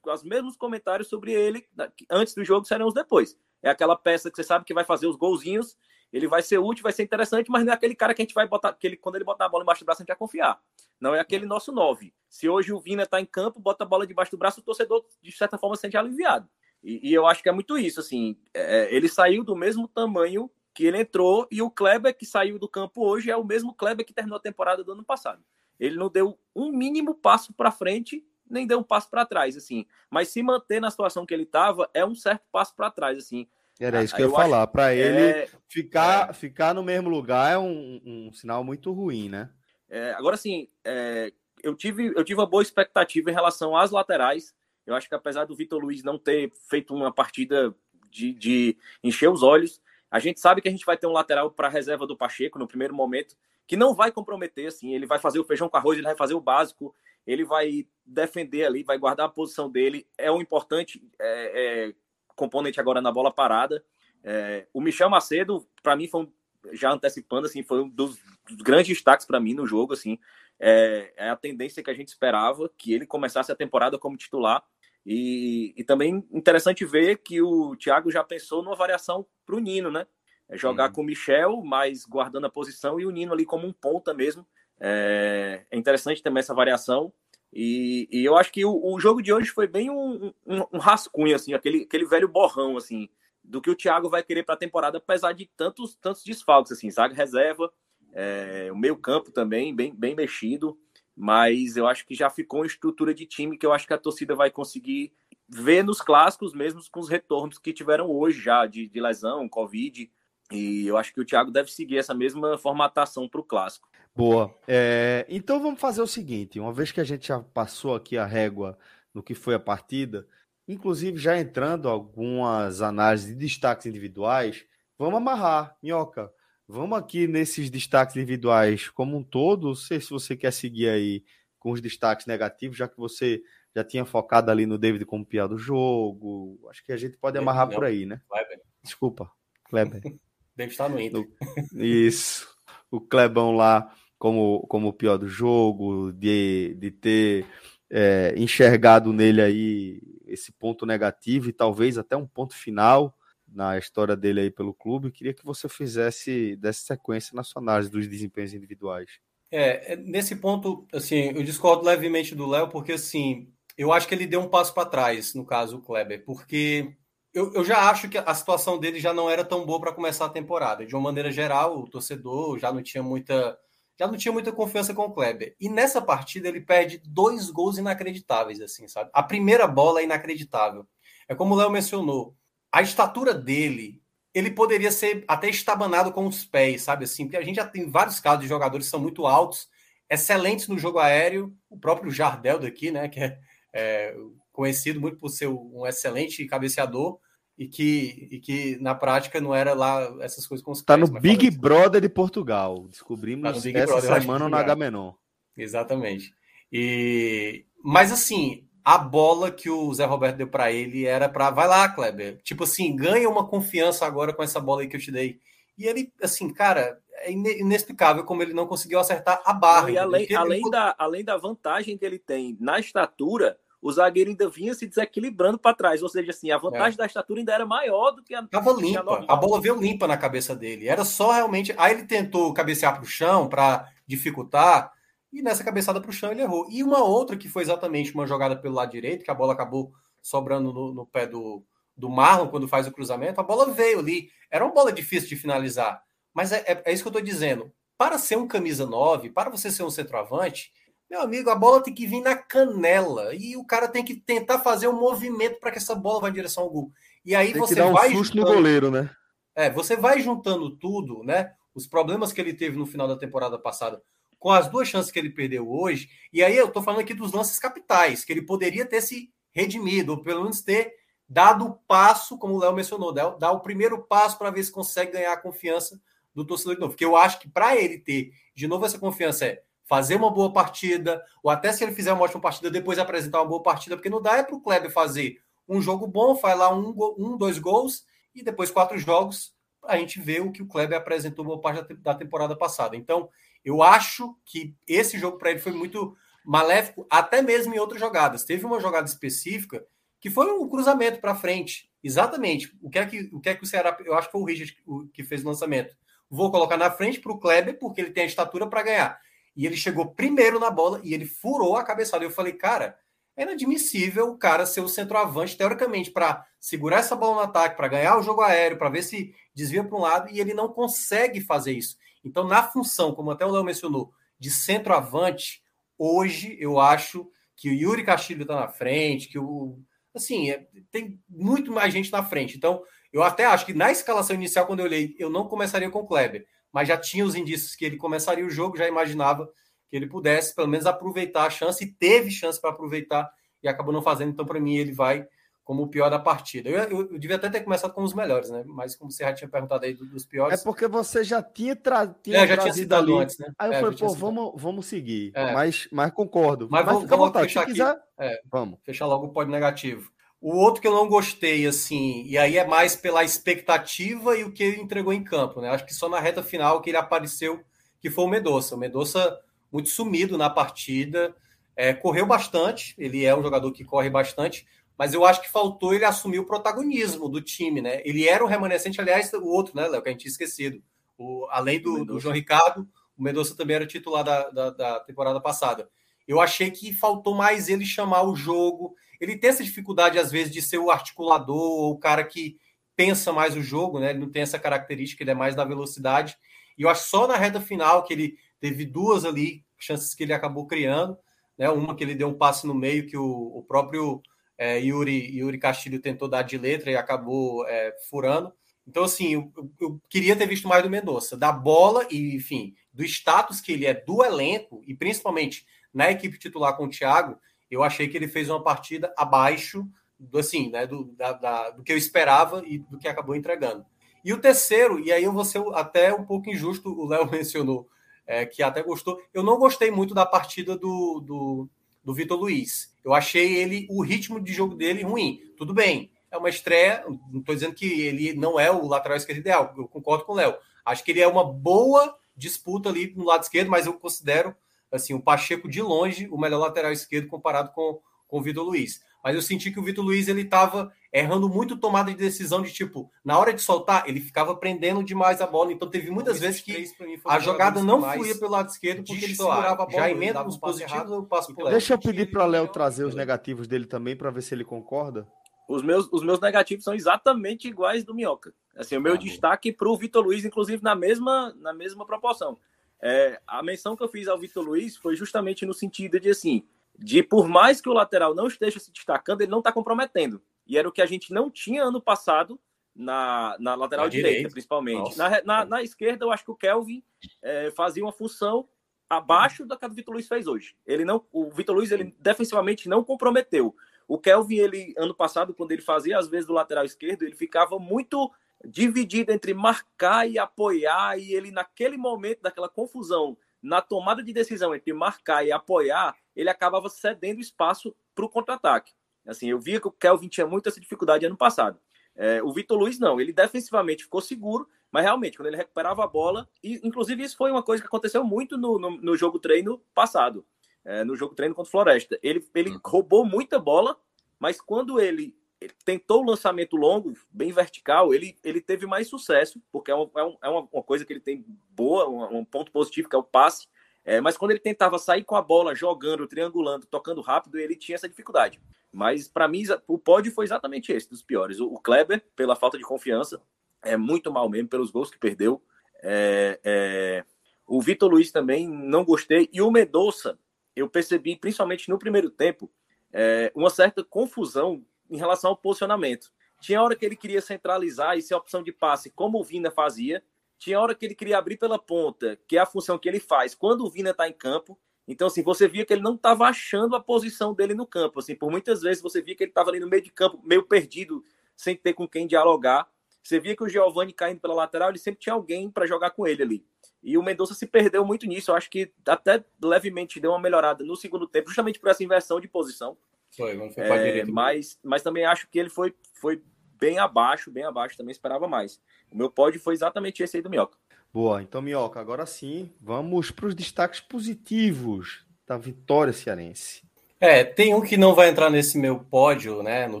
os mesmos comentários sobre ele antes do jogo serão os depois. É aquela peça que você sabe que vai fazer os golzinhos, ele vai ser útil, vai ser interessante, mas não é aquele cara que a gente vai botar, que ele, quando ele botar a bola embaixo do braço, a gente vai confiar. Não é aquele nosso 9. Se hoje o Vina está em campo, bota a bola debaixo do braço, o torcedor, de certa forma, se sente aliviado. E, e eu acho que é muito isso, assim. É, ele saiu do mesmo tamanho que ele entrou e o Kleber que saiu do campo hoje é o mesmo Kleber que terminou a temporada do ano passado. Ele não deu um mínimo passo para frente, nem deu um passo para trás, assim. Mas se manter na situação que ele estava, é um certo passo para trás, assim. Era isso que eu ia falar. Para ele é... ficar, é... ficar no mesmo lugar é um, um sinal muito ruim, né? É, agora, assim, é, eu, tive, eu tive uma boa expectativa em relação às laterais. Eu acho que apesar do Vitor Luiz não ter feito uma partida de, de encher os olhos, a gente sabe que a gente vai ter um lateral para reserva do Pacheco no primeiro momento, que não vai comprometer, assim, ele vai fazer o feijão com arroz, ele vai fazer o básico, ele vai defender ali, vai guardar a posição dele, é um importante é, é, componente agora na bola parada. É, o Michel Macedo, para mim, foi um, já antecipando, assim, foi um dos, dos grandes destaques para mim no jogo, assim, é, é, a tendência que a gente esperava, que ele começasse a temporada como titular, e, e também interessante ver que o Thiago já pensou numa variação para o Nino, né? É jogar uhum. com o Michel, mas guardando a posição, e o Nino ali como um ponta mesmo. É, é interessante também essa variação. E, e eu acho que o, o, jogo de hoje foi bem um, um, um, rascunho, assim, aquele, aquele velho borrão, assim, do que o Thiago vai querer para a temporada, apesar de tantos, tantos desfalques, assim, zaga reserva, é, o meio campo também, bem, bem mexido mas eu acho que já ficou uma estrutura de time que eu acho que a torcida vai conseguir ver nos clássicos, mesmo com os retornos que tiveram hoje já, de, de lesão, Covid. E eu acho que o Thiago deve seguir essa mesma formatação para o clássico. Boa. É, então vamos fazer o seguinte: uma vez que a gente já passou aqui a régua no que foi a partida, inclusive já entrando algumas análises de destaques individuais, vamos amarrar, Minhoca. Vamos aqui nesses destaques individuais como um todo. Não sei se você quer seguir aí com os destaques negativos, já que você já tinha focado ali no David como pior do jogo. Acho que a gente pode amarrar Não, por aí, né? Kleber. Desculpa, Kleber. Deve estar no Inter. Isso. O Klebão lá como, como pior do jogo, de, de ter é, enxergado nele aí esse ponto negativo e talvez até um ponto final na história dele aí pelo clube. Queria que você fizesse dessa sequência na sua análise dos desempenhos individuais. É, é nesse ponto, assim, eu discordo levemente do Léo, porque assim, eu acho que ele deu um passo para trás, no caso, o Kleber, porque eu, eu já acho que a situação dele já não era tão boa para começar a temporada. De uma maneira geral, o torcedor já não tinha muita já não tinha muita confiança com o Kleber. E nessa partida ele perde dois gols inacreditáveis, assim, sabe? A primeira bola é inacreditável. É como o Léo mencionou a estatura dele, ele poderia ser até estabanado com os pés, sabe assim? Porque a gente já tem vários casos de jogadores que são muito altos, excelentes no jogo aéreo, o próprio Jardel daqui, né, que é, é conhecido muito por ser um excelente cabeceador e que, e que na prática não era lá essas coisas com os Tá pés, no Big assim. Brother de Portugal, descobrimos tá essa Brother, semana no H-Menor. Exatamente. E mas assim, a bola que o Zé Roberto deu para ele era para vai lá, Kleber. Tipo assim, ganha uma confiança agora com essa bola aí que eu te dei. E ele, assim, cara, é inexplicável como ele não conseguiu acertar a barra. e além, além, ele... da, além da vantagem que ele tem na estatura, o zagueiro ainda vinha se desequilibrando para trás. Ou seja, assim, a vantagem é. da estatura ainda era maior do que a. Tava limpa. A, a bola veio limpa na cabeça dele. Era só realmente. Aí ele tentou cabecear para o chão para dificultar. E nessa cabeçada para o chão ele errou. E uma outra que foi exatamente uma jogada pelo lado direito, que a bola acabou sobrando no, no pé do, do Marlon quando faz o cruzamento, a bola veio ali. Era uma bola difícil de finalizar. Mas é, é, é isso que eu estou dizendo. Para ser um camisa 9, para você ser um centroavante, meu amigo, a bola tem que vir na canela. E o cara tem que tentar fazer um movimento para que essa bola vá em direção ao gol. E aí tem você que dar um vai. Susto juntando, no goleiro, né? É, você vai juntando tudo, né? Os problemas que ele teve no final da temporada passada com as duas chances que ele perdeu hoje, e aí eu estou falando aqui dos lances capitais, que ele poderia ter se redimido, ou pelo menos ter dado o passo, como o Léo mencionou, dá o primeiro passo para ver se consegue ganhar a confiança do torcedor de novo. Porque eu acho que para ele ter de novo essa confiança é fazer uma boa partida, ou até se ele fizer uma ótima partida, depois apresentar uma boa partida, porque não dá é para o Kleber fazer um jogo bom, faz lá um, um, dois gols, e depois quatro jogos, a gente vê o que o Kleber apresentou boa parte da temporada passada. Então, eu acho que esse jogo para ele foi muito maléfico, até mesmo em outras jogadas. Teve uma jogada específica que foi um cruzamento para frente. Exatamente. O que é que o que é que o Ceará, eu acho que foi o Richard que fez o lançamento. Vou colocar na frente para o Kleber porque ele tem a estatura para ganhar. E ele chegou primeiro na bola e ele furou a cabeçada. Eu falei, cara, é inadmissível o cara ser o centroavante, teoricamente, para segurar essa bola no ataque, para ganhar o jogo aéreo, para ver se desvia para um lado, e ele não consegue fazer isso. Então, na função, como até o Léo mencionou, de centroavante, hoje eu acho que o Yuri Castilho está na frente, que o. Assim, é, tem muito mais gente na frente. Então, eu até acho que na escalação inicial, quando eu olhei, eu não começaria com o Kleber, mas já tinha os indícios que ele começaria o jogo, já imaginava que ele pudesse pelo menos aproveitar a chance, e teve chance para aproveitar e acabou não fazendo. Então, para mim, ele vai como o pior da partida. Eu, eu, eu, devia até ter começado com os melhores, né? Mas como você já tinha perguntado aí dos piores. É porque você já tinha, tra tinha é, já trazido tinha ali. Antes, né? Aí eu é, falei, pô, vamos, vamos seguir. É. Mas, mas concordo. Mas, mas vamos, fica. Fechar Se quiser, é, vamos. Fechar logo o pódio negativo. O outro que eu não gostei, assim, e aí é mais pela expectativa e o que ele entregou em campo, né? Acho que só na reta final que ele apareceu, que foi o Medoça. O Medoça muito sumido na partida, é, correu bastante, ele é um jogador que corre bastante, mas eu acho que faltou ele assumir o protagonismo do time, né? Ele era o remanescente, aliás, o outro, né, Léo, que a gente tinha esquecido. O, além do, do, João Ricardo, o Mendonça também era titular da, da, da, temporada passada. Eu achei que faltou mais ele chamar o jogo. Ele tem essa dificuldade, às vezes, de ser o articulador, o cara que pensa mais o jogo, né? Ele não tem essa característica, ele é mais da velocidade. E eu acho só na reta final que ele teve duas ali, chances que ele acabou criando. Né? Uma que ele deu um passe no meio que o, o próprio é, Yuri, Yuri Castilho tentou dar de letra e acabou é, furando. Então, assim, eu, eu, queria ter visto mais do Mendonça, da bola e, enfim, do status que ele é do elenco, e principalmente na equipe titular com o Thiago, eu achei que ele fez uma partida abaixo do, assim, né, do, da, da, do que eu esperava e do que acabou entregando. E o terceiro, e aí eu vou ser até um pouco injusto, o Léo mencionou é, que até gostou. Eu não gostei muito da partida do, do, do Vitor Luiz. Eu achei ele, o ritmo de jogo dele ruim. Tudo bem, é uma estreia. Não estou dizendo que ele não é o lateral esquerdo ideal, eu concordo com o Léo. Acho que ele é uma boa disputa ali no lado esquerdo, mas eu considero assim o Pacheco de longe o melhor lateral esquerdo comparado com, com o Vitor Luiz. Mas eu senti que o Vitor Luiz ele estava errando muito tomada de decisão de tipo, na hora de soltar, ele ficava prendendo demais a bola. Então teve muitas vezes que a jogada não fluía pelo lado esquerdo porque ele segurava a bola. Já emenda os positivos eu passo então, Deixa eu pedir para Léo trazer os negativos dele também para ver se ele concorda. Os meus, os meus negativos são exatamente iguais do Minhoca. Assim, o meu tá destaque para o Vitor Luiz, inclusive na mesma, na mesma proporção. É, a menção que eu fiz ao Vitor Luiz foi justamente no sentido de assim, de por mais que o lateral não esteja se destacando, ele não está comprometendo. E era o que a gente não tinha ano passado na, na lateral na direita, direita, principalmente. Na, na, na, esquerda, eu acho que o Kelvin é, fazia uma função abaixo da que o Vitor Luiz fez hoje. Ele não, o Vitor Luiz, ele defensivamente não comprometeu. O Kelvin, ele ano passado, quando ele fazia às vezes do lateral esquerdo, ele ficava muito dividido entre marcar e apoiar, e ele naquele momento daquela confusão na tomada de decisão entre marcar e apoiar, ele acabava cedendo espaço para o contra-ataque. Assim, eu via que o Kelvin tinha muita essa dificuldade ano passado. É, o Vitor Luiz não, ele defensivamente ficou seguro, mas realmente, quando ele recuperava a bola, e inclusive isso foi uma coisa que aconteceu muito no, no, no jogo treino passado, é, no jogo treino contra o Floresta. Ele, ele hum. roubou muita bola, mas quando ele, ele, tentou o lançamento longo, bem vertical, ele, ele teve mais sucesso, porque é, um, é, é uma, uma, coisa que ele tem boa, um, um ponto positivo, que é o passe. É, mas quando ele tentava sair com a bola, jogando, triangulando, tocando rápido, ele tinha essa dificuldade. Mas para mim, o pódio foi exatamente esse, dos piores. O, Kleber, pela falta de confiança, é muito mal mesmo, pelos gols que perdeu. É, é... O Vitor Luiz também não gostei. E o Mendonça, eu percebi, principalmente no primeiro tempo, é, uma certa confusão em relação ao posicionamento. Tinha hora que ele queria centralizar e ser opção de passe, como o Vina fazia. Tinha hora que ele queria abrir pela ponta, que é a função que ele faz quando o Vina está em campo. Então, assim, você via que ele não estava achando a posição dele no campo. Assim, por muitas vezes você via que ele estava ali no meio de campo, meio perdido, sem ter com quem dialogar. Você via que o Giovani caindo pela lateral, ele sempre tinha alguém para jogar com ele ali. E o Mendonça se perdeu muito nisso. Eu acho que até levemente deu uma melhorada no segundo tempo, justamente por essa inversão de posição. Foi, foi é, mas, mas também acho que ele foi, foi bem abaixo, bem abaixo, também esperava mais. O meu pódio foi exatamente esse aí do Minhoca. Boa, então, Minhoca, agora sim, vamos para os destaques positivos da vitória cearense. É, tem um que não vai entrar nesse meu pódio, né, no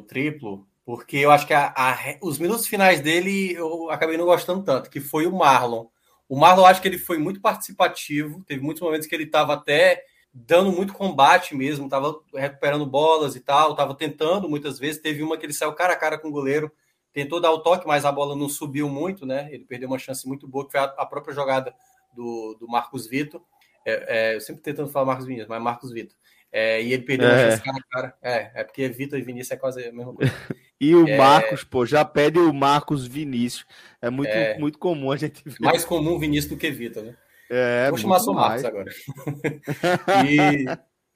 triplo, porque eu acho que a, a, os minutos finais dele eu acabei não gostando tanto, que foi o Marlon. O Marlon, acho que ele foi muito participativo, teve muitos momentos que ele estava até dando muito combate mesmo, estava recuperando bolas e tal, estava tentando muitas vezes. Teve uma que ele saiu cara a cara com o goleiro, tentou dar o toque, mas a bola não subiu muito, né? Ele perdeu uma chance muito boa, que foi a, a própria jogada do, do Marcos Vitor. É, é, eu sempre tentando falar Marcos Vinícius, mas Marcos Vitor. É, e ele perdeu é. uma chance cara a cara. É, é porque Vitor e Vinícius é quase a mesma coisa. e o é. Marcos, pô, já pede o Marcos Vinícius. É muito, é. muito comum a gente ver. Mais comum Vinícius do que Vitor, né? É, Vou chamar só Marcos agora. e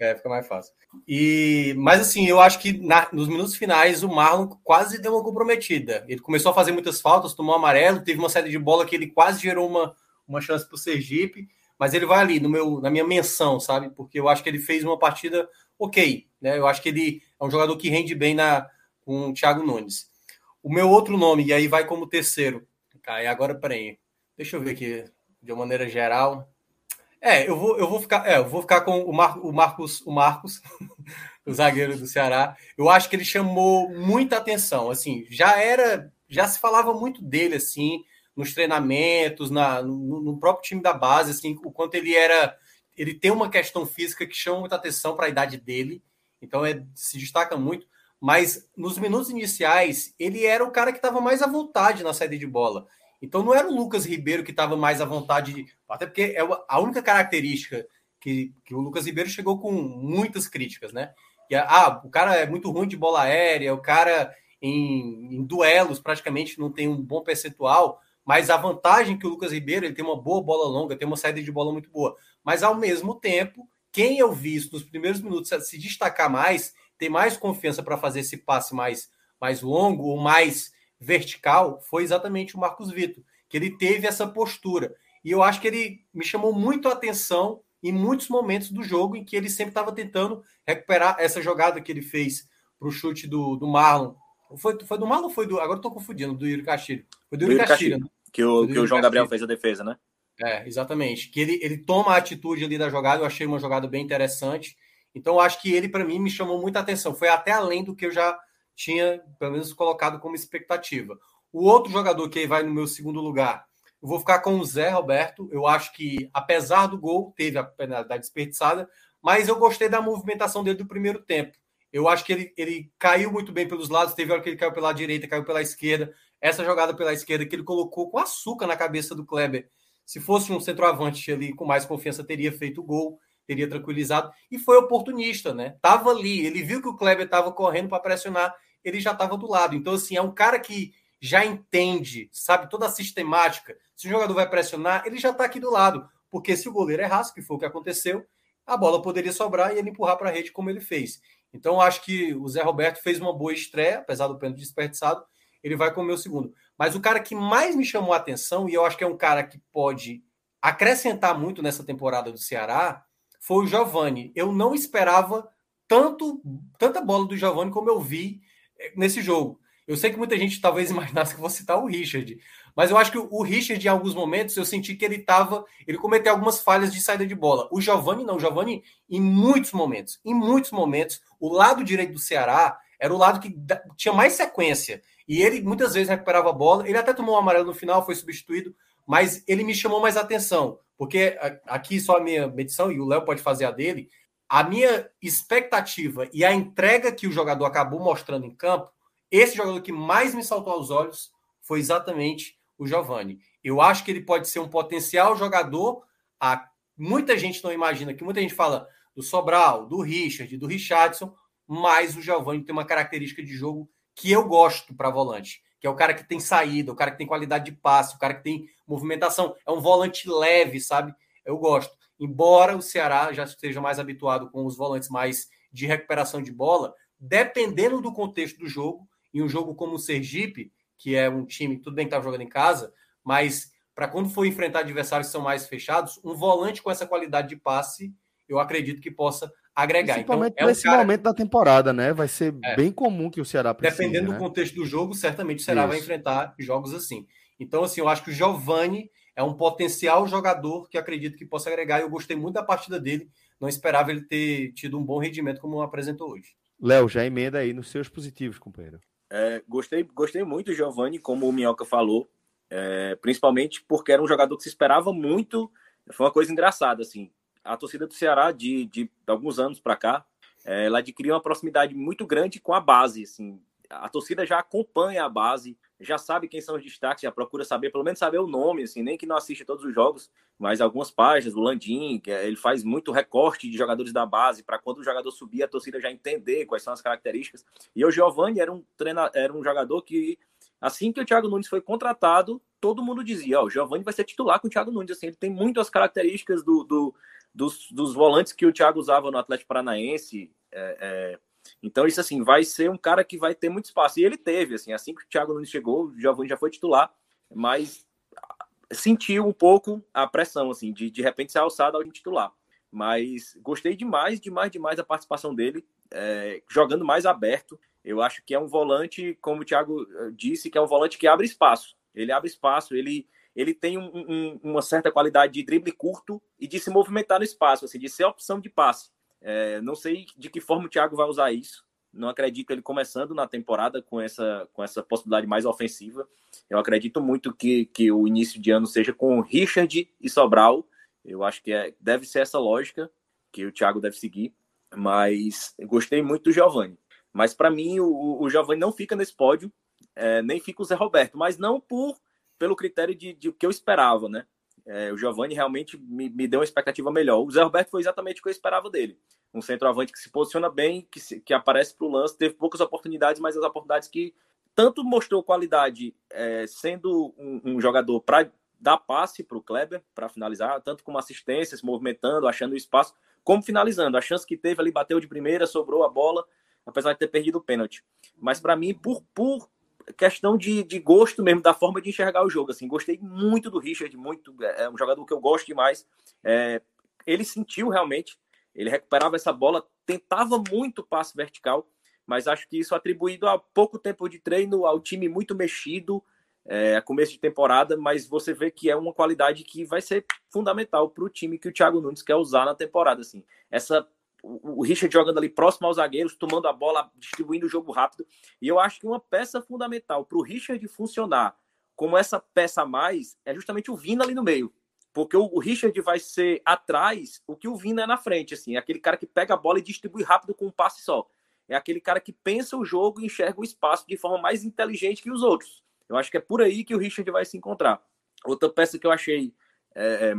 é, fica mais fácil. E, mas assim, eu acho que na, nos minutos finais o Marlon quase deu uma comprometida. Ele começou a fazer muitas faltas, tomou amarelo, teve uma série de bola que ele quase gerou uma, uma chance para o Sergipe mas ele vai ali no meu, na minha menção, sabe? Porque eu acho que ele fez uma partida ok, né? Eu acho que ele é um jogador que rende bem na, com o Thiago Nunes. O meu outro nome, e aí vai como terceiro. Tá, e agora, peraí. Deixa eu ver aqui, de uma maneira geral. É, eu vou, eu vou ficar, é, eu vou ficar com o, Mar, o Marcos, o Marcos, o zagueiro do Ceará. Eu acho que ele chamou muita atenção. Assim, já era, já se falava muito dele assim nos treinamentos, na, no, no, próprio time da base, assim, o quanto ele era. Ele tem uma questão física que chama muita atenção para a idade dele, então é, se destaca muito. Mas nos minutos iniciais, ele era o cara que estava mais à vontade na saída de bola. Então não era o Lucas Ribeiro que estava mais à vontade, de, até porque é a única característica que, que o Lucas Ribeiro chegou com muitas críticas, né? Ah, o cara é muito ruim de bola aérea, o cara em, em duelos praticamente não tem um bom percentual. Mas a vantagem que o Lucas Ribeiro ele tem uma boa bola longa, tem uma saída de bola muito boa. Mas ao mesmo tempo, quem eu vi nos primeiros minutos se destacar mais, ter mais confiança para fazer esse passe mais, mais longo ou mais vertical, foi exatamente o Marcos Vitor, que ele teve essa postura. E eu acho que ele me chamou muito a atenção em muitos momentos do jogo em que ele sempre estava tentando recuperar essa jogada que ele fez para o chute do, do Marlon. Foi, foi do Marlon ou foi do. Agora estou confundindo, do Yuri Castilho. Foi do, Yuri Castilho. Castilho. Né? Que o, que o João Gabriel fez a defesa, né? É, exatamente. Que ele, ele toma a atitude ali da jogada, eu achei uma jogada bem interessante. Então, eu acho que ele, para mim, me chamou muita atenção. Foi até além do que eu já tinha, pelo menos, colocado como expectativa. O outro jogador que vai no meu segundo lugar, eu vou ficar com o Zé Roberto. Eu acho que, apesar do gol, teve a penalidade desperdiçada, mas eu gostei da movimentação dele do primeiro tempo. Eu acho que ele, ele caiu muito bem pelos lados, teve hora que ele caiu pela direita, caiu pela esquerda essa jogada pela esquerda que ele colocou com açúcar na cabeça do Kleber. Se fosse um centroavante ali com mais confiança, teria feito o gol, teria tranquilizado. E foi oportunista, né? Tava ali, ele viu que o Kleber estava correndo para pressionar, ele já estava do lado. Então, assim, é um cara que já entende, sabe, toda a sistemática. Se o jogador vai pressionar, ele já está aqui do lado. Porque se o goleiro errasse, que foi o que aconteceu, a bola poderia sobrar e ele empurrar para a rede como ele fez. Então, acho que o Zé Roberto fez uma boa estreia, apesar do pênalti desperdiçado, ele vai com o segundo. Mas o cara que mais me chamou a atenção, e eu acho que é um cara que pode acrescentar muito nessa temporada do Ceará, foi o Giovani. Eu não esperava tanto tanta bola do Giovani como eu vi nesse jogo. Eu sei que muita gente talvez imaginasse que vou citar o Richard, mas eu acho que o Richard, em alguns momentos, eu senti que ele estava. Ele cometeu algumas falhas de saída de bola. O Giovani não. O Giovani, em muitos momentos, em muitos momentos, o lado direito do Ceará era o lado que tinha mais sequência. E ele muitas vezes recuperava a bola. Ele até tomou um amarelo no final, foi substituído, mas ele me chamou mais atenção, porque aqui só a minha medição, e o Léo pode fazer a dele. A minha expectativa e a entrega que o jogador acabou mostrando em campo, esse jogador que mais me saltou aos olhos foi exatamente o Giovani. Eu acho que ele pode ser um potencial jogador. A, muita gente não imagina, que muita gente fala do Sobral, do Richard, do Richardson, mas o Giovani tem uma característica de jogo que eu gosto para volante, que é o cara que tem saída, o cara que tem qualidade de passe, o cara que tem movimentação. É um volante leve, sabe? Eu gosto. Embora o Ceará já esteja mais habituado com os volantes mais de recuperação de bola, dependendo do contexto do jogo, em um jogo como o Sergipe, que é um time, tudo bem que estava jogando em casa, mas para quando for enfrentar adversários que são mais fechados, um volante com essa qualidade de passe, eu acredito que possa agregar. Principalmente então, é nesse cara... momento da temporada, né? Vai ser é. bem comum que o Ceará precise, Dependendo né? do contexto do jogo, certamente o Ceará Isso. vai enfrentar jogos assim. Então, assim, eu acho que o Giovani é um potencial jogador que acredito que possa agregar. Eu gostei muito da partida dele. Não esperava ele ter tido um bom rendimento como apresentou hoje. Léo, já emenda aí nos seus positivos, companheiro. É, gostei, gostei muito do Giovani, como o Minhoca falou, é, principalmente porque era um jogador que se esperava muito. Foi uma coisa engraçada, assim. A torcida do Ceará, de, de alguns anos para cá, é, ela adquiriu uma proximidade muito grande com a base, assim. A torcida já acompanha a base, já sabe quem são os destaques, já procura saber, pelo menos saber o nome, assim, nem que não assiste todos os jogos, mas algumas páginas, o Landim, é, ele faz muito recorte de jogadores da base, para quando o jogador subir, a torcida já entender quais são as características. E o Giovanni era um, treina, era um jogador que, assim que o Thiago Nunes foi contratado, todo mundo dizia, ó, o Giovanni vai ser titular com o Thiago Nunes, assim, ele tem muitas características do, do dos, dos volantes que o Thiago usava no Atlético Paranaense, é, é, então, isso assim, vai ser um cara que vai ter muito espaço. E ele teve, assim, assim que o Thiago Nunes chegou, o Giovanni já foi titular, mas sentiu um pouco a pressão, assim, de de repente ser alçado ao titular. Mas gostei demais, demais, demais da participação dele, é, jogando mais aberto. Eu acho que é um volante, como o Thiago eh, disse, que é um volante que abre espaço. Ele abre espaço, ele, ele tem um, um, uma certa qualidade de drible curto e de se movimentar no espaço, assim, de ser opção de passe. É, não sei de que forma o Thiago vai usar isso. Não acredito ele começando na temporada com essa, com essa possibilidade mais ofensiva. Eu acredito muito que, que o início de ano seja com Richard e Sobral. Eu acho que é, deve ser essa lógica que o Thiago deve seguir. Mas gostei muito do Giovani. Mas para mim, o, o Giovani não fica nesse pódio, é, nem fica o Zé Roberto, mas não por pelo critério de, de que eu esperava, né? É, o Giovani realmente me, me, deu uma expectativa melhor. O Zé Roberto foi exatamente o que eu esperava dele. Um centroavante que se posiciona bem, que, se, que aparece para o lance, teve poucas oportunidades, mas as oportunidades que tanto mostrou qualidade é, sendo um, um jogador para dar passe para o Kleber, para finalizar, tanto como assistência, se movimentando, achando espaço, como finalizando. A chance que teve ali, bateu de primeira, sobrou a bola, apesar de ter perdido o pênalti. Mas para mim, por, por questão de, de gosto mesmo, da forma de enxergar o jogo. Assim, gostei muito do Richard, muito. É, é um jogador que eu gosto demais. É, ele sentiu realmente, ele recuperava essa bola, tentava muito passe vertical, mas acho que isso atribuído a pouco tempo de treino, ao time muito mexido, é, a começo de temporada, mas você vê que é uma qualidade que vai ser fundamental para o time que o Thiago Nunes quer usar na temporada. Assim. Essa o Richard jogando ali próximo aos zagueiros, tomando a bola, distribuindo o jogo rápido. E eu acho que uma peça fundamental para o Richard funcionar como essa peça a mais é justamente o Vina ali no meio. Porque o, Richard vai ser atrás o que o Vina é na frente, assim, é aquele cara que pega a bola e distribui rápido com um passe só. É aquele cara que pensa o jogo e enxerga o espaço de forma mais inteligente que os outros. Eu acho que é por aí que o Richard vai se encontrar. Outra peça que eu achei, é, é,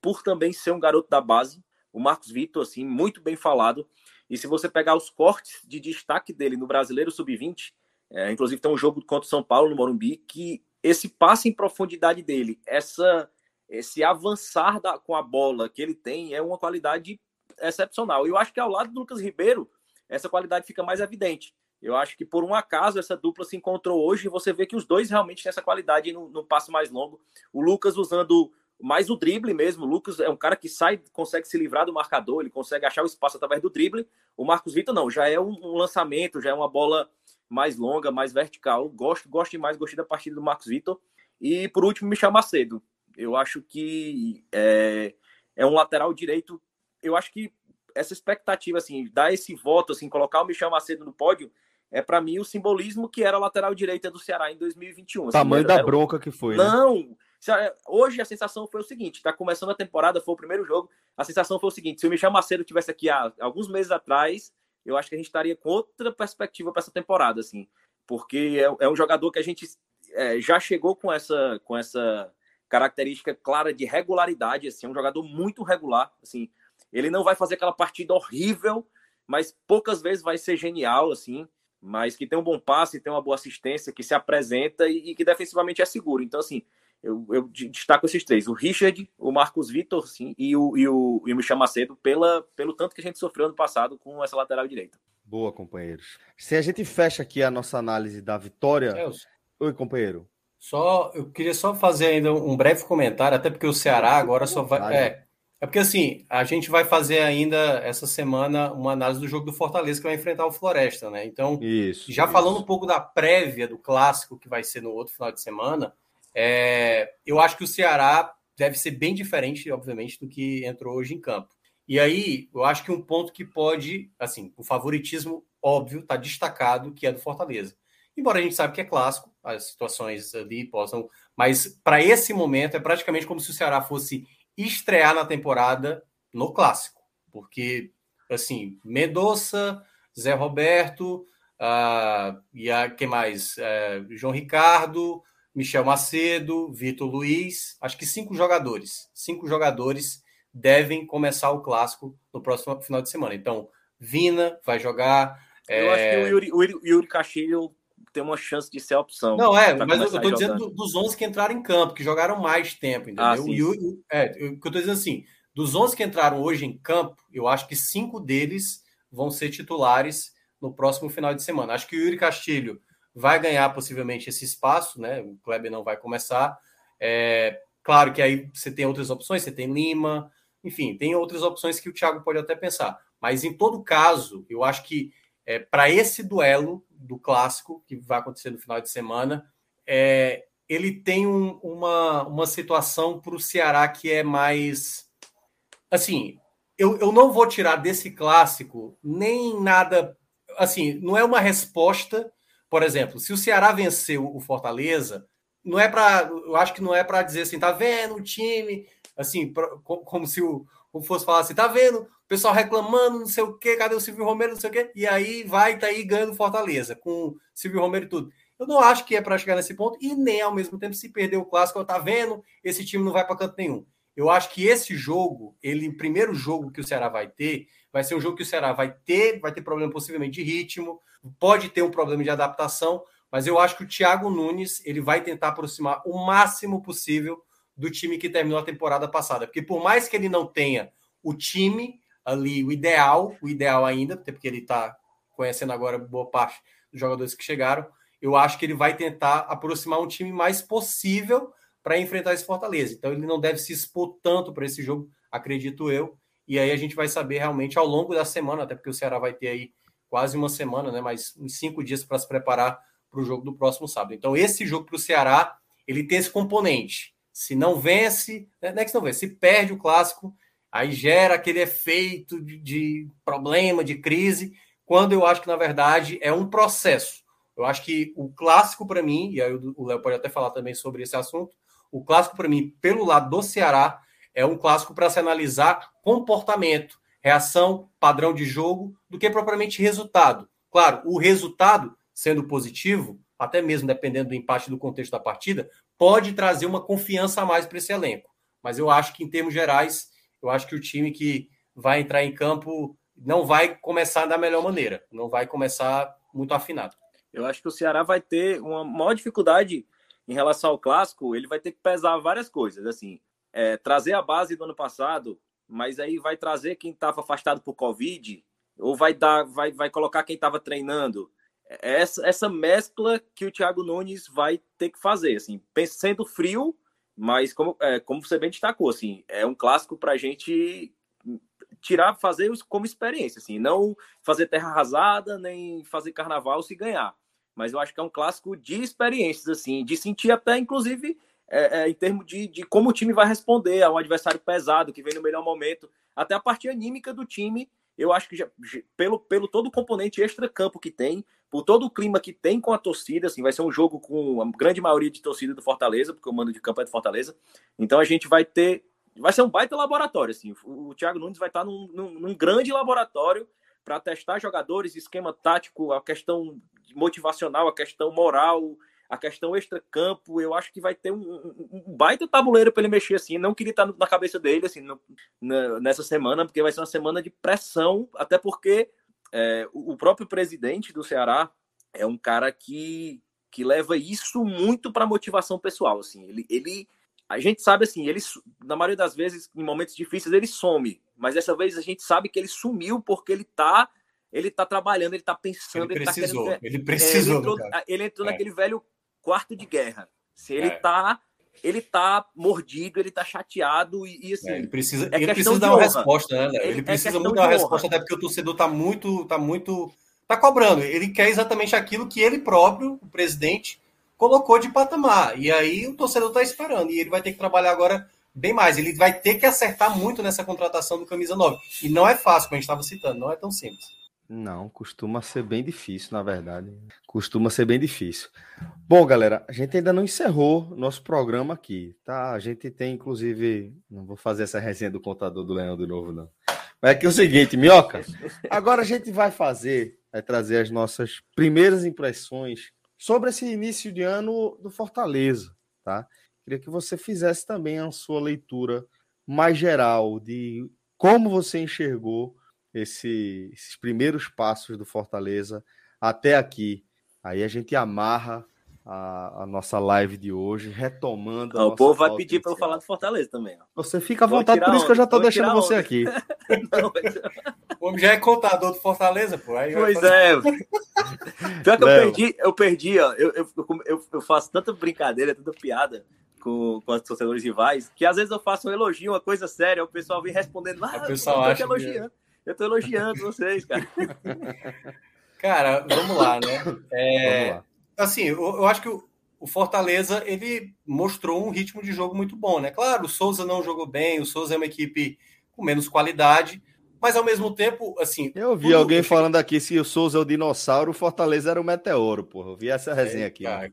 por também ser um garoto da base, o Marcos Vitor, assim, muito bem falado. E se você pegar os cortes de destaque dele no Brasileiro Sub-20, é, inclusive tem um jogo contra o São Paulo no Morumbi, que esse passe em profundidade dele, essa esse avançar da, com a bola que ele tem é uma qualidade excepcional. Eu acho que ao lado do Lucas Ribeiro, essa qualidade fica mais evidente. Eu acho que por um acaso essa dupla se encontrou hoje e você vê que os dois realmente têm essa qualidade no, no passe mais longo. O Lucas usando mais o drible mesmo. O Lucas é um cara que sai, consegue se livrar do marcador, ele consegue achar o espaço através do drible. O Marcos Vitor não, já é um, um lançamento, já é uma bola mais longa, mais vertical. Gosto, gosto demais, gostei da partida do Marcos Vitor. E por último, Michel Macedo. Eu acho que é, é um lateral direito. Eu acho que essa expectativa, assim, dar esse voto, assim, colocar o Michel Macedo no pódio, é para mim o simbolismo que era a lateral direita do Ceará em 2021. Assim, Tamanho era, da bronca que foi. Né? Não, né? Hoje a sensação foi o seguinte: está começando a temporada, foi o primeiro jogo. A sensação foi o seguinte: se o Michel Macedo tivesse aqui há alguns meses atrás, eu acho que a gente estaria com outra perspectiva para essa temporada, assim, porque é, é, um jogador que a gente é, já chegou com essa, com essa característica clara de regularidade, assim, é um jogador muito regular, assim, ele não vai fazer aquela partida horrível, mas poucas vezes vai ser genial, assim, mas que tem um bom passe, tem uma boa assistência, que se apresenta e, e que defensivamente é seguro. Então, assim, eu, eu destaco esses três: o Richard, o Marcos Vitor sim, e, o, e, o, e o Michel Macedo, pela, pelo tanto que a gente sofreu ano passado com essa lateral direita. Boa, companheiros. Se a gente fecha aqui a nossa análise da vitória. Oi, companheiro. Só, eu queria só fazer ainda um breve comentário, até porque o Ceará agora só vai. É, é porque assim, a gente vai fazer ainda essa semana uma análise do jogo do Fortaleza que vai enfrentar o Floresta, né? Então, isso, já isso. falando um pouco da prévia do clássico que vai ser no outro final de semana, é, eu acho que o Ceará deve ser bem diferente, obviamente, do que entrou hoje em campo. E aí, eu acho que um ponto que pode, assim, o favoritismo óbvio está destacado, que é do Fortaleza. Embora a gente saiba que é clássico, as situações ali possam, mas para esse momento é praticamente como se o Ceará fosse estrear na temporada no clássico, porque assim, Medoça, Zé Roberto, uh, e a, quem mais? Uh, João Ricardo, Michel Macedo, Vitor Luiz, acho que cinco jogadores. Cinco jogadores devem começar o clássico no próximo final de semana. Então, Vina vai jogar. Eu é... acho que o Yuri, o Yuri, Yuri Castilho tem uma chance de ser a opção. Não, é, mas eu estou dizendo dos 11 que entraram em campo, que jogaram mais tempo, entendeu? Ah, sim, Yuri, é, o que eu estou dizendo assim, dos 11 que entraram hoje em campo, eu acho que cinco deles vão ser titulares no próximo final de semana. Acho que o Yuri Castilho vai ganhar possivelmente esse espaço, né? O Kleber não vai começar. É, claro que aí você tem outras opções, você tem Lima, enfim, tem outras opções que o Thiago pode até pensar. Mas em todo caso, eu acho que é, para esse duelo do clássico que vai acontecer no final de semana, é, ele tem um, uma, uma situação para o Ceará que é mais assim. Eu, eu não vou tirar desse clássico nem nada assim, não é uma resposta por exemplo, se o Ceará venceu o Fortaleza, não é para, eu acho que não é para dizer assim, tá vendo o time, assim, pra, como se o como fosse falar assim, tá vendo? O pessoal reclamando, não sei o quê, cadê o Silvio Romero, não sei o quê, e aí vai tá aí ganhando Fortaleza com Silvio Romero e tudo. Eu não acho que é para chegar nesse ponto e nem ao mesmo tempo se perder o clássico, tá vendo? Esse time não vai para canto nenhum. Eu acho que esse jogo, ele, o primeiro jogo que o Ceará vai ter, vai ser um jogo que o Ceará vai ter, vai ter problema possivelmente de ritmo, pode ter um problema de adaptação, mas eu acho que o Thiago Nunes ele vai tentar aproximar o máximo possível do time que terminou a temporada passada, porque por mais que ele não tenha o time ali, o ideal, o ideal ainda, até porque ele está conhecendo agora boa parte dos jogadores que chegaram, eu acho que ele vai tentar aproximar um time mais possível para enfrentar esse Fortaleza. Então ele não deve se expor tanto para esse jogo, acredito eu. E aí a gente vai saber realmente ao longo da semana, até porque o Ceará vai ter aí quase uma semana, né? Mais uns cinco dias para se preparar para o jogo do próximo sábado. Então, esse jogo para o Ceará, ele tem esse componente. Se não vence, né, não é que não vence, se perde o clássico, aí gera aquele efeito de, de problema, de crise, quando eu acho que, na verdade, é um processo. Eu acho que o clássico, para mim, e aí o Léo pode até falar também sobre esse assunto, o clássico, para mim, pelo lado do Ceará, é um clássico para se analisar comportamento, reação, padrão de jogo, do que propriamente resultado. Claro, o resultado, sendo positivo, até mesmo dependendo do empate do contexto da partida, pode trazer uma confiança a mais para esse elenco. Mas eu acho que, em termos gerais, eu acho que o time que vai entrar em campo não vai começar da melhor maneira, não vai começar muito afinado. Eu acho que o Ceará vai ter uma maior dificuldade em relação ao clássico, ele vai ter que pesar várias coisas, assim, é, trazer a base do ano passado mas aí vai trazer quem estava afastado por Covid, ou vai dar, vai, vai colocar quem estava treinando. Essa, essa mescla que o Thiago Nunes vai ter que fazer, assim, sendo frio, mas como, é, como você bem destacou, assim, é um clássico para a gente tirar, fazer como experiência, assim, não fazer terra arrasada, nem fazer carnaval se ganhar. Mas eu acho que é um clássico de experiências, assim, de sentir até, inclusive, é, é, em termos de, de como o time vai responder a um adversário pesado que vem no melhor momento, até a parte anímica do time. Eu acho que já, pelo, pelo todo o componente extra-campo que tem, por todo o clima que tem com a torcida, assim, vai ser um jogo com a grande maioria de torcida do Fortaleza, porque o mando de campo é do Fortaleza. Então a gente vai ter. Vai ser um baita laboratório, assim. O, Thiago Nunes vai estar num, num, num grande laboratório para testar jogadores, esquema tático, a questão motivacional, a questão moral, a questão extra-campo, eu acho que vai ter um, um, um baita tabuleiro para ele mexer assim. Não queria estar na cabeça dele assim no, na, nessa semana, porque vai ser uma semana de pressão, até porque é, o próprio presidente do Ceará é um cara que que leva isso muito para motivação pessoal, assim. Ele, ele a gente sabe assim, ele na maioria das vezes em momentos difíceis ele some, mas dessa vez a gente sabe que ele sumiu porque ele tá ele tá trabalhando, ele tá pensando, ele, ele precisou, tá querendo, ele precisou, é, ele entrou, ele entrou é. naquele velho quarto de guerra. Se ele é. tá ele tá mordido, ele tá chateado e, e assim. É, ele precisa, é ele precisa dar uma resposta, né, Léo? Ele, ele precisa muito dar uma resposta, até porque o torcedor tá muito, tá muito, tá cobrando. Ele quer exatamente aquilo que ele próprio, o presidente, colocou de patamar. E aí o torcedor tá esperando. E ele vai ter que trabalhar agora bem mais. Ele vai ter que acertar muito nessa contratação do camisa 9. E não é fácil, como a gente estava citando, não é tão simples. Não, costuma ser bem difícil, na verdade. Costuma ser bem difícil. Bom, galera, a gente ainda não encerrou nosso programa aqui, tá? A gente tem, inclusive, não vou fazer essa resenha do contador do Leão de novo, não. Mas aqui é o seguinte, Minhoca, agora a gente vai fazer, vai trazer as nossas primeiras impressões sobre esse início de ano do Fortaleza, tá? Queria que você fizesse também a sua leitura mais geral de como você enxergou esse, esses primeiros passos do Fortaleza até aqui. Aí a gente amarra a, a nossa live de hoje, retomando. o povo vai pedir para eu falar do Fortaleza também. Ó. Você fica à vontade, por isso que eu já estou deixando você onda. aqui. Não, mas... O homem já é contador do Fortaleza, pô. Aí pois fazer... é. Pior que eu perdi, eu perdi, ó. Eu, eu, eu, eu faço tanta brincadeira, tanta piada com, com os torcedores rivais, que às vezes eu faço um elogio, uma coisa séria, o pessoal vem respondendo, ah, o pessoal acha elogiando. Que... Eu tô elogiando vocês, cara. Cara, vamos lá, né? É, vamos lá. Assim, eu, eu, acho que o, o, Fortaleza ele mostrou um ritmo de jogo muito bom, né? Claro, o Souza não jogou bem, o Souza é uma equipe com menos qualidade, mas ao mesmo tempo, assim. Eu vi alguém falando aqui se o Souza é o dinossauro, o Fortaleza era o meteoro, porra. Eu vi essa resenha aqui. Né?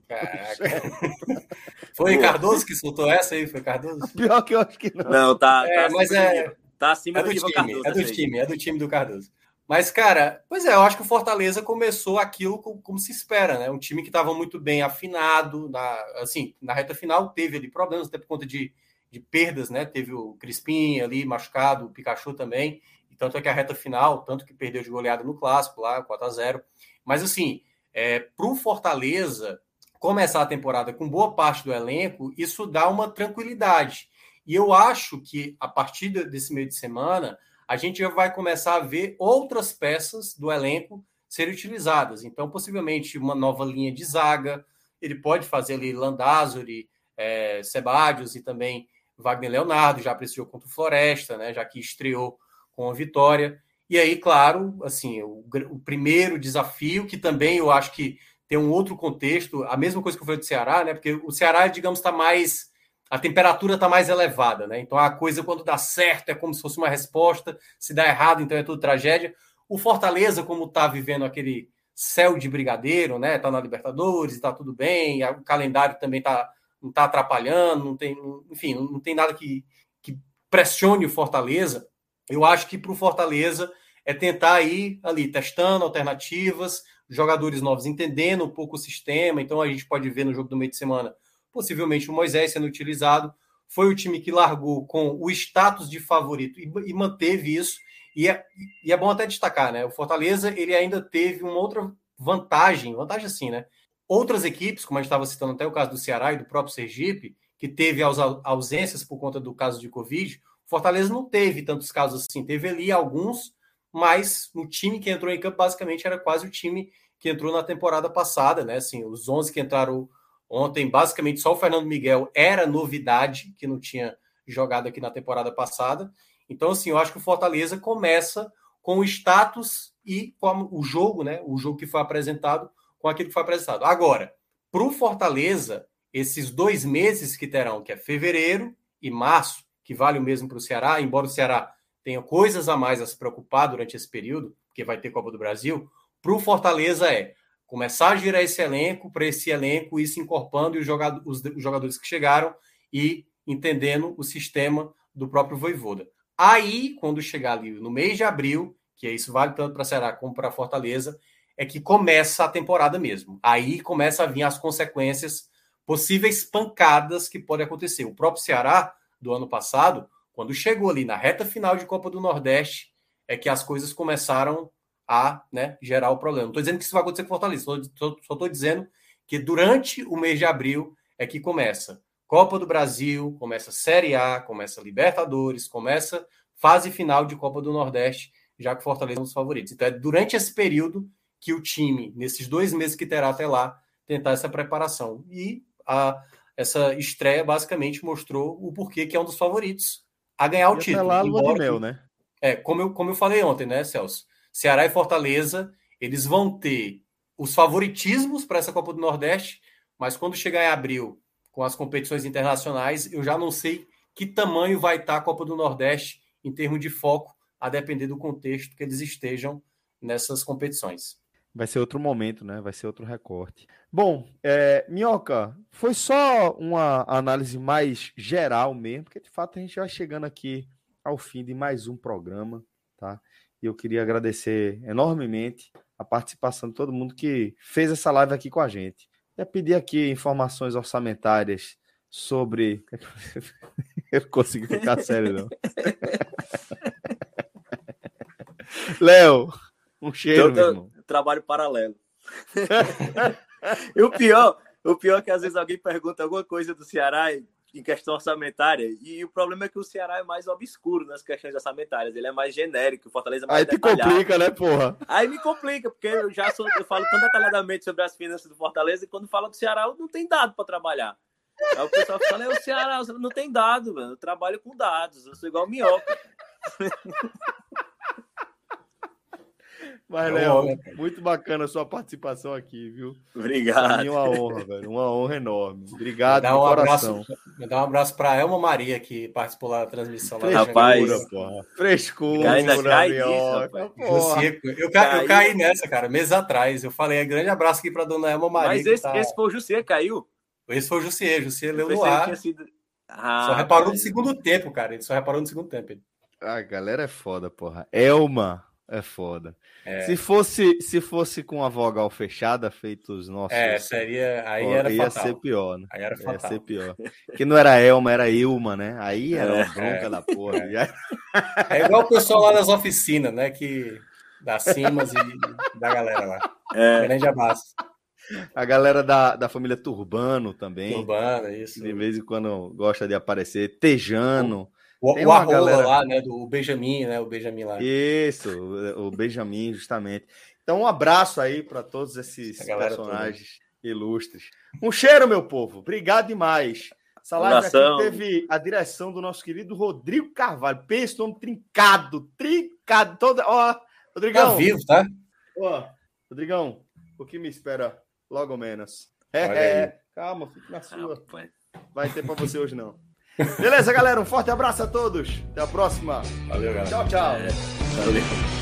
Foi Cardoso que soltou essa aí? Foi Cardoso? Pior que eu acho que não. Não, tá. É, tá mas é. Tá acima é do, do time, Cardoso, é do time, é do time do Cardoso. Mas, cara, pois é, eu acho que o Fortaleza começou aquilo como, como se espera, né? Um time que estava muito bem afinado, na, assim, na reta final teve ali problemas, até por conta de, de perdas, né? Teve o Crispim ali machucado, o Pikachu também. E tanto é que a reta final, tanto que perdeu de goleada no clássico lá, 4 a 0 Mas assim, é, para o Fortaleza começar a temporada com boa parte do elenco, isso dá uma tranquilidade. E eu acho que a partir desse meio de semana, a gente já vai começar a ver outras peças do elenco serem utilizadas. Então, possivelmente, uma nova linha de zaga. Ele pode fazer ali Landázuri, é, Sebadios e também Wagner Leonardo, já apreciou contra o Floresta, né, já que estreou com a vitória. E aí, claro, assim, o, o, primeiro desafio, que também eu acho que tem um outro contexto, a mesma coisa que eu falei do Ceará, né? Porque o Ceará, digamos, está mais a temperatura está mais elevada, né? Então a coisa, quando dá certo, é como se fosse uma resposta, se dá errado, então é tudo tragédia. O Fortaleza, como está vivendo aquele céu de brigadeiro, né? Está na Libertadores, está tudo bem, o calendário também tá, não está atrapalhando, não tem, enfim, não tem nada que, que pressione o Fortaleza. Eu acho que para o Fortaleza é tentar ir ali testando alternativas, jogadores novos entendendo um pouco o sistema. Então a gente pode ver no jogo do meio de semana possivelmente o Moisés sendo utilizado. Foi o time que largou com o status de favorito e, e manteve isso. E é, e é bom até destacar, né? O Fortaleza ele ainda teve uma outra vantagem, vantagem assim, né? Outras equipes, como a gente estava citando até o caso do Ceará e do próprio Sergipe, que teve ausências por conta do caso de Covid, Fortaleza não teve tantos casos assim. Teve ali alguns, mas o time que entrou em campo basicamente era quase o time que entrou na temporada passada, né? Assim, os 11 que entraram Ontem, basicamente, só o Fernando Miguel era novidade, que não tinha jogado aqui na temporada passada. Então, assim, eu acho que o Fortaleza começa com o status e com o jogo, né? O jogo que foi apresentado com aquilo que foi apresentado. Agora, para o Fortaleza, esses dois meses que terão, que é fevereiro e março, que vale o mesmo para o Ceará, embora o Ceará tenha coisas a mais a se preocupar durante esse período, porque vai ter Copa do Brasil, para o Fortaleza é começar a girar esse elenco, para esse elenco ir se incorporando e os, jogadores, os jogadores que chegaram e entendendo o sistema do próprio Voivoda. Aí, quando chegar ali no mês de abril, que isso vale tanto para Ceará como para Fortaleza, é que começa a temporada mesmo. Aí começa a vir as consequências, possíveis pancadas que podem acontecer. O próprio Ceará, do ano passado, quando chegou ali na reta final de Copa do Nordeste, é que as coisas começaram a né, gerar o problema. Não estou dizendo que isso vai acontecer com o Fortaleza, só estou dizendo que durante o mês de abril é que começa Copa do Brasil, começa Série A, começa Libertadores, começa fase final de Copa do Nordeste, já que Fortaleza é um dos favoritos. Então é durante esse período que o time, nesses dois meses que terá até lá, tentar essa preparação. E a, essa estreia basicamente mostrou o porquê que é um dos favoritos a ganhar o e título. Lá, de mel, né? É, como eu, como eu falei ontem, né, Celso? Ceará e Fortaleza, eles vão ter os favoritismos para essa Copa do Nordeste, mas quando chegar em abril, com as competições internacionais, eu já não sei que tamanho vai estar a Copa do Nordeste em termos de foco, a depender do contexto que eles estejam nessas competições. Vai ser outro momento, né? Vai ser outro recorte. Bom, é, Minhoca, foi só uma análise mais geral mesmo, porque de fato a gente vai chegando aqui ao fim de mais um programa, tá? E eu queria agradecer enormemente a participação de todo mundo que fez essa live aqui com a gente. É pedir aqui informações orçamentárias sobre. eu não consigo ficar sério, não. Léo, um cheiro, meu irmão trabalho paralelo. e o pior, o pior é que às vezes alguém pergunta alguma coisa do Ceará em questão orçamentária, e o problema é que o Ceará é mais obscuro nas questões orçamentárias, ele é mais genérico, o Fortaleza é mais Aí te detalhado. complica, né, porra? Aí me complica, porque eu já sou, eu falo tão detalhadamente sobre as finanças do Fortaleza, e quando fala do Ceará, não tem dado para trabalhar. Aí o pessoal fala, é o Ceará, não tem dado, mano. eu trabalho com dados, eu sou igual minhoca. Mas, Léo, muito bacana a sua participação aqui, viu? Obrigado. Mim, uma honra, velho. Uma honra enorme. Obrigado, dá um coração. Abraço, dá um abraço para Elma Maria, que participou lá da transmissão. Lá rapaz, porra. Frescura, cai disso, eu, ca... eu caí nessa, cara, meses atrás. Eu falei, grande abraço aqui para dona Elma Maria. Mas esse, tá... esse foi o Jussier, caiu? Esse foi o Jussier. Jussier leu no ar. Sido... Ah, só reparou no segundo tempo, cara. Ele só reparou no segundo tempo. A galera é foda, porra. Elma. É foda. É. Se fosse se fosse com a vogal fechada, feito os nossos. É, seria. Aí era ia fatal. ser pior, né? Aí era fatal. Ia ser pior. Que não era Elma, era Ilma, né? Aí era uma é, bronca é, da porra. É. é igual o pessoal lá das oficinas, né? Que. Das cimas e da galera lá. É. Grande abraço. A galera da, da família Turbano também. Turbano, isso. De vez em quando gosta de aparecer. Tejano. O, Tem o Arrola galera... lá, né? Do Benjamin, né? O Benjamin lá. Isso, o, Benjamin, justamente. Então, um abraço aí para todos esses personagens toda. ilustres. Um cheiro, meu povo. Obrigado demais. Essa live aqui teve a direção do nosso querido Rodrigo Carvalho. Pensa nome trincado, trincado. Toda... Ó, Rodrigão. Tá vivo, tá? Ó, Rodrigão, o que me espera logo menos. É, é. calma, fique na sua. Vai ter para você hoje não. Beleza, galera? Um forte abraço a todos. Até a próxima. Valeu, galera. Tchau, tchau. É, valeu.